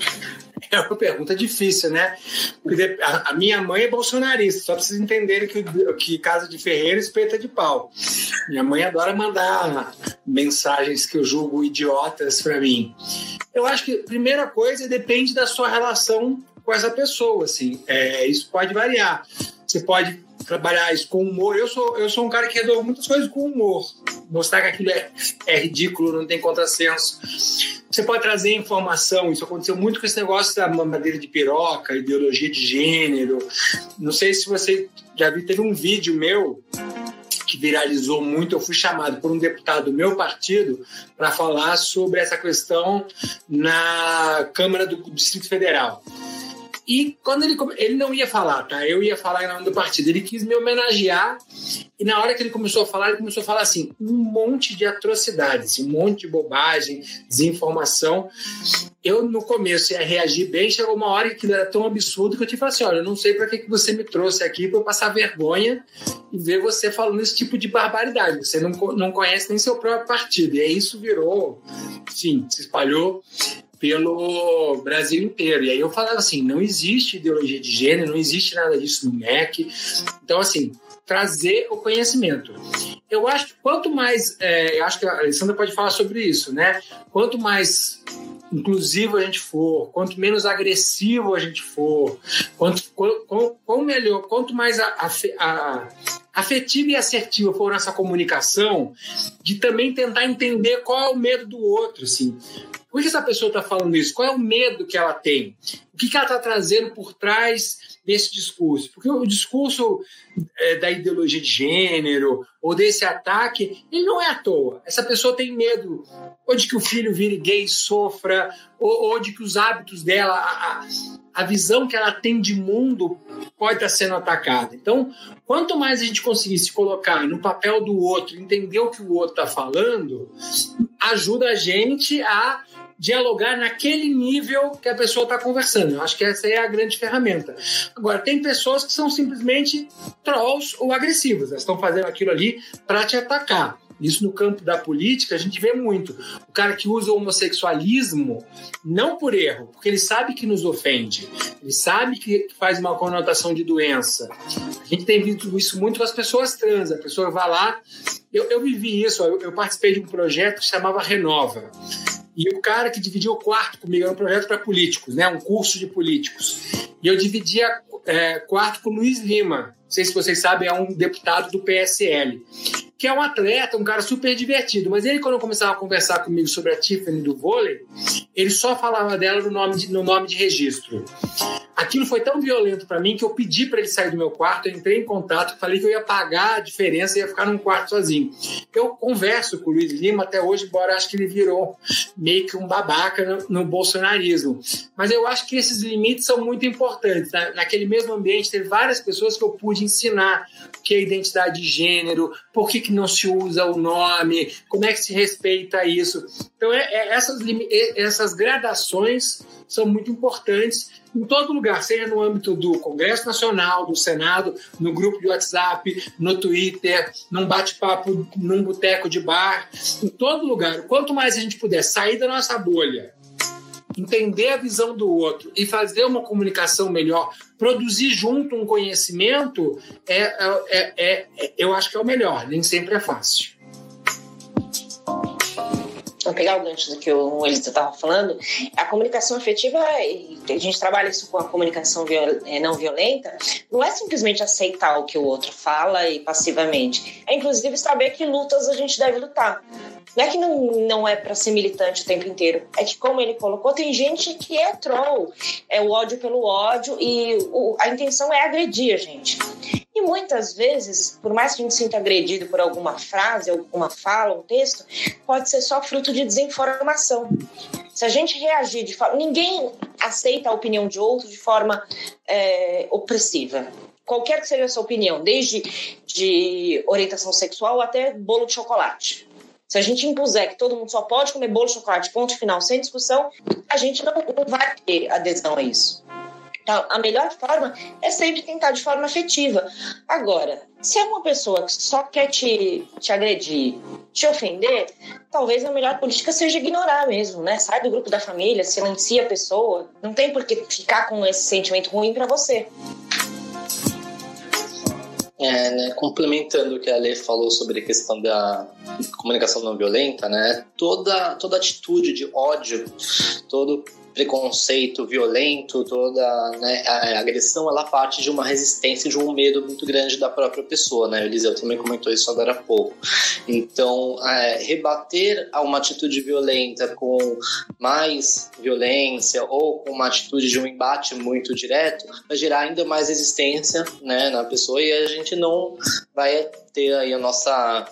[laughs] É uma pergunta difícil, né? Porque a, minha mãe é bolsonarista, só para vocês entenderem que, que casa de ferreiro espeta de pau. Minha mãe adora mandar mensagens que eu julgo idiotas para mim. Eu acho que primeira coisa depende da sua relação com essa pessoa, assim. É, isso pode variar. Você pode trabalhar isso com humor. Eu sou, eu sou um cara que resolve muitas coisas com humor. Mostrar que aquilo é, é ridículo, não tem contrassenso. Você pode trazer informação. Isso aconteceu muito com esse negócio da mamadeira de piroca, ideologia de gênero. Não sei se você já viu, teve um vídeo meu que viralizou muito, eu fui chamado por um deputado do meu partido para falar sobre essa questão na Câmara do Distrito Federal. E quando ele, ele não ia falar, tá? Eu ia falar em nome do partido. Ele quis me homenagear e na hora que ele começou a falar, ele começou a falar assim, um monte de atrocidades, um monte de bobagem, desinformação. Eu, no começo, ia reagir bem, chegou uma hora que era tão absurdo que eu te falei assim, olha, eu não sei para que, que você me trouxe aqui para eu passar vergonha e ver você falando esse tipo de barbaridade. Você não, não conhece nem seu próprio partido. E aí isso virou, sim, se espalhou pelo Brasil inteiro. E aí eu falava assim, não existe ideologia de gênero, não existe nada disso no MEC. Então, assim, trazer o conhecimento. Eu acho que quanto mais, é, eu acho que a Alessandra pode falar sobre isso, né? Quanto mais inclusivo a gente for, quanto menos agressivo a gente for, quanto, quanto, quanto melhor, quanto mais a, a, a afetiva e assertiva for nessa comunicação, de também tentar entender qual é o medo do outro, assim. Por que essa pessoa está falando isso? Qual é o medo que ela tem? O que, que ela está trazendo por trás desse discurso? Porque o discurso é, da ideologia de gênero ou desse ataque, ele não é à toa. Essa pessoa tem medo ou de que o filho vire gay e sofra, ou, ou de que os hábitos dela, a, a visão que ela tem de mundo pode estar sendo atacada. Então, quanto mais a gente conseguir se colocar no papel do outro, entender o que o outro está falando, ajuda a gente a dialogar naquele nível que a pessoa está conversando. Eu acho que essa é a grande ferramenta. Agora, tem pessoas que são simplesmente trolls ou agressivas, elas estão fazendo aquilo ali para te atacar. Isso no campo da política a gente vê muito. O cara que usa o homossexualismo não por erro, porque ele sabe que nos ofende, ele sabe que faz uma conotação de doença. A gente tem visto isso muito com as pessoas trans. A pessoa vai lá. Eu, eu vivi isso, eu, eu participei de um projeto que chamava Renova. E o cara que dividia o quarto comigo era um projeto para políticos, né? um curso de políticos. E eu dividia é, quarto com o Luiz Lima. Não sei se vocês sabem, é um deputado do PSL que é um atleta, um cara super divertido. Mas ele, quando começava a conversar comigo sobre a Tiffany do vôlei, ele só falava dela no nome de, no nome de registro. Aquilo foi tão violento para mim que eu pedi para ele sair do meu quarto, entrei em contato, falei que eu ia pagar a diferença e ia ficar num quarto sozinho. Eu converso com o Luiz Lima até hoje, embora acho que ele virou meio que um babaca no, no bolsonarismo. Mas eu acho que esses limites são muito importantes. Na, naquele mesmo ambiente, teve várias pessoas que eu pude ensinar o que é identidade de gênero, por que, que não se usa o nome, como é que se respeita isso. Então, é, é essas, essas gradações são muito importantes em todo lugar, seja no âmbito do Congresso Nacional, do Senado, no grupo de WhatsApp, no Twitter, num bate-papo, num boteco de bar, em todo lugar. Quanto mais a gente puder sair da nossa bolha, entender a visão do outro e fazer uma comunicação melhor, produzir junto um conhecimento, é, é, é, é eu acho que é o melhor. Nem sempre é fácil pegar o gancho do que o Elisa estava falando, a comunicação afetiva, a gente trabalha isso com a comunicação é, não violenta, não é simplesmente aceitar o que o outro fala e passivamente, é inclusive saber que lutas a gente deve lutar. Não é que não, não é para ser militante o tempo inteiro, é que, como ele colocou, tem gente que é troll, é o ódio pelo ódio e o, a intenção é agredir a gente. Muitas vezes, por mais que a gente sinta agredido por alguma frase, alguma fala, um texto, pode ser só fruto de desinformação. Se a gente reagir de forma. Ninguém aceita a opinião de outro de forma é, opressiva. Qualquer que seja a sua opinião, desde de orientação sexual até bolo de chocolate. Se a gente impuser que todo mundo só pode comer bolo de chocolate, ponto final, sem discussão, a gente não, não vai ter adesão a isso. Então, a melhor forma é sempre tentar de forma afetiva. Agora, se é uma pessoa que só quer te, te agredir, te ofender, talvez a melhor política seja ignorar mesmo, né? Sai do grupo da família, silencia a pessoa. Não tem por que ficar com esse sentimento ruim para você. É, né, complementando o que a Lê falou sobre a questão da comunicação não violenta, né, toda, toda atitude de ódio, todo preconceito violento, toda né, a agressão, ela parte de uma resistência, de um medo muito grande da própria pessoa, né? O Eliseu também comentou isso agora há pouco. Então, é, rebater a uma atitude violenta com mais violência ou com uma atitude de um embate muito direto vai gerar ainda mais resistência né, na pessoa e a gente não vai ter aí a nossa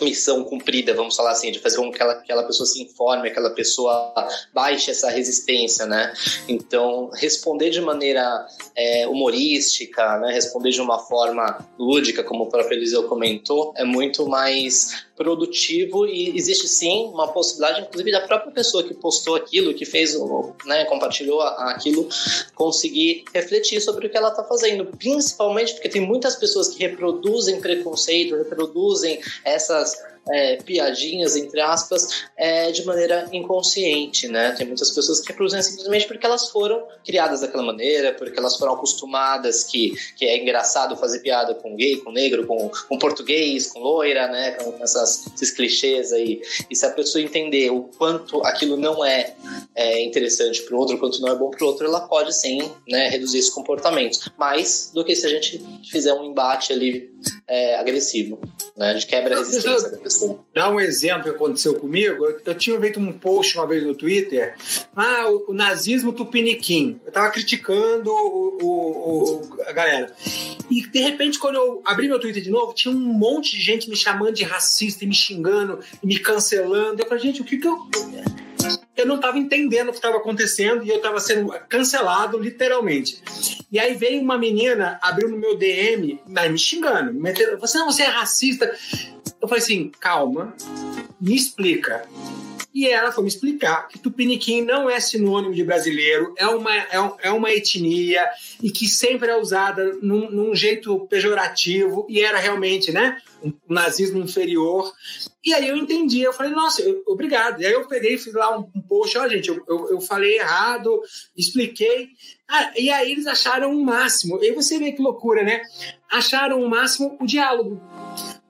missão cumprida, vamos falar assim, de fazer com que aquela, pessoa se informe, aquela pessoa baixe essa resistência, né? Então, responder de maneira é, humorística, né? responder de uma forma lúdica, como o próprio Eliseu comentou, é muito mais produtivo e existe sim uma possibilidade, inclusive, da própria pessoa que postou aquilo, que fez, né, compartilhou aquilo, conseguir refletir sobre o que ela está fazendo, principalmente porque tem muitas pessoas que reproduzem preconceito, reproduzem essas é, piadinhas, entre aspas, é, de maneira inconsciente, né? Tem muitas pessoas que reproduzem simplesmente porque elas foram criadas daquela maneira, porque elas foram acostumadas que, que é engraçado fazer piada com gay, com negro, com, com português, com loira, né? Com essas, esses clichês aí. E se a pessoa entender o quanto aquilo não é, é interessante para o outro, o quanto não é bom para o outro, ela pode sim né, reduzir esses comportamentos. Mais do que se a gente fizer um embate ali é, agressivo, né? De quebra a resistência da pessoa. Dá um exemplo que aconteceu comigo. Eu, eu, tinha feito um post uma vez no Twitter. Ah, o, o nazismo tupiniquim. Eu tava criticando o, o, a galera. E de repente, quando eu abri meu Twitter de novo, tinha um monte de gente me chamando de racista e me xingando e me cancelando. Eu falei, gente, o que que eu eu não estava entendendo o que estava acontecendo e eu estava sendo cancelado, literalmente. E aí veio uma menina, abriu no meu DM, me xingando, me metendo, você não, você é racista. Eu falei assim, calma, me explica. E ela foi me explicar que tupiniquim não é sinônimo de brasileiro, é uma, é, é uma etnia e que sempre é usada num, num jeito pejorativo e era realmente, né? um nazismo inferior. E aí eu entendi, eu falei, nossa, eu, obrigado. E aí eu peguei e fiz lá um, um post, ó, gente, eu, eu, eu, falei errado, expliquei. Ah, e aí eles acharam o máximo. E você vê que loucura, né? Acharam o máximo o diálogo.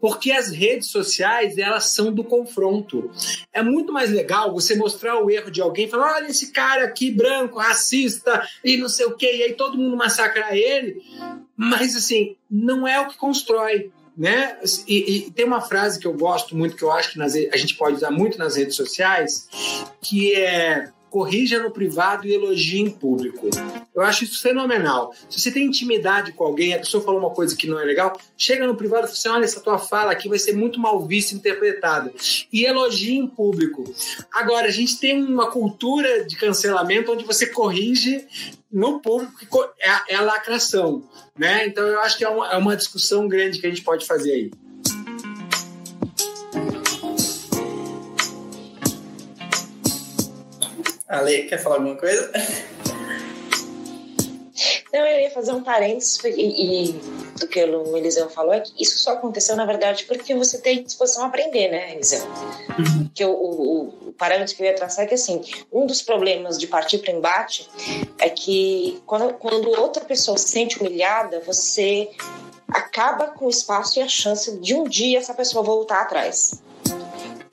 Porque as redes sociais, elas são do confronto. É muito mais legal você mostrar o erro de alguém e falar: olha esse cara aqui, branco, racista, e não sei o quê, e aí todo mundo massacrar ele. Mas, assim, não é o que constrói né? E, e, tem uma frase que eu gosto muito, que eu acho que nas, a gente pode usar muito nas redes sociais, que é corrija no privado e elogie em público. Eu acho isso fenomenal. Se você tem intimidade com alguém, a pessoa falou uma coisa que não é legal, chega no privado e fala assim: olha, essa tua fala aqui vai ser muito mal vista e interpretada. E elogie em público. Agora, a gente tem uma cultura de cancelamento onde você corrige no público, é, é lacração. Né? Então, eu acho que é é uma discussão grande que a gente pode fazer aí. Ale, quer falar alguma coisa? Não, eu ia fazer um parênteses e, e do que o Eliseu falou é que isso só aconteceu, na verdade, porque você tem disposição a aprender, né, Eliseu? Uhum. Que o, o, o, parâmetro que eu ia traçar é que, assim, um dos problemas de partir para embate é que quando, quando outra pessoa se sente humilhada, você acaba com o espaço e a chance de um dia essa pessoa voltar atrás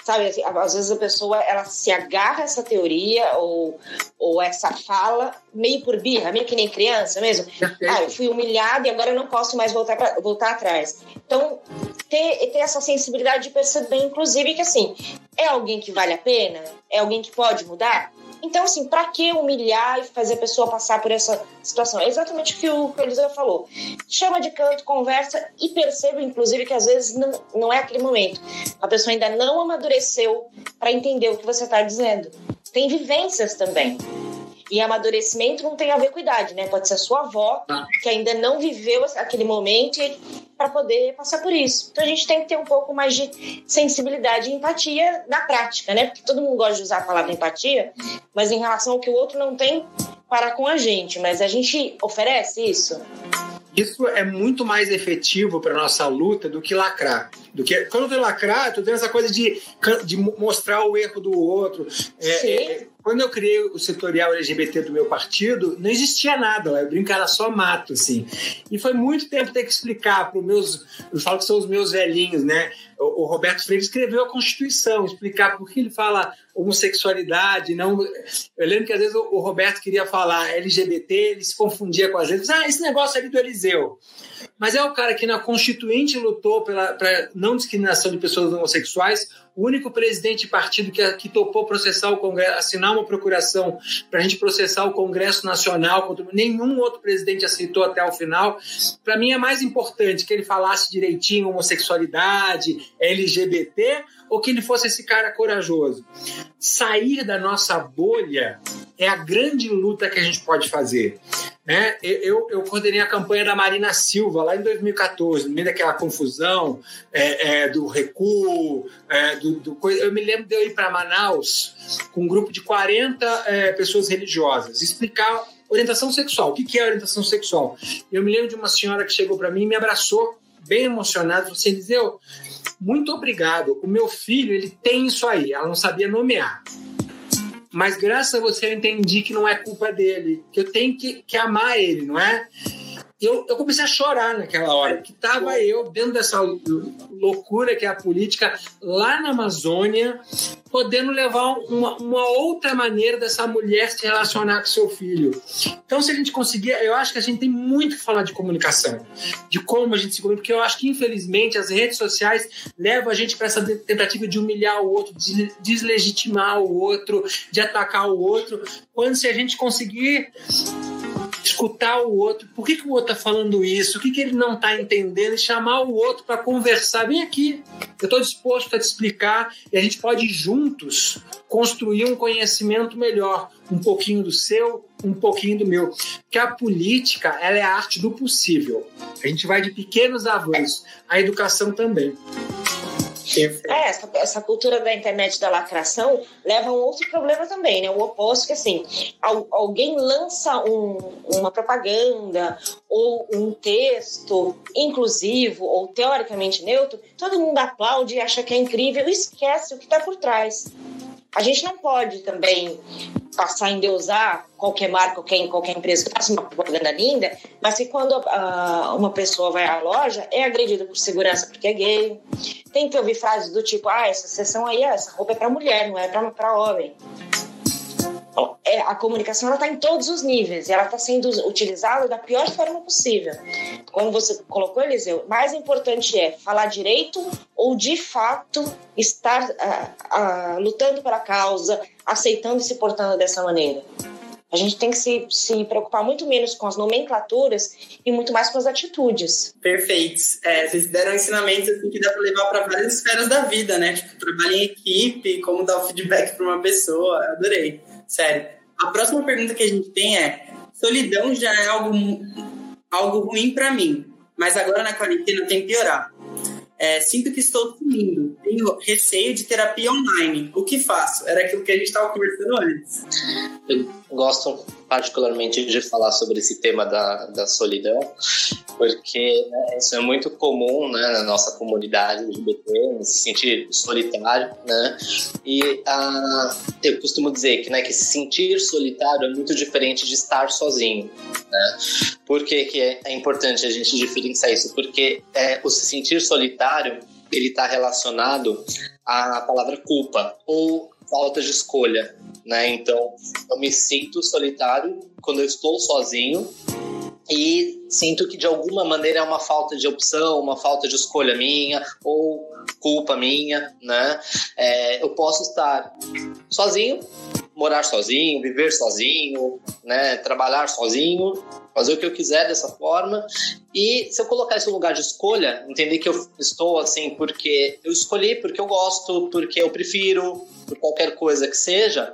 sabe? Assim, às vezes a pessoa ela se agarra a essa teoria ou, ou essa fala meio por birra, meio que nem criança mesmo. Ah, eu fui humilhada e agora eu não posso mais voltar, pra, voltar atrás. Então, ter, ter essa sensibilidade de perceber, inclusive, que assim, é alguém que vale a pena? É alguém que pode mudar? Então, assim, para que humilhar e fazer a pessoa passar por essa situação? É exatamente o que o, Eliseu falou. Chama de canto, conversa e perceba, inclusive, que às vezes não, não é aquele momento. A pessoa ainda não amadureceu para entender o que você está dizendo. Tem vivências também. E amadurecimento não tem a ver com idade, né? Pode ser a sua avó, ah. que ainda não viveu aquele momento para poder passar por isso. Então a gente tem que ter um pouco mais de sensibilidade e empatia na prática, né? Porque todo mundo gosta de usar a palavra empatia, mas em relação ao que o outro não tem para com a gente. Mas a gente oferece isso? Isso é muito mais efetivo para nossa luta do que lacrar. Do que quando eu lacrar, tu tem essa coisa de, de mostrar o erro do outro. É, é, quando eu criei o setorial LGBT do meu partido, não existia nada. Eu brinco, era só mato, assim. E foi muito tempo ter que explicar para os meus. Eu falo que são os meus velhinhos, né? O, o, Roberto Freire escreveu a Constituição, explicar por que ele fala homossexualidade, não. Eu lembro que às vezes o, o Roberto queria falar LGBT, ele se confundia com as letras. Ah, esse negócio ali do Eliseu mas é o cara que na Constituinte lutou pela não discriminação de pessoas homossexuais, o único presidente de partido que, que topou processar o Congresso, assinar uma procuração para a gente processar o Congresso Nacional, contra, nenhum outro presidente aceitou até o final. Para mim é mais importante que ele falasse direitinho homossexualidade, LGBT, ou que ele fosse esse cara corajoso. Sair da nossa bolha é a grande luta que a gente pode fazer. Né? Eu, eu coordenei a campanha da Marina Silva lá em 2014, no meio daquela confusão é, é, do recuo, é, do, do, eu me lembro de eu ir para Manaus com um grupo de 40 é, pessoas religiosas, explicar orientação sexual. O que é orientação sexual? Eu me lembro de uma senhora que chegou para mim e me abraçou, bem emocionada, falou assim, Eliseu, muito obrigado, o meu filho ele tem isso aí, ela não sabia nomear mas graças a você eu entendi que não é culpa dele, que eu tenho que, que amar ele, não é? Eu, eu comecei a chorar naquela hora, que estava eu dentro dessa loucura que é a política lá na Amazônia, podendo levar uma, uma, outra maneira dessa mulher se relacionar com seu filho. Então, se a gente conseguir, eu acho que a gente tem muito que falar de comunicação, de como a gente se comunica, porque eu acho que, infelizmente, as redes sociais levam a gente para essa tentativa de humilhar o outro, de deslegitimar o outro, de atacar o outro, quando se a gente conseguir escutar o outro, por que, que o outro está falando isso, o que, que ele não está entendendo, e chamar o outro para conversar. Vem aqui, eu estou disposto a te explicar e a gente pode juntos construir um conhecimento melhor, um pouquinho do seu, um pouquinho do meu. Porque a política ela é a arte do possível. A gente vai de pequenos avanços, a educação também. É, essa, essa cultura da internet da lacração leva a um outro problema também, né? O oposto que, assim, alguém lança um, uma propaganda ou um texto inclusivo ou teoricamente neutro, todo mundo aplaude e acha que é incrível e esquece o que está por trás. A gente não pode também passar em deusar qualquer marca, qualquer, qualquer empresa que faça uma propaganda linda, mas que quando uh, uma pessoa vai à loja é agredida por segurança porque é gay. Tem que ouvir frases do tipo, ah, essa sessão aí, essa roupa é para mulher, não é para homem. É, a comunicação está em todos os níveis e ela está sendo utilizada da pior forma possível. Como você colocou, Eliseu, mais importante é falar direito ou de fato estar uh, uh, lutando pela causa, aceitando e se portando dessa maneira. A gente tem que se, se preocupar muito menos com as nomenclaturas e muito mais com as atitudes. Perfeitos. É, vocês deram ensinamentos assim, que dá para levar para várias esferas da vida, né? Tipo, trabalho em equipe, como dar o feedback para uma pessoa. Adorei. Sério. A próxima pergunta que a gente tem é: solidão já é algo, algo ruim para mim, mas agora na quarentena tem piorar. É, sinto que estou sumindo. Tenho receio de terapia online. O que faço? Era aquilo que a gente estava conversando antes. Gosto particularmente de falar sobre esse tema da, da solidão, porque né, isso é muito comum né, na nossa comunidade LGBT, se sentir solitário, né? E ah, eu costumo dizer que, né, que se sentir solitário é muito diferente de estar sozinho, né? Por que, que é, é importante a gente diferenciar isso? Porque é, o se sentir solitário ele está relacionado à palavra culpa ou falta de escolha, né? Então, eu me sinto solitário quando eu estou sozinho e sinto que de alguma maneira é uma falta de opção, uma falta de escolha minha ou culpa minha, né? É, eu posso estar sozinho, morar sozinho, viver sozinho, né? Trabalhar sozinho, fazer o que eu quiser dessa forma. E se eu colocar isso no lugar de escolha, entender que eu estou assim porque eu escolhi, porque eu gosto, porque eu prefiro, por qualquer coisa que seja,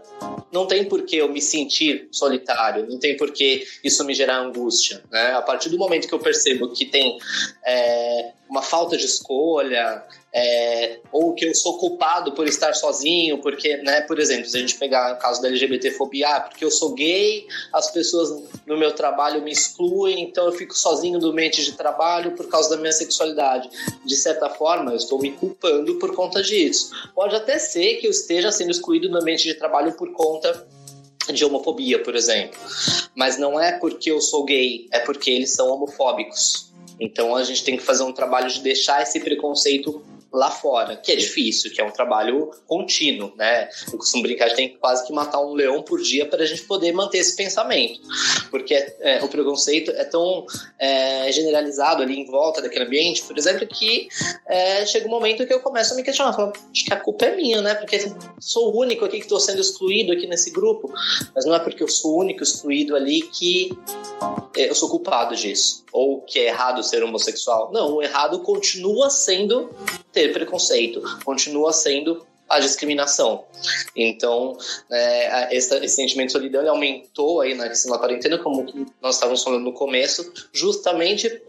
não tem por que eu me sentir solitário, não tem por que isso me gerar angústia. Né? A partir do momento que eu percebo que tem é, uma falta de escolha, é, ou que eu sou culpado por estar sozinho, porque, né, por exemplo, se a gente pegar o caso da LGBTfobia, ah, porque eu sou gay, as pessoas no meu trabalho me excluem, então eu fico sozinho do ambiente de trabalho por causa da minha sexualidade. De certa forma, eu estou me culpando por conta disso. Pode até ser que eu esteja sendo excluído do ambiente de trabalho por conta de homofobia, por exemplo. Mas não é porque eu sou gay, é porque eles são homofóbicos. Então a gente tem que fazer um trabalho de deixar esse preconceito lá fora, que é difícil, que é um trabalho contínuo, né? Eu costumo brincar, tem quase que matar um leão por dia para a gente poder manter esse pensamento, porque é, o preconceito é tão é, generalizado ali em volta daquele ambiente, por exemplo, que é, chega um momento que eu começo a me questionar, falo, acho que a culpa é minha, né? Porque sou o único aqui que estou sendo excluído aqui nesse grupo, mas não é porque eu sou o único excluído ali que é, eu sou culpado disso, ou que é errado ser homossexual. Não, o errado continua sendo ter preconceito, continua sendo a discriminação. Então, é, esse, esse, sentimento solidão aumentou aí na da quarentena, como nós estávamos falando no começo, justamente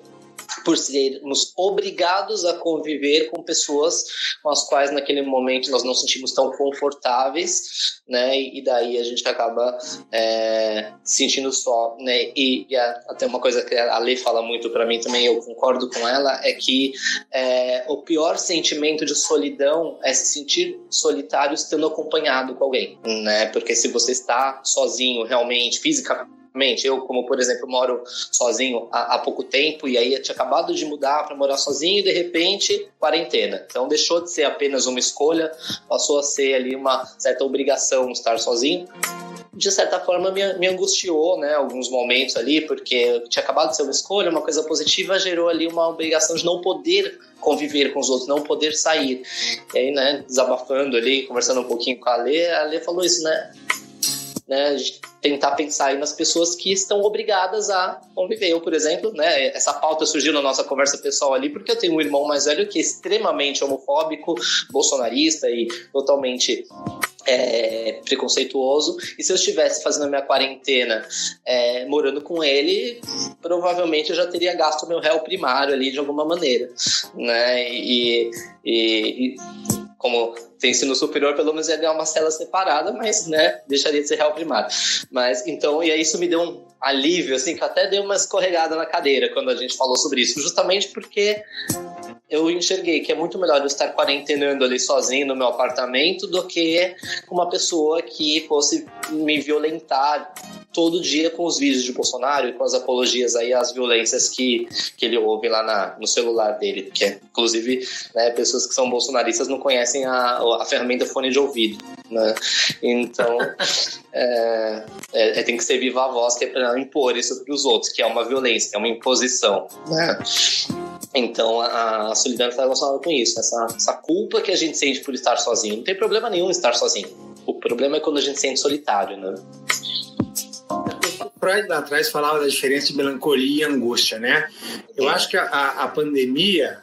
por sermos obrigados a conviver com pessoas com as quais naquele momento nós não sentimos tão confortáveis, né? E daí a gente acaba é, sentindo só, né? E, e a, até uma coisa que a Lei fala muito para mim também, eu concordo com ela, é que é, o pior sentimento de solidão é se sentir solitário estando acompanhado com alguém, né? Porque se você está sozinho realmente, fisicamente eu, como por exemplo, moro sozinho há, há pouco tempo e aí eu tinha acabado de mudar para morar sozinho e de repente quarentena. Então deixou de ser apenas uma escolha, passou a ser ali uma certa obrigação estar sozinho de certa forma me, me, angustiou, né, alguns momentos ali, porque tinha acabado de ser uma escolha, uma coisa positiva gerou ali uma obrigação de não poder conviver com os outros, não poder sair. E aí, né, desabafando ali, conversando um pouquinho com a Lê, a Lê falou isso, né, né, tentar pensar aí nas pessoas que estão obrigadas a conviver. Eu, por exemplo, né, essa pauta surgiu na nossa conversa pessoal ali porque eu tenho um irmão mais velho que é extremamente homofóbico, bolsonarista e totalmente é, preconceituoso. E se eu estivesse fazendo a minha quarentena é, morando com ele, provavelmente eu já teria gasto meu réu primário ali de alguma maneira. Né? E, e, e como tem ensino superior, pelo menos ia ganhar uma cela separada, mas, né, deixaria de ser réu primário. Mas, então, e aí isso me deu um alívio, assim, que até deu uma escorregada na cadeira quando a gente falou sobre isso, justamente porque eu enxerguei que é muito melhor eu estar quarentenando ali sozinho no meu apartamento do que uma pessoa que fosse me violentar todo dia com os vídeos de Bolsonaro e com as apologias aí às violências que, que ele ouve lá na, no celular dele, que é, inclusive né, pessoas que são bolsonaristas não conhecem a, a ferramenta fone de ouvido, né? Então [laughs] é, é, é tem que ser viva a voz que é para impor isso para os outros, que é uma violência, que é uma imposição, né? Então a, a solidariedade está relacionada com isso, essa, essa culpa que a gente sente por estar sozinho. Não tem problema nenhum estar sozinho. O problema é quando a gente sente solitário, né? Freud lá atrás falava da diferença de melancolia e angústia, né? Eu acho que a, a pandemia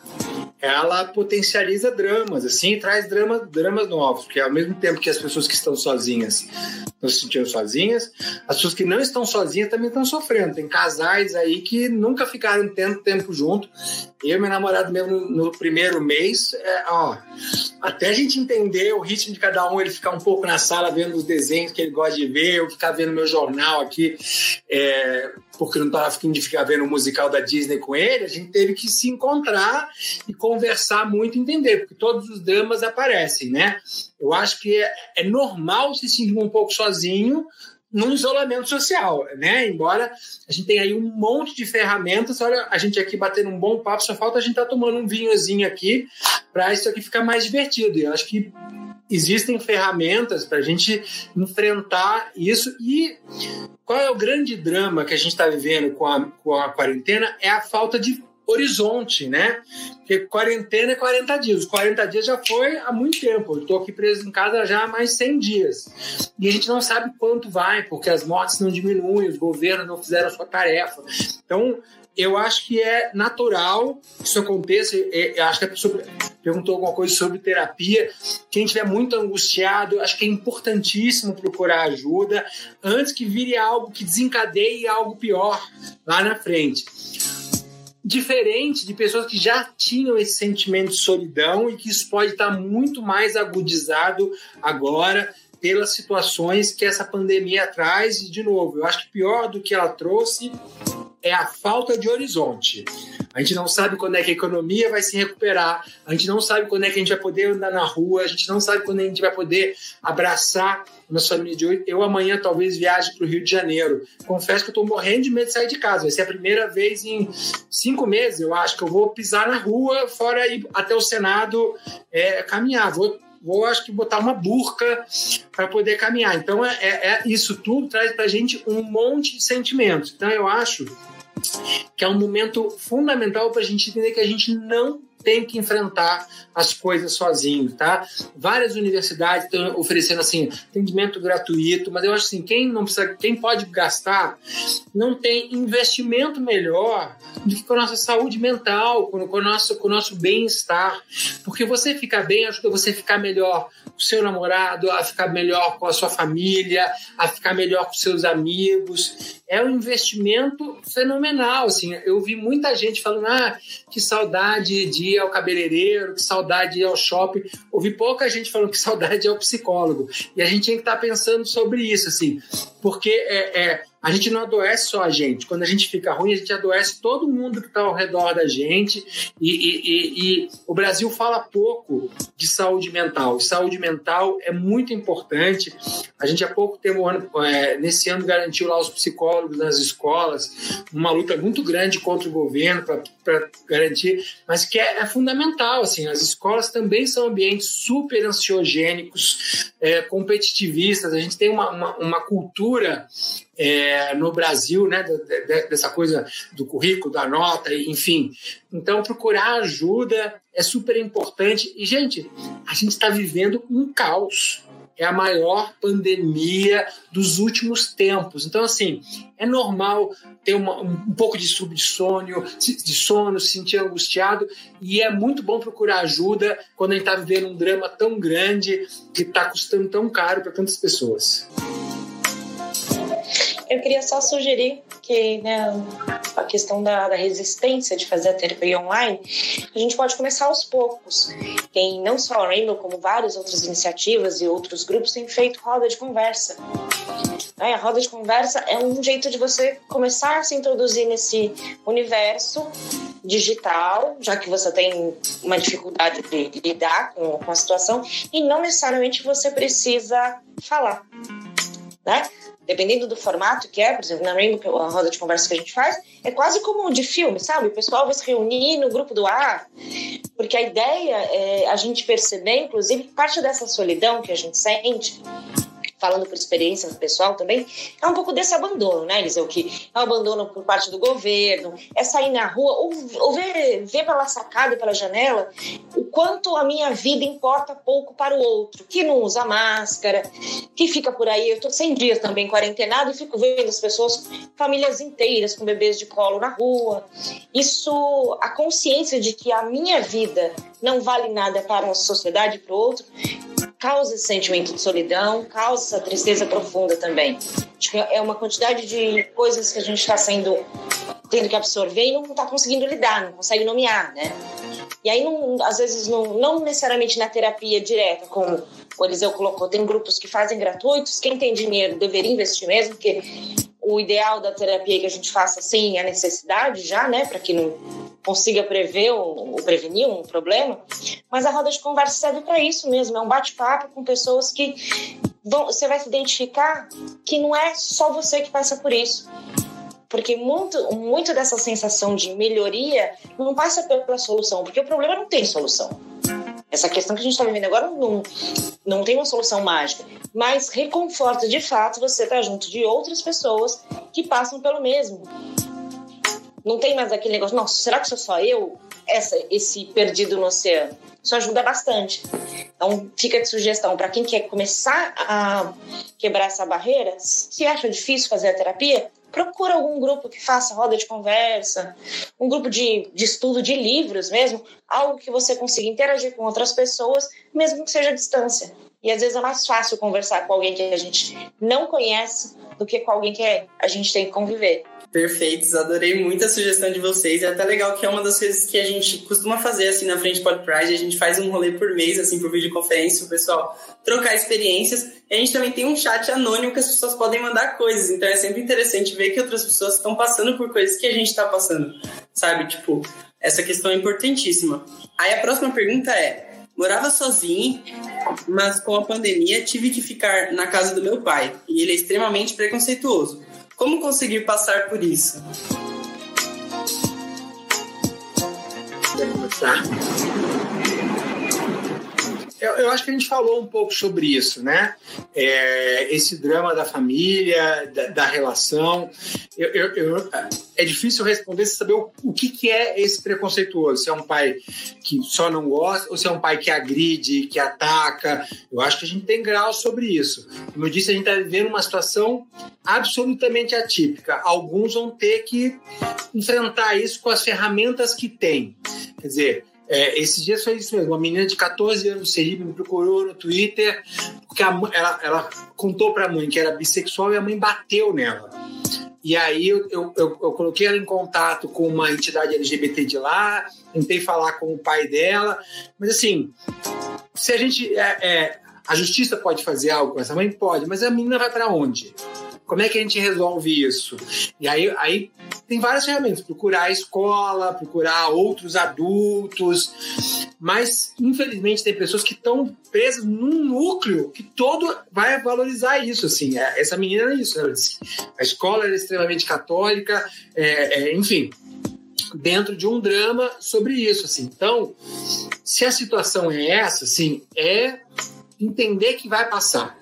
ela potencializa dramas, assim, traz dramas, dramas novos, porque ao mesmo tempo que as pessoas que estão sozinhas estão se sentindo sozinhas, as pessoas que não estão sozinhas também estão sofrendo. Tem casais aí que nunca ficaram tanto tempo junto. Eu e meu namorado mesmo no, primeiro mês, é, ó, até a gente entender o ritmo de cada um, ele ficar um pouco na sala vendo os desenhos que ele gosta de ver, eu ficar vendo meu jornal aqui, é, porque não estava afim de ficar vendo o musical da Disney com ele, a gente teve que se encontrar e conversar muito, entender, porque todos os dramas aparecem, né? Eu acho que é, é normal se sentir um pouco sozinho, num isolamento social, né? Embora a gente tenha aí um monte de ferramentas, olha, a gente aqui batendo um bom papo, só falta a gente estar tá tomando um vinhozinho aqui para isso aqui ficar mais divertido. E eu acho que existem ferramentas para a gente enfrentar isso. E qual é o grande drama que a gente está vivendo com a, com a quarentena? É a falta de horizonte, né? Porque quarentena é 40 dias. Os 40 dias já foi há muito tempo. Eu estou aqui preso em casa já há mais 100 dias. E a gente não sabe quanto vai, porque as mortes não diminuem, os governos não fizeram a sua tarefa. Então, eu acho que é natural que isso aconteça. Eu acho que a pessoa perguntou alguma coisa sobre terapia. Quem estiver muito angustiado, acho que é importantíssimo procurar ajuda antes que vire algo que desencadeie algo pior lá na frente diferente de pessoas que já tinham esse sentimento de solidão e que isso pode estar muito mais agudizado agora pelas situações que essa pandemia traz. E, de novo, eu acho que pior do que ela trouxe é a falta de horizonte. A gente não sabe quando é que a economia vai se recuperar, a gente não sabe quando é que a gente vai poder andar na rua, a gente não sabe quando a gente vai poder abraçar nossa família de hoje. Eu amanhã talvez viaje para o Rio de Janeiro. Confesso que eu estou morrendo de medo de sair de casa. Vai ser a primeira vez em cinco meses, eu acho, que eu vou pisar na rua, fora ir até o Senado é, caminhar. Vou vou acho que botar uma burca para poder caminhar. Então é, é, é, isso tudo traz para a gente um monte de sentimentos. Então eu acho que é um momento fundamental para a gente entender que a gente não tem que enfrentar as coisas sozinho, tá? Várias universidades estão oferecendo assim atendimento gratuito, mas eu acho assim quem não precisa, quem pode gastar, não tem investimento melhor do que com a nossa saúde mental, com, o nosso com nosso bem-estar, porque você ficar bem ajuda você a ficar melhor seu namorado, a ficar melhor com a sua família, a ficar melhor com seus amigos. É um investimento fenomenal, assim. Eu vi muita gente falando: "Ah, que saudade de ir ao cabeleireiro, que saudade de ir ao shopping. Ouvi pouca gente falando que saudade é o psicólogo. E a gente tinha que estar pensando sobre isso, assim, porque é, é a gente não adoece só a gente. Quando a gente fica ruim, a gente adoece todo mundo que está ao redor da gente. E, e, e, e, o Brasil fala pouco de saúde mental. Saúde mental é muito importante. A gente há pouco tempo, é, nesse ano, garantiu lá os psicólogos nas escolas, uma luta muito grande contra o governo para garantir, mas que é, é, fundamental. Assim, as escolas também são ambientes super ansiogênicos, é, competitivistas. A gente tem uma, uma, uma cultura é, no Brasil, né, dessa coisa do currículo, da nota, enfim. Então, procurar ajuda é super importante. E, gente, a gente está vivendo um caos. é a maior pandemia dos últimos tempos. Então, assim, é normal ter uma, um pouco de subsônio, de sono, se sentir angustiado, e é muito bom procurar ajuda quando a gente está vivendo um drama tão grande que está custando tão caro para tantas pessoas. Eu queria só sugerir que né, a questão da, da, resistência de fazer a terapia online, a gente pode começar aos poucos. Tem não só a Rainbow, como várias outras iniciativas e outros grupos têm feito roda de conversa. É, a roda de conversa é um jeito de você começar a se introduzir nesse universo digital, já que você tem uma dificuldade de lidar com, com a situação, e não necessariamente você precisa falar. Né? Dependendo do formato que é, por exemplo, na Rainbow, a roda de conversa que a gente faz, é quase como de filme, sabe? O pessoal vai se reunir no grupo do ar, porque a ideia é a gente perceber, inclusive, parte dessa solidão que a gente sente falando por experiência pessoal também, é um pouco desse abandono, né, Eliseu? Que é o abandono por parte do governo, é sair na rua, ou, ou ver, ver pela sacada pela janela o quanto a minha vida importa pouco para o outro, que não usa máscara, que fica por aí. Eu estou 100 dias também quarentenado e fico vendo as pessoas, famílias inteiras com bebês de colo na rua. Isso, a consciência de que a minha vida não vale nada para a sociedade para o outro, causa esse sentimento de solidão, causa essa tristeza profunda também. Acho que é uma quantidade de coisas que a gente está sendo tendo que absorver e não está conseguindo lidar, não consegue nomear, né? E aí, não, às vezes, não, não necessariamente na terapia direta, como o Eliseu colocou, tem grupos que fazem gratuitos, quem tem dinheiro deveria investir mesmo, porque o ideal da terapia é que a gente faça sem a necessidade já, né, para que não consiga prever ou, ou, prevenir um problema, mas a roda de conversa serve para isso mesmo, é um bate-papo com pessoas que vão, você vai se identificar que não é só você que passa por isso. Porque muito, muito dessa sensação de melhoria não passa pela solução, porque o problema não tem solução. Essa questão que a gente está vivendo agora não, não tem uma solução mágica, mas reconforta de fato você estar tá junto de outras pessoas que passam pelo mesmo. Não tem mais aquele negócio, nossa, será que sou só eu? Essa, esse perdido no oceano. Isso ajuda bastante. Então, fica de sugestão para quem quer começar a quebrar essa barreira, se acha difícil fazer a terapia, procura algum grupo que faça roda de conversa, um grupo de, de estudo de livros mesmo, algo que você consiga interagir com outras pessoas, mesmo que seja à distância. E às vezes é mais fácil conversar com alguém que a gente não conhece do que com alguém que a gente tem que conviver. Perfeitos, adorei muito a sugestão de vocês. É até legal que é uma das coisas que a gente costuma fazer assim na frente Pod Pride. A gente faz um rolê por mês, assim, por videoconferência, o pessoal trocar experiências. E a gente também tem um chat anônimo que as pessoas podem mandar coisas. Então é sempre interessante ver que outras pessoas estão passando por coisas que a gente está passando, sabe? Tipo, essa questão é importantíssima. Aí a próxima pergunta é: morava sozinho, mas com a pandemia tive que ficar na casa do meu pai. E ele é extremamente preconceituoso. Como conseguir passar por isso? Quer começar? Eu, eu, acho que a gente falou um pouco sobre isso, né? É, esse drama da família, da, da relação. Eu, eu, é difícil responder sem saber o, o que, que é esse preconceituoso. Se é um pai que só não gosta ou se é um pai que agride, que ataca. Eu acho que a gente tem grau sobre isso. Como eu disse, a gente está vivendo uma situação absolutamente atípica. Alguns vão ter que enfrentar isso com as ferramentas que têm. Quer dizer, é, esses dias foi isso mesmo. Uma menina de 14 anos, Serib, me procurou no Twitter porque a, ela, ela contou para a mãe que era bissexual e a mãe bateu nela. E aí eu, eu, eu, eu, coloquei ela em contato com uma entidade LGBT de lá, tentei falar com o pai dela, mas assim, se a gente. É, é, a justiça pode fazer algo com essa mãe? Pode, mas a menina vai para onde? Como é que a gente resolve isso? E aí, aí tem várias ferramentas, procurar a escola, procurar outros adultos, mas infelizmente tem pessoas que estão presas num núcleo que todo vai valorizar isso, assim, é, essa menina é isso, disse, a escola é extremamente católica, é, é, enfim, dentro de um drama sobre isso, assim. Então, se a situação é essa, assim, é entender que vai passar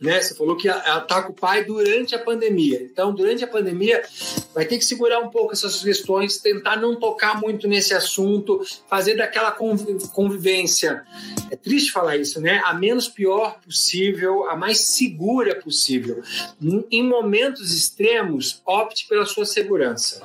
né? Você falou que ataca o pai durante a pandemia. Então, durante a pandemia, vai ter que segurar um pouco essas questões, tentar não tocar muito nesse assunto, fazer daquela convivência. É triste falar isso, né? A menos pior possível, a mais segura possível. Em momentos extremos, opte pela sua segurança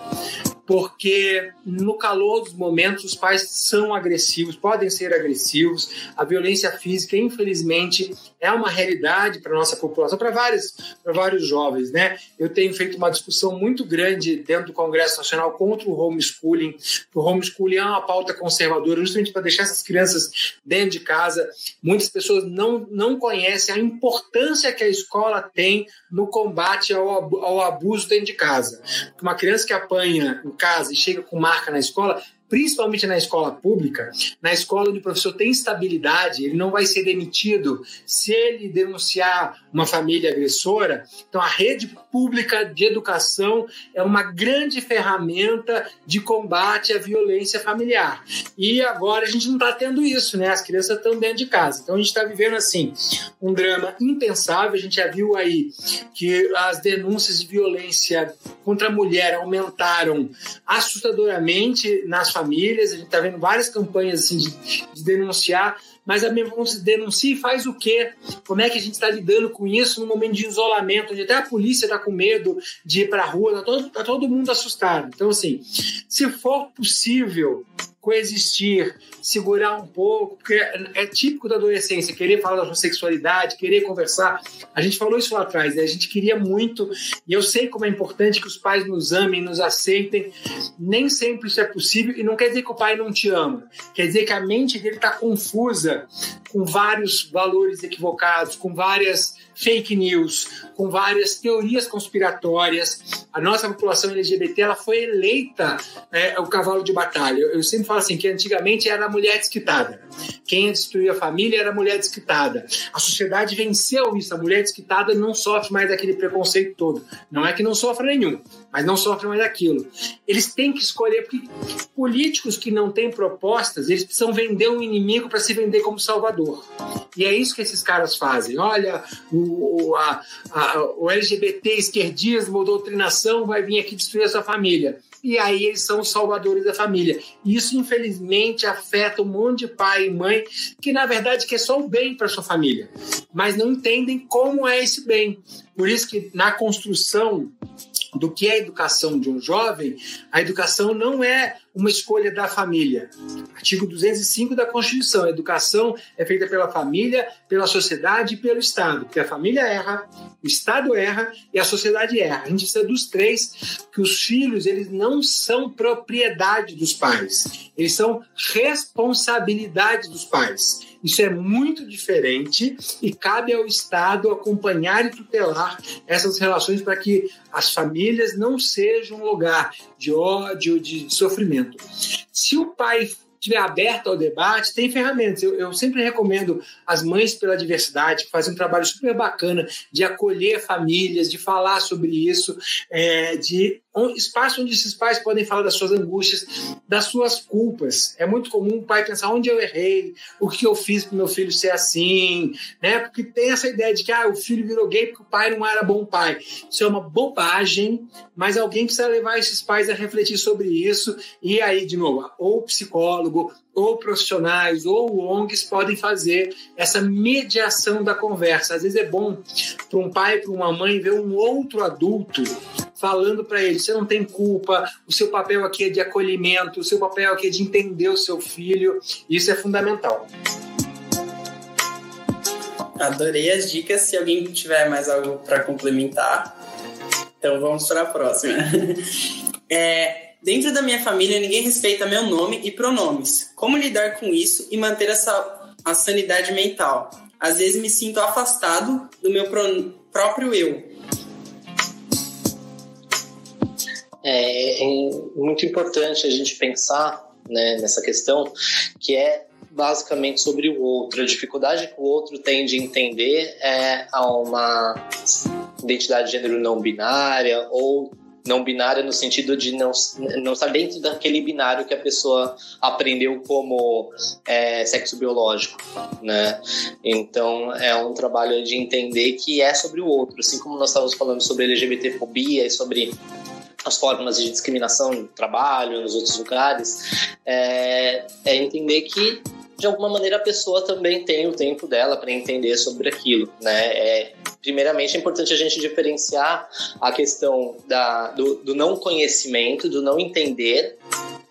porque no calor dos momentos os pais são agressivos, podem ser agressivos. A violência física, infelizmente, é uma realidade para nossa população, para vários, para vários jovens, né? Eu tenho feito uma discussão muito grande dentro do Congresso Nacional contra o homeschooling. O homeschooling é uma pauta conservadora, justamente para deixar essas crianças dentro de casa. Muitas pessoas não, não conhecem a importância que a escola tem no combate ao, ao abuso dentro de casa. Uma criança que apanha casa e chega com marca na escola, principalmente na escola pública, na escola onde o professor tem estabilidade, ele não vai ser demitido se ele denunciar uma família agressora. Então, a rede pública de educação é uma grande ferramenta de combate à violência familiar. E agora a gente não está tendo isso, né? As crianças estão dentro de casa. Então, a gente está vivendo, assim, um drama impensável. A gente já viu aí que as denúncias de violência contra a mulher aumentaram assustadoramente nas famílias a gente está vendo várias campanhas assim, de, de denunciar, mas a denuncia e faz o quê? Como é que a gente está lidando com isso no momento de isolamento, onde até a polícia está com medo de ir para a rua, está todo, tá todo mundo assustado. Então, assim, se for possível coexistir, segurar um pouco, porque é típico da adolescência querer falar da sua sexualidade, querer conversar. A gente falou isso lá atrás, né? A gente queria muito, e eu sei como é importante que os pais nos amem, nos aceitem. Nem sempre isso é possível, e não quer dizer que o pai não te ama. Quer dizer que a mente dele está confusa com vários valores equivocados, com várias fake news, com várias teorias conspiratórias. A nossa população LGBT ela foi eleita é, o cavalo de batalha. Eu, eu sempre falo assim que antigamente era a mulher desquitada. Quem destruía a família era a mulher desquitada. A sociedade venceu isso. A mulher desquitada não sofre mais daquele preconceito todo. Não é que não sofra nenhum, mas não sofre mais daquilo. Eles têm que escolher, porque políticos que não têm propostas, eles precisam vender um inimigo para se vender como salvador. E é isso que esses caras fazem. Olha, o, a, a, o LGBT, esquerdismo, doutrinação vai vir aqui destruir a sua família e aí eles são os salvadores da família. Isso, infelizmente, afeta um monte de pai e mãe que, na verdade, quer só o bem para sua família, mas não entendem como é esse bem. Por isso que na construção do que é a educação de um jovem, a educação não é uma escolha da família. Artigo 205 da Constituição. A educação é feita pela família, pela sociedade e pelo Estado. Porque a família erra, o Estado erra e a sociedade erra. A gente precisa dos três, que os filhos eles não são propriedade dos pais. Eles são responsabilidade dos pais. Isso é muito diferente e cabe ao Estado acompanhar e tutelar essas relações para que as famílias não sejam um lugar de ódio, de sofrimento. Se o pai estiver aberto ao debate, tem ferramentas. Eu, eu, sempre recomendo as Mães pela Diversidade, que fazem um trabalho super bacana de acolher famílias, de falar sobre isso, é, de um espaço onde esses pais podem falar das suas angústias, das suas culpas. É muito comum o pai pensar onde eu errei, o que eu fiz para meu filho ser assim, né? Porque tem essa ideia de que ah, o filho virou gay porque o pai não era bom pai. Isso é uma bobagem, mas alguém precisa levar esses pais a refletir sobre isso. E aí, de novo, ou psicólogo, ou profissionais ou ONGs podem fazer essa mediação da conversa. Às vezes é bom para um pai, para uma mãe ver um outro adulto falando para ele: você não tem culpa, o seu papel aqui é de acolhimento, o seu papel aqui é de entender o seu filho. Isso é fundamental. Adorei as dicas. Se alguém tiver mais algo para complementar, então vamos para a próxima. [laughs] É, Dentro da minha família, ninguém respeita meu nome e pronomes. Como lidar com isso e manter essa, a sanidade mental? Às vezes me sinto afastado do meu pro, próprio eu. É, é, muito importante a gente pensar né, nessa questão, que é basicamente sobre o outro. A dificuldade que o outro tem de entender é a uma identidade de gênero não binária ou não binária no sentido de não, não estar dentro daquele binário que a pessoa aprendeu como é, sexo biológico, né? Então é um trabalho de entender que é sobre o outro, assim como nós estávamos falando sobre LGBTfobia e sobre as formas de discriminação no trabalho, nos outros lugares, é, é entender que de alguma maneira a pessoa também tem o tempo dela para entender sobre aquilo, né? É, primeiramente é importante a gente diferenciar a questão da, do, do não conhecimento, do não entender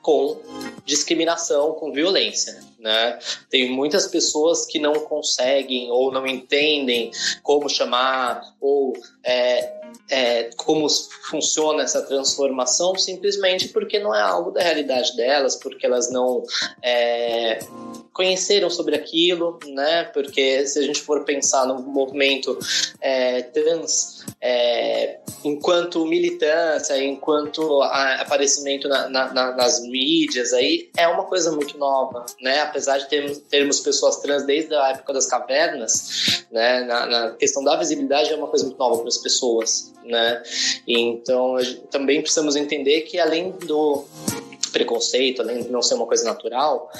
com discriminação, com violência. Né? Tem muitas pessoas que não conseguem ou não entendem como chamar ou é, é, como funciona essa transformação simplesmente porque não é algo da realidade delas, porque elas não é, conheceram sobre aquilo, né? Porque se a gente for pensar no movimento é, trans é, enquanto militância, enquanto aparecimento na, na, nas mídias, aí é uma coisa muito nova, né? Apesar de termos, termos pessoas trans desde a época das cavernas, né? Na, na questão da visibilidade é uma coisa muito nova para as pessoas, né? Então também precisamos entender que além do preconceito, além de não ser uma coisa natural,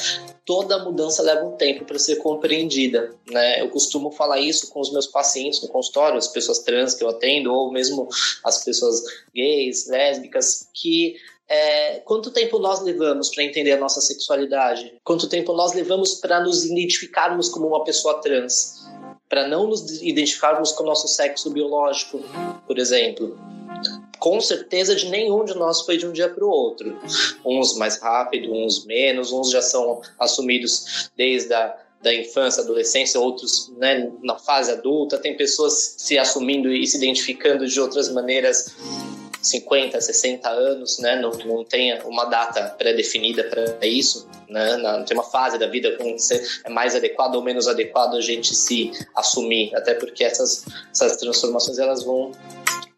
toda mudança leva um tempo para ser compreendida, né? Eu costumo falar isso com os meus pacientes no consultório, as pessoas trans que eu atendo, ou mesmo as pessoas gays, lésbicas, que é, quanto tempo nós levamos para entender a nossa sexualidade? Quanto tempo nós levamos para nos identificarmos como uma pessoa trans? Para não nos identificarmos com o nosso sexo biológico, por exemplo com certeza de nenhum de nós foi de um dia para o outro. Uns mais rápido, uns menos, uns já são assumidos desde a da infância, adolescência, outros né, na fase adulta. Tem pessoas se assumindo e se identificando de outras maneiras 50, 60 anos, né? Não, não tem uma data pré-definida para isso, né? Não tem uma fase da vida com que é mais adequado ou menos adequado a gente se assumir, até porque essas, essas transformações elas vão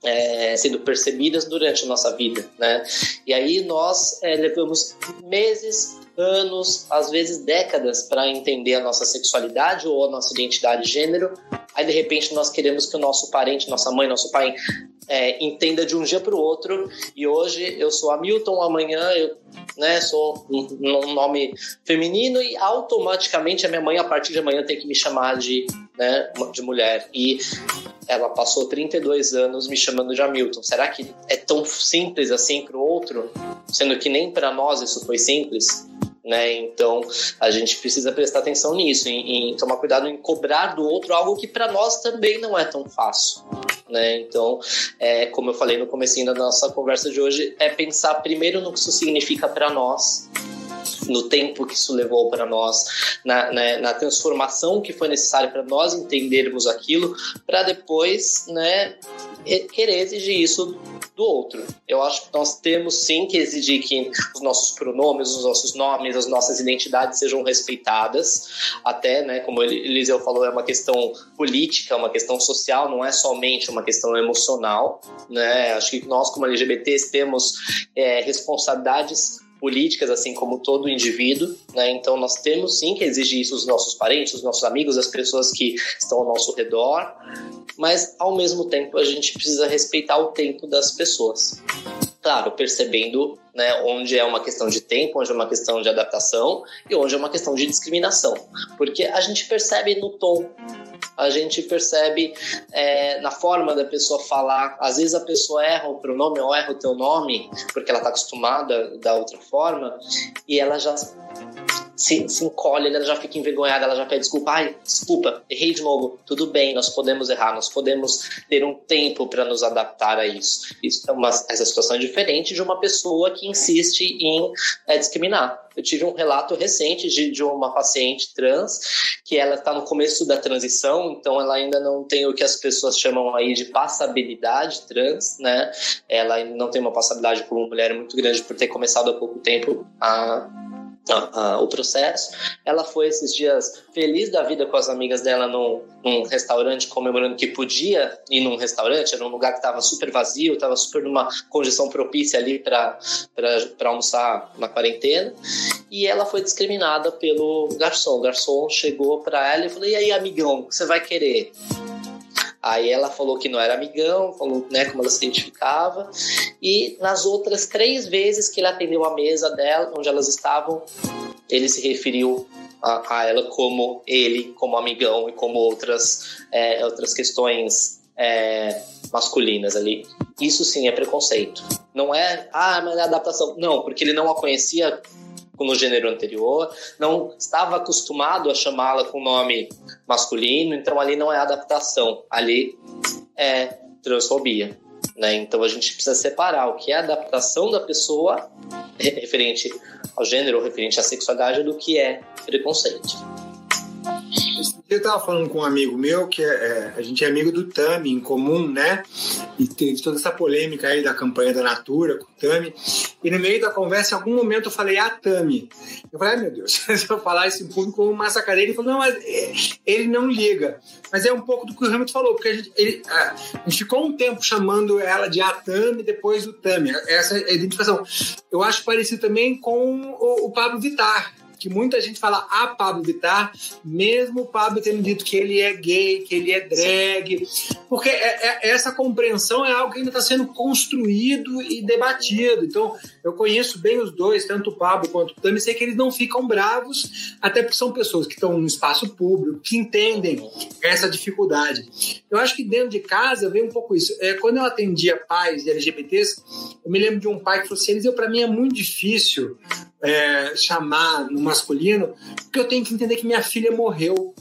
é, sendo percebidas durante a nossa vida, né? E aí nós é, levamos meses, anos, às vezes décadas para entender a nossa sexualidade ou a nossa identidade de gênero. Aí de repente nós queremos que o nosso parente, nossa mãe, nosso pai é, entenda de um dia para o outro. E hoje eu sou Hamilton, amanhã eu né, sou um, um, nome feminino e automaticamente a minha mãe a partir de amanhã tem que me chamar de, né, de mulher. E ela passou 32 anos me chamando de Hamilton. Será que é tão simples assim para o outro? Sendo que nem para nós isso foi simples? Né? Então a gente precisa prestar atenção nisso, em, em tomar cuidado em cobrar do outro algo que para nós também não é tão fácil. Né? Então, é, como eu falei no começo da nossa conversa de hoje, é pensar primeiro no que isso significa para nós, no tempo que isso levou para nós, na, na, na, transformação que foi necessária para nós entendermos aquilo, para depois né, querer exigir isso do outro. Eu acho que nós temos sim que exigir que os nossos pronomes, os nossos nomes, as nossas identidades sejam respeitadas. Até, né, como Eliseu falou, é uma questão política, uma questão social, não é somente uma questão emocional. Né? Acho que nós, como LGBTs, temos é, responsabilidades políticas, assim como todo indivíduo, né? Então nós temos sim que exigir isso dos nossos parentes, dos nossos amigos, das pessoas que estão ao nosso redor, mas ao mesmo tempo a gente precisa respeitar o tempo das pessoas. Claro, percebendo né, onde é uma questão de tempo, onde é uma questão de adaptação e onde é uma questão de discriminação. Porque a gente percebe no tom a gente percebe é, na forma da pessoa falar. Às vezes a pessoa erra o pronome ou erra o teu nome, porque ela está acostumada da outra forma, e ela já se, se encolhe, ela já fica envergonhada, ela já pede desculpa. Ai, desculpa, errei de novo. Tudo bem, nós podemos errar, nós podemos ter um tempo para nos adaptar a isso. isso é uma, essa situação é diferente de uma pessoa que insiste em é, discriminar. Eu tive um relato recente de, de uma paciente trans que ela está no começo da transição, então ela ainda não tem o que as pessoas chamam aí de passabilidade trans, né? Ela não tem uma passabilidade como mulher muito grande por ter começado há pouco tempo a o processo. Ela foi esses dias feliz da vida com as amigas dela num, num restaurante, comemorando que podia ir num restaurante, era um lugar que estava super vazio, estava super numa condição propícia ali para almoçar na quarentena. E ela foi discriminada pelo garçom. O garçom chegou para ela e falou: E aí, amigão, você vai querer? Aí ela falou que não era amigão, falou né, como ela se identificava. E nas outras três vezes que ele atendeu a mesa dela, onde elas estavam, ele se referiu a, a ela como ele, como amigão e como outras, é, outras questões é, masculinas ali. Isso sim é preconceito. Não é, ah, mas é adaptação. Não, porque ele não a conhecia no gênero anterior, não estava acostumado a chamá-la com nome masculino, então ali não é adaptação, ali é transfobia. Né? Então a gente precisa separar o que é adaptação da pessoa referente ao gênero, referente à sexualidade, do que é preconceito. Eu estava falando com um amigo meu, que é, é, a gente é amigo do Tami em comum, né? E teve toda essa polêmica aí da campanha da Natura com o Tami. E no meio da conversa, em algum momento, eu falei, ah, Tami. Eu falei, ai meu Deus, [laughs] se eu falar isso em público, eu massacrei. Ele falou, não, mas é, ele não liga. Mas é um pouco do que o Hamilton falou, porque a gente, ele, a, a gente ficou um tempo chamando ela de Atami depois do Tami. Essa é a identificação. Eu acho parecido também com o, o Pablo Vittar que muita gente fala a Pablo Vittar, mesmo o Pablo tendo dito que ele é gay, que ele é drag, porque é, é, essa compreensão é algo que ainda está sendo construído e debatido. Então, eu conheço bem os dois, tanto o Pablo quanto o Tami, sei que eles não ficam bravos, até porque são pessoas que estão no espaço público, que entendem essa dificuldade. Eu acho que dentro de casa vem um pouco isso. É, quando eu atendia pais LGBTs, eu me lembro de um pai que falou assim: para mim é muito difícil é, chamar no masculino, porque eu tenho que entender que minha filha morreu.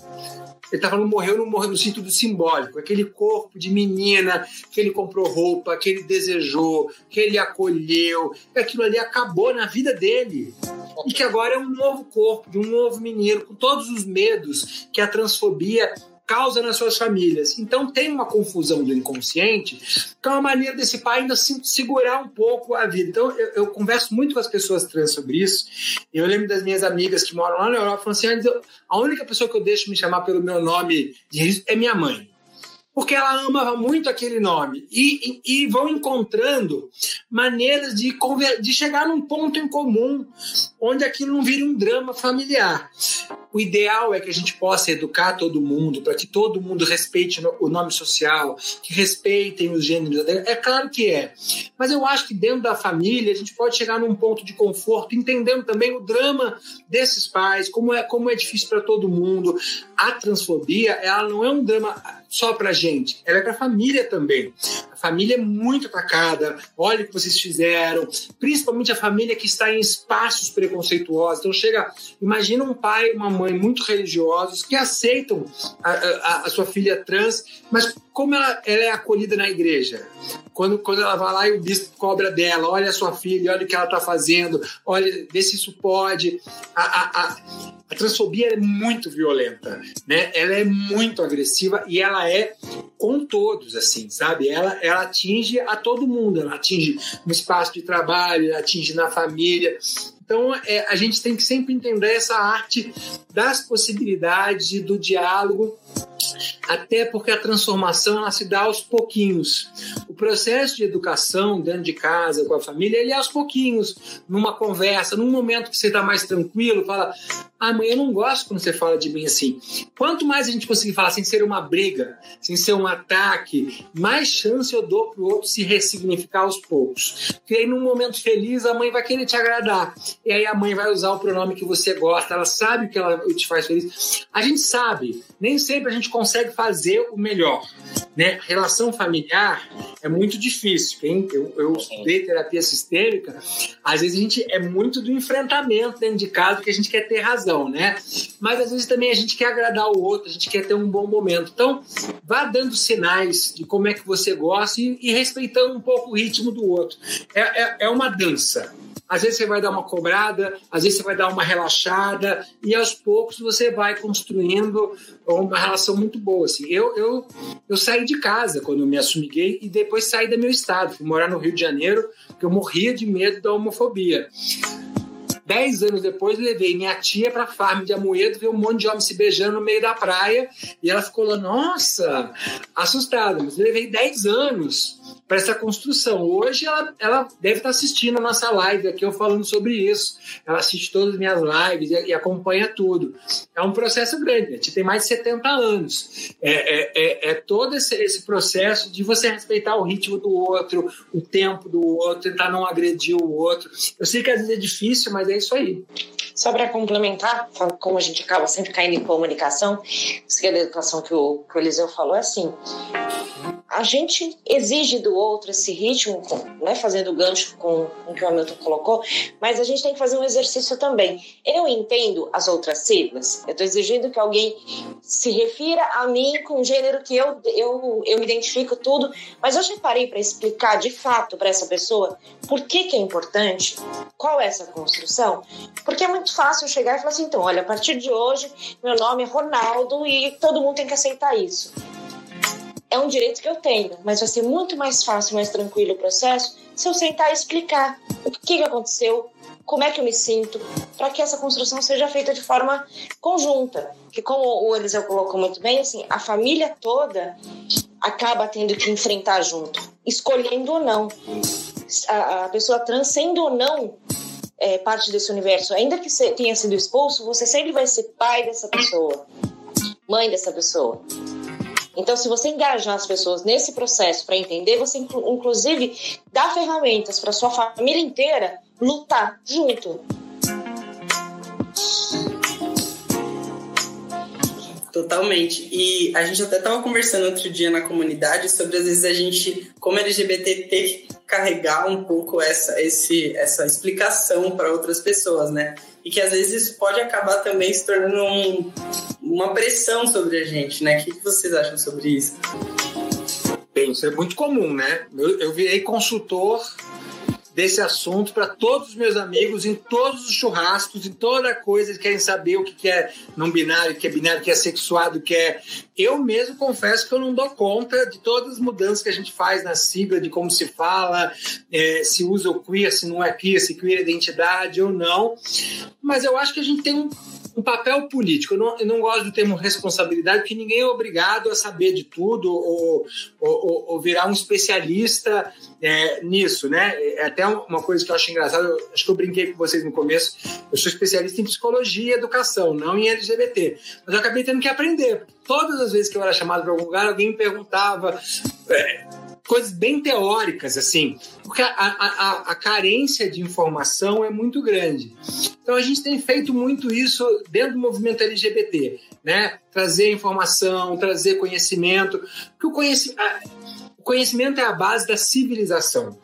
Ele tá falando morreu, morreu no sentido simbólico. Aquele corpo de menina que ele comprou roupa, que ele desejou, que ele acolheu, aquilo ali acabou na vida dele. E que agora é um novo corpo, de um novo menino, com todos os medos que a transfobia causa nas suas famílias. Então tem uma confusão do inconsciente, que é uma maneira desse pai ainda segurar um pouco a vida. Então eu, eu converso muito com as pessoas trans sobre isso. Eu lembro das minhas amigas que moram lá na Europa, falando assim: ah, a única pessoa que eu deixo me chamar pelo meu nome de risco é minha mãe porque ela amava muito aquele nome e, e, e vão encontrando maneiras de, de chegar num ponto em comum onde aquilo não vire um drama familiar. O ideal é que a gente possa educar todo mundo, para que todo mundo respeite o nome social, que respeitem os gêneros. É claro que é. Mas eu acho que dentro da família a gente pode chegar num ponto de conforto, entendendo também o drama desses pais, como é, como é difícil para todo mundo. A transfobia, ela não é um drama só para gente, ela é para a família também. A família é muito atacada. Olha o que vocês fizeram, principalmente a família que está em espaços preconceituosos. Então chega, imagina um pai, uma mãe muito religiosos que aceitam a, a, a sua filha trans, mas como ela, ela, é acolhida na igreja? Quando, quando ela vai lá e o bispo cobra dela, olha a sua filha, olha o que ela está fazendo, olha, vê se isso pode. A, a, a, a transfobia é muito violenta, né? Ela é muito agressiva e ela é com todos, assim, sabe? Ela, ela atinge a todo mundo, ela atinge no espaço de trabalho, ela atinge na família. Então, é, a gente tem que sempre entender essa arte das possibilidades do diálogo até porque a transformação ela se dá aos pouquinhos. O processo de educação dentro de casa, com a família, ele é aos pouquinhos, numa conversa, num momento que você está mais tranquilo, fala: Ah, eu não gosto quando você fala de mim assim. Quanto mais a gente conseguir falar sem ser uma briga, sem ser um ataque, mais chance eu dou para o outro se ressignificar aos poucos. Porque aí, num momento feliz, a mãe vai querer te agradar. E aí a mãe vai usar o pronome que você gosta, ela sabe que ela te faz feliz. A gente sabe, nem sempre a gente consegue fazer o melhor. Né? Relação familiar é muito difícil. Hein? Eu, eu estudei terapia sistêmica, às vezes a gente é muito do enfrentamento dentro de casa, porque a gente quer ter razão, né? Mas às vezes também a gente quer agradar o outro, a gente quer ter um bom momento. Então, vá dando sinais de como é que você gosta e, e respeitando um pouco o ritmo do outro. É, é, é uma dança. Às vezes você vai dar uma cobrada, às vezes você vai dar uma relaxada, e aos poucos você vai construindo uma relação muito boa. Assim. Eu, eu, eu saí de casa quando eu me assumi gay e depois saí do meu estado. Fui morar no Rio de Janeiro, porque eu morria de medo da homofobia. Dez anos depois, levei minha tia para farm de Amoedo, ver um monte de homem se beijando no meio da praia, e ela ficou lá, nossa, assustada. Mas levei dez anos para essa construção. Hoje ela, ela deve estar assistindo a nossa live aqui, eu falando sobre isso. Ela assiste todas as minhas lives e, e acompanha tudo. É um processo grande, a gente tem mais de 70 anos. É, é, é, é todo esse, esse, processo de você respeitar o ritmo do outro, o tempo do outro, tentar não agredir o outro. Eu sei que às vezes é difícil, mas é isso aí. Só para complementar, como a gente acaba sempre caindo em comunicação, isso que é a educação que o, que o Eliseu falou é assim: a gente exige do outro esse ritmo, né, fazendo gancho com o que o Hamilton colocou, mas a gente tem que fazer um exercício também. Eu entendo as outras siglas, eu estou exigindo que alguém se refira a mim com um gênero que eu, eu, eu identifico tudo, mas eu já parei para explicar de fato para essa pessoa por que, que é importante, qual é essa construção, porque é muito fácil chegar e falar assim: então, olha, a partir de hoje, meu nome é Ronaldo e todo mundo tem que aceitar isso é um direito que eu tenho, mas vai ser muito mais fácil, mais tranquilo o processo se eu sentar e explicar o que, que aconteceu, como é que eu me sinto, para que essa construção seja feita de forma conjunta. Que como o Eliseu colocou muito bem, assim, a família toda acaba tendo que enfrentar junto, escolhendo ou não. A, pessoa trans sendo ou não é, parte desse universo, ainda que tenha sido expulso, você sempre vai ser pai dessa pessoa, mãe dessa pessoa. Então, se você engajar as pessoas nesse processo para entender, você inclusive dá ferramentas para sua família inteira lutar junto. Totalmente. E a gente até estava conversando outro dia na comunidade sobre às vezes a gente, como LGBT, ter que carregar um pouco essa, esse, essa explicação para outras pessoas, né? E que às vezes isso pode acabar também se tornando um, uma pressão sobre a gente, né? O que vocês acham sobre isso? Bem, isso é muito comum, né? Eu, eu virei consultor desse assunto para todos os meus amigos em todos os churrascos, em toda coisa que querem saber o que é não binário, o que é binário, o que é sexuado, o que é. Eu mesmo confesso que eu não dou conta de todas as mudanças que a gente faz na sigla, de como se fala, é, se usa o queer, se não é queer, se queer é identidade ou não. Mas eu acho que a gente tem um um papel político. Eu não, eu não gosto do termo responsabilidade, porque ninguém é obrigado a saber de tudo ou, ou, ou virar um especialista é, nisso, né? É até uma coisa que eu acho engraçada, acho que eu brinquei com vocês no começo, eu sou especialista em psicologia e educação, não em LGBT. Mas eu acabei tendo que aprender. Todas as vezes que eu era chamado para algum lugar, alguém me perguntava... É, coisas bem teóricas, assim, porque a, a, a, carência de informação é muito grande. Então a gente tem feito muito isso dentro do movimento LGBT, né? Trazer informação, trazer conhecimento, porque o conhecimento, conhecimento é a base da civilização.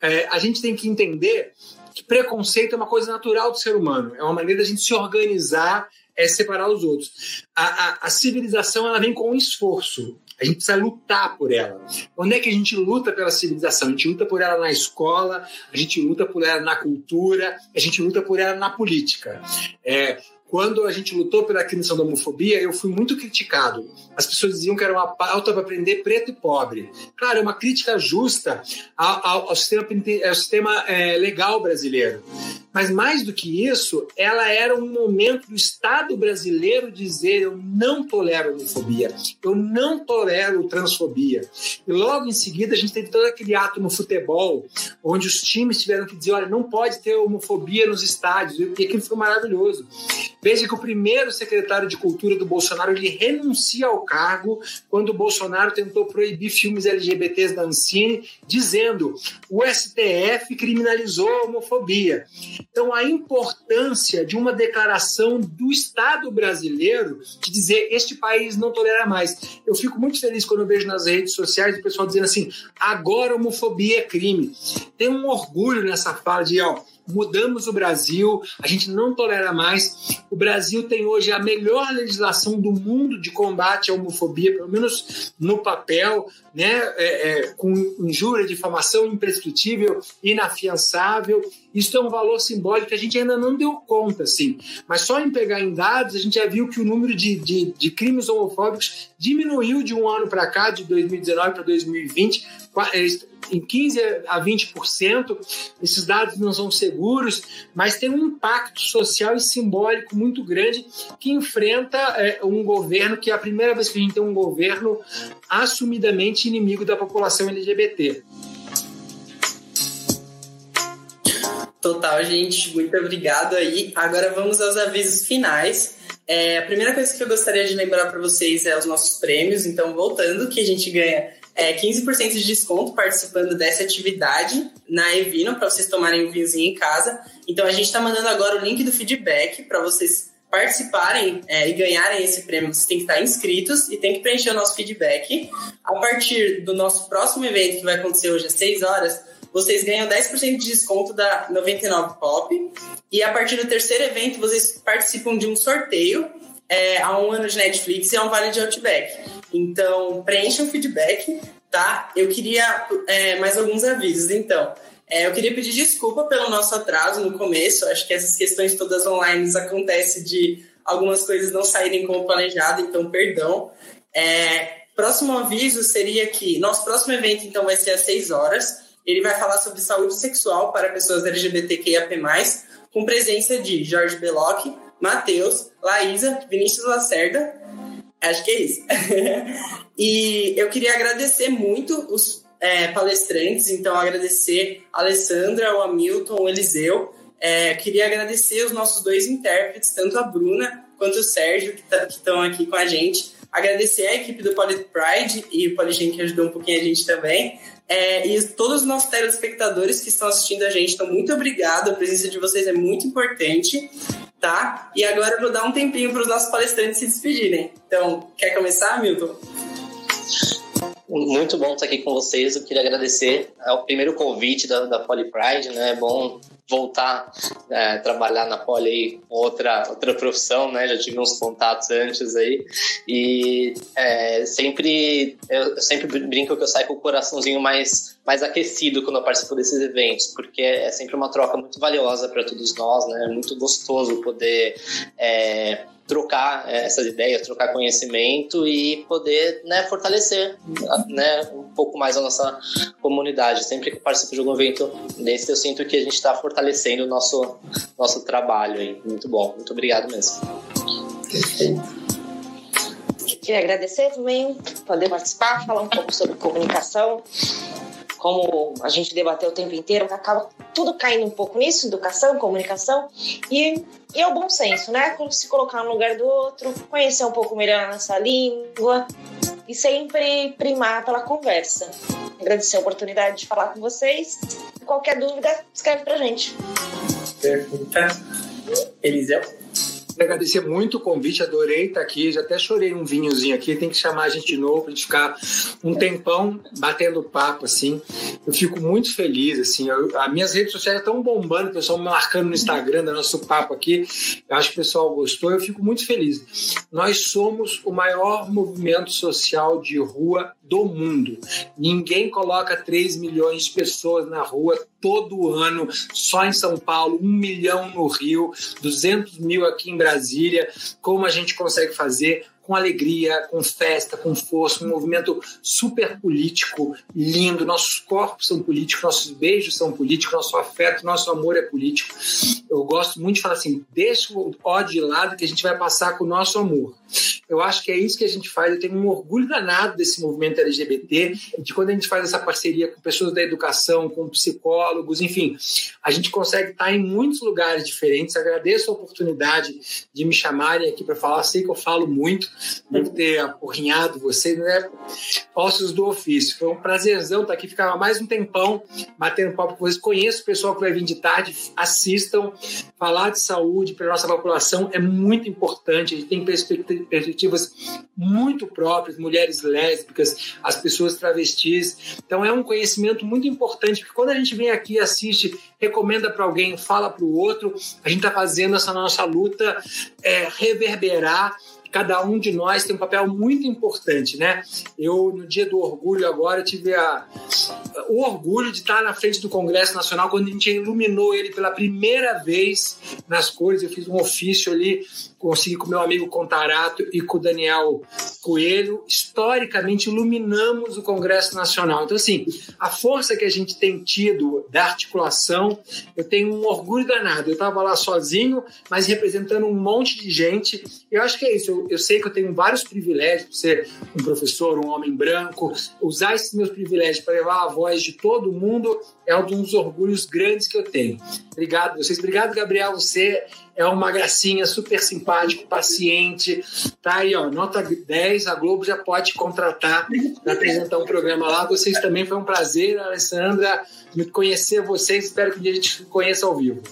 É, a gente tem que entender que preconceito é uma coisa natural do ser humano, é uma maneira da gente se organizar é separar os outros. A, a, a, civilização ela vem com um esforço. A gente precisa lutar por ela. Onde é que a gente luta pela civilização? A gente luta por ela na escola, a gente luta por ela na cultura, a gente luta por ela na política. É, quando a gente lutou pela criação da homofobia, eu fui muito criticado. As pessoas diziam que era uma pauta para prender preto e pobre. Claro, é uma crítica justa ao, ao, ao sistema, ao sistema é, legal brasileiro. Mas mais do que isso, ela era um momento do Estado brasileiro dizer: eu não tolero homofobia, eu não tolero transfobia. E logo em seguida a gente teve todo aquele ato no futebol, onde os times tiveram que dizer: olha, não pode ter homofobia nos estádios. E aquilo foi maravilhoso. Veja que o primeiro secretário de cultura do Bolsonaro ele renuncia ao cargo quando o Bolsonaro tentou proibir filmes LGBTs da Ancine, dizendo: o STF criminalizou a homofobia. Então, a importância de uma declaração do Estado brasileiro de dizer este país não tolera mais. Eu fico muito feliz quando eu vejo nas redes sociais o pessoal dizendo assim: agora homofobia é crime. Tem um orgulho nessa fala de, ó, mudamos o Brasil, a gente não tolera mais. O Brasil tem hoje a melhor legislação do mundo de combate à homofobia, pelo menos no papel, né? É, é, com injúria, difamação imprescritível, inafiançável. Isso é um valor simbólico que a gente ainda não deu conta, assim. Mas só em pegar em dados, a gente já viu que o número de, de, de crimes homofóbicos diminuiu de um ano para cá, de 2019 para 2020, em 15 a 20%. Esses dados não são seguros mas tem um impacto social e simbólico muito grande que enfrenta é, um governo que é a primeira vez que a gente tem um governo assumidamente inimigo da população LGBT. Total, gente. Muito obrigado aí. Agora vamos aos avisos finais. É, a primeira coisa que eu gostaria de lembrar para vocês é os nossos prêmios. Então, voltando, que a gente ganha é, 15% de desconto participando dessa atividade na Evino, para vocês tomarem um vinhozinho em casa. Então, a gente está mandando agora o link do feedback para vocês participarem é, e ganharem esse prêmio. Vocês têm que estar inscritos e tem que preencher o nosso feedback. A partir do nosso próximo evento, que vai acontecer hoje às 6 horas, vocês ganham 10% de desconto da 99 Pop. E a partir do terceiro evento, vocês participam de um sorteio é, a um ano de Netflix e a um vale de Outback. Então, preencham o feedback, tá? Eu queria é, mais alguns avisos. Então, é, eu queria pedir desculpa pelo nosso atraso no começo. Acho que essas questões todas online acontecem de algumas coisas não saírem como planejado, então, perdão. É, próximo aviso seria que nosso próximo evento, então, vai ser às 6 horas. Ele vai falar sobre saúde sexual para pessoas LGBTQIAP+, com presença de Jorge Beloc, Matheus, Laísa, Vinícius Lacerda. Acho que é isso. [laughs] e eu queria agradecer muito os é, palestrantes, então agradecer a Alessandra, o Hamilton, o Eliseu. É, queria agradecer os nossos dois intérpretes, tanto a Bruna quanto o Sérgio, que tá, estão aqui com a gente. Agradecer a equipe do Poly Pride e o Polygen que ajudou um pouquinho a gente também. É, e todos os nossos telespectadores que estão assistindo a gente, então muito obrigado, a presença de vocês é muito importante, tá? E agora eu vou dar um tempinho para os nossos palestrantes se despedirem. Então, quer começar, Milton? Muito bom estar aqui com vocês. Eu queria agradecer ao primeiro convite da, da né? É bom voltar a é, trabalhar na Poli aí, outra outra profissão, né? Já tive uns contatos antes aí e é, sempre eu sempre brinco que eu saio com o coraçãozinho mais mais aquecido quando eu participo desses eventos, porque é sempre uma troca muito valiosa para todos nós, né? É muito gostoso poder é, trocar é, essas ideias, trocar conhecimento e poder né, fortalecer né, um pouco mais a nossa comunidade. Sempre que participo de algum evento desse, eu sinto que a gente está fortalecendo o nosso, nosso trabalho. Aí. Muito bom, muito obrigado mesmo. Queria agradecer também, poder participar, falar um pouco sobre comunicação como a gente debateu o tempo inteiro, acaba tudo caindo um pouco nisso, educação, comunicação, e, e é o bom senso, né? Se colocar no lugar do outro, conhecer um pouco melhor a nossa língua e sempre primar pela conversa. Agradecer a oportunidade de falar com vocês. Qualquer dúvida, escreve pra gente. Perfeito. Eliseu? Agradecer muito o convite, adorei estar aqui. Já até chorei um vinhozinho aqui. Tem que chamar a gente de novo para a gente ficar um tempão batendo papo, assim. Eu fico muito feliz, assim. Eu, as minhas redes sociais estão bombando, o pessoal marcando no Instagram do nosso papo aqui. Eu acho que o pessoal gostou. Eu fico muito feliz. Nós somos o maior movimento social de rua do mundo. Ninguém coloca 3 milhões de pessoas na rua todo ano, só em São Paulo, um milhão no Rio, 200 mil aqui em Brasília. Como a gente consegue fazer? Com alegria, com festa, com força, um movimento super político, lindo. Nossos corpos são políticos, nossos beijos são políticos, nosso afeto, nosso amor é político. Eu gosto muito de falar assim: deixa o ódio de lado que a gente vai passar com o nosso amor. Eu acho que é isso que a gente faz. Eu tenho um orgulho danado desse movimento LGBT, de quando a gente faz essa parceria com pessoas da educação, com psicólogos, enfim, a gente consegue estar em muitos lugares diferentes. Agradeço a oportunidade de me chamarem aqui para falar. Sei que eu falo muito, devo ter apurrinhado vocês, né? Ossos do ofício. Foi um prazerzão estar aqui. Ficava mais um tempão batendo papo com vocês. Conheço o pessoal que vai vir de tarde, assistam. Falar de saúde para nossa população é muito importante. A gente tem perspectivas perspectivas muito próprias, mulheres lésbicas, as pessoas travestis. Então é um conhecimento muito importante, porque quando a gente vem aqui, assiste, recomenda para alguém, fala para o outro, a gente está fazendo essa nossa luta é, reverberar cada um de nós tem um papel muito importante, né? Eu, no dia do orgulho agora, tive a, o orgulho de estar na frente do Congresso Nacional quando a gente iluminou ele pela primeira vez nas cores. Eu fiz um ofício ali, consegui com meu amigo Contarato e com o Daniel Coelho, historicamente, iluminamos o Congresso Nacional. Então, assim, a força que a gente tem tido da articulação, eu tenho um orgulho danado. Eu estava lá sozinho, mas representando um monte de gente. Eu acho que é isso. Eu, eu sei que eu tenho vários privilégios por ser um professor, um homem branco. Usar esses meus privilégios para levar a voz de todo mundo é um dos orgulhos grandes que eu tenho. Obrigado vocês. Obrigado, Gabriel. Você é uma gracinha, super simpático, paciente. Tá aí, ó, nota 10, a Globo já pode contratar para apresentar um programa lá. Vocês também foi um prazer, Alessandra, conhecer vocês. Espero que um dia a gente conheça ao vivo.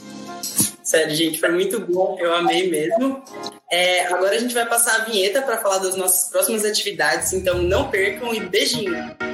Sério, gente, foi muito bom. Eu amei mesmo. É, agora a gente vai passar a vinheta para falar das nossas próximas atividades, então não percam e beijinho!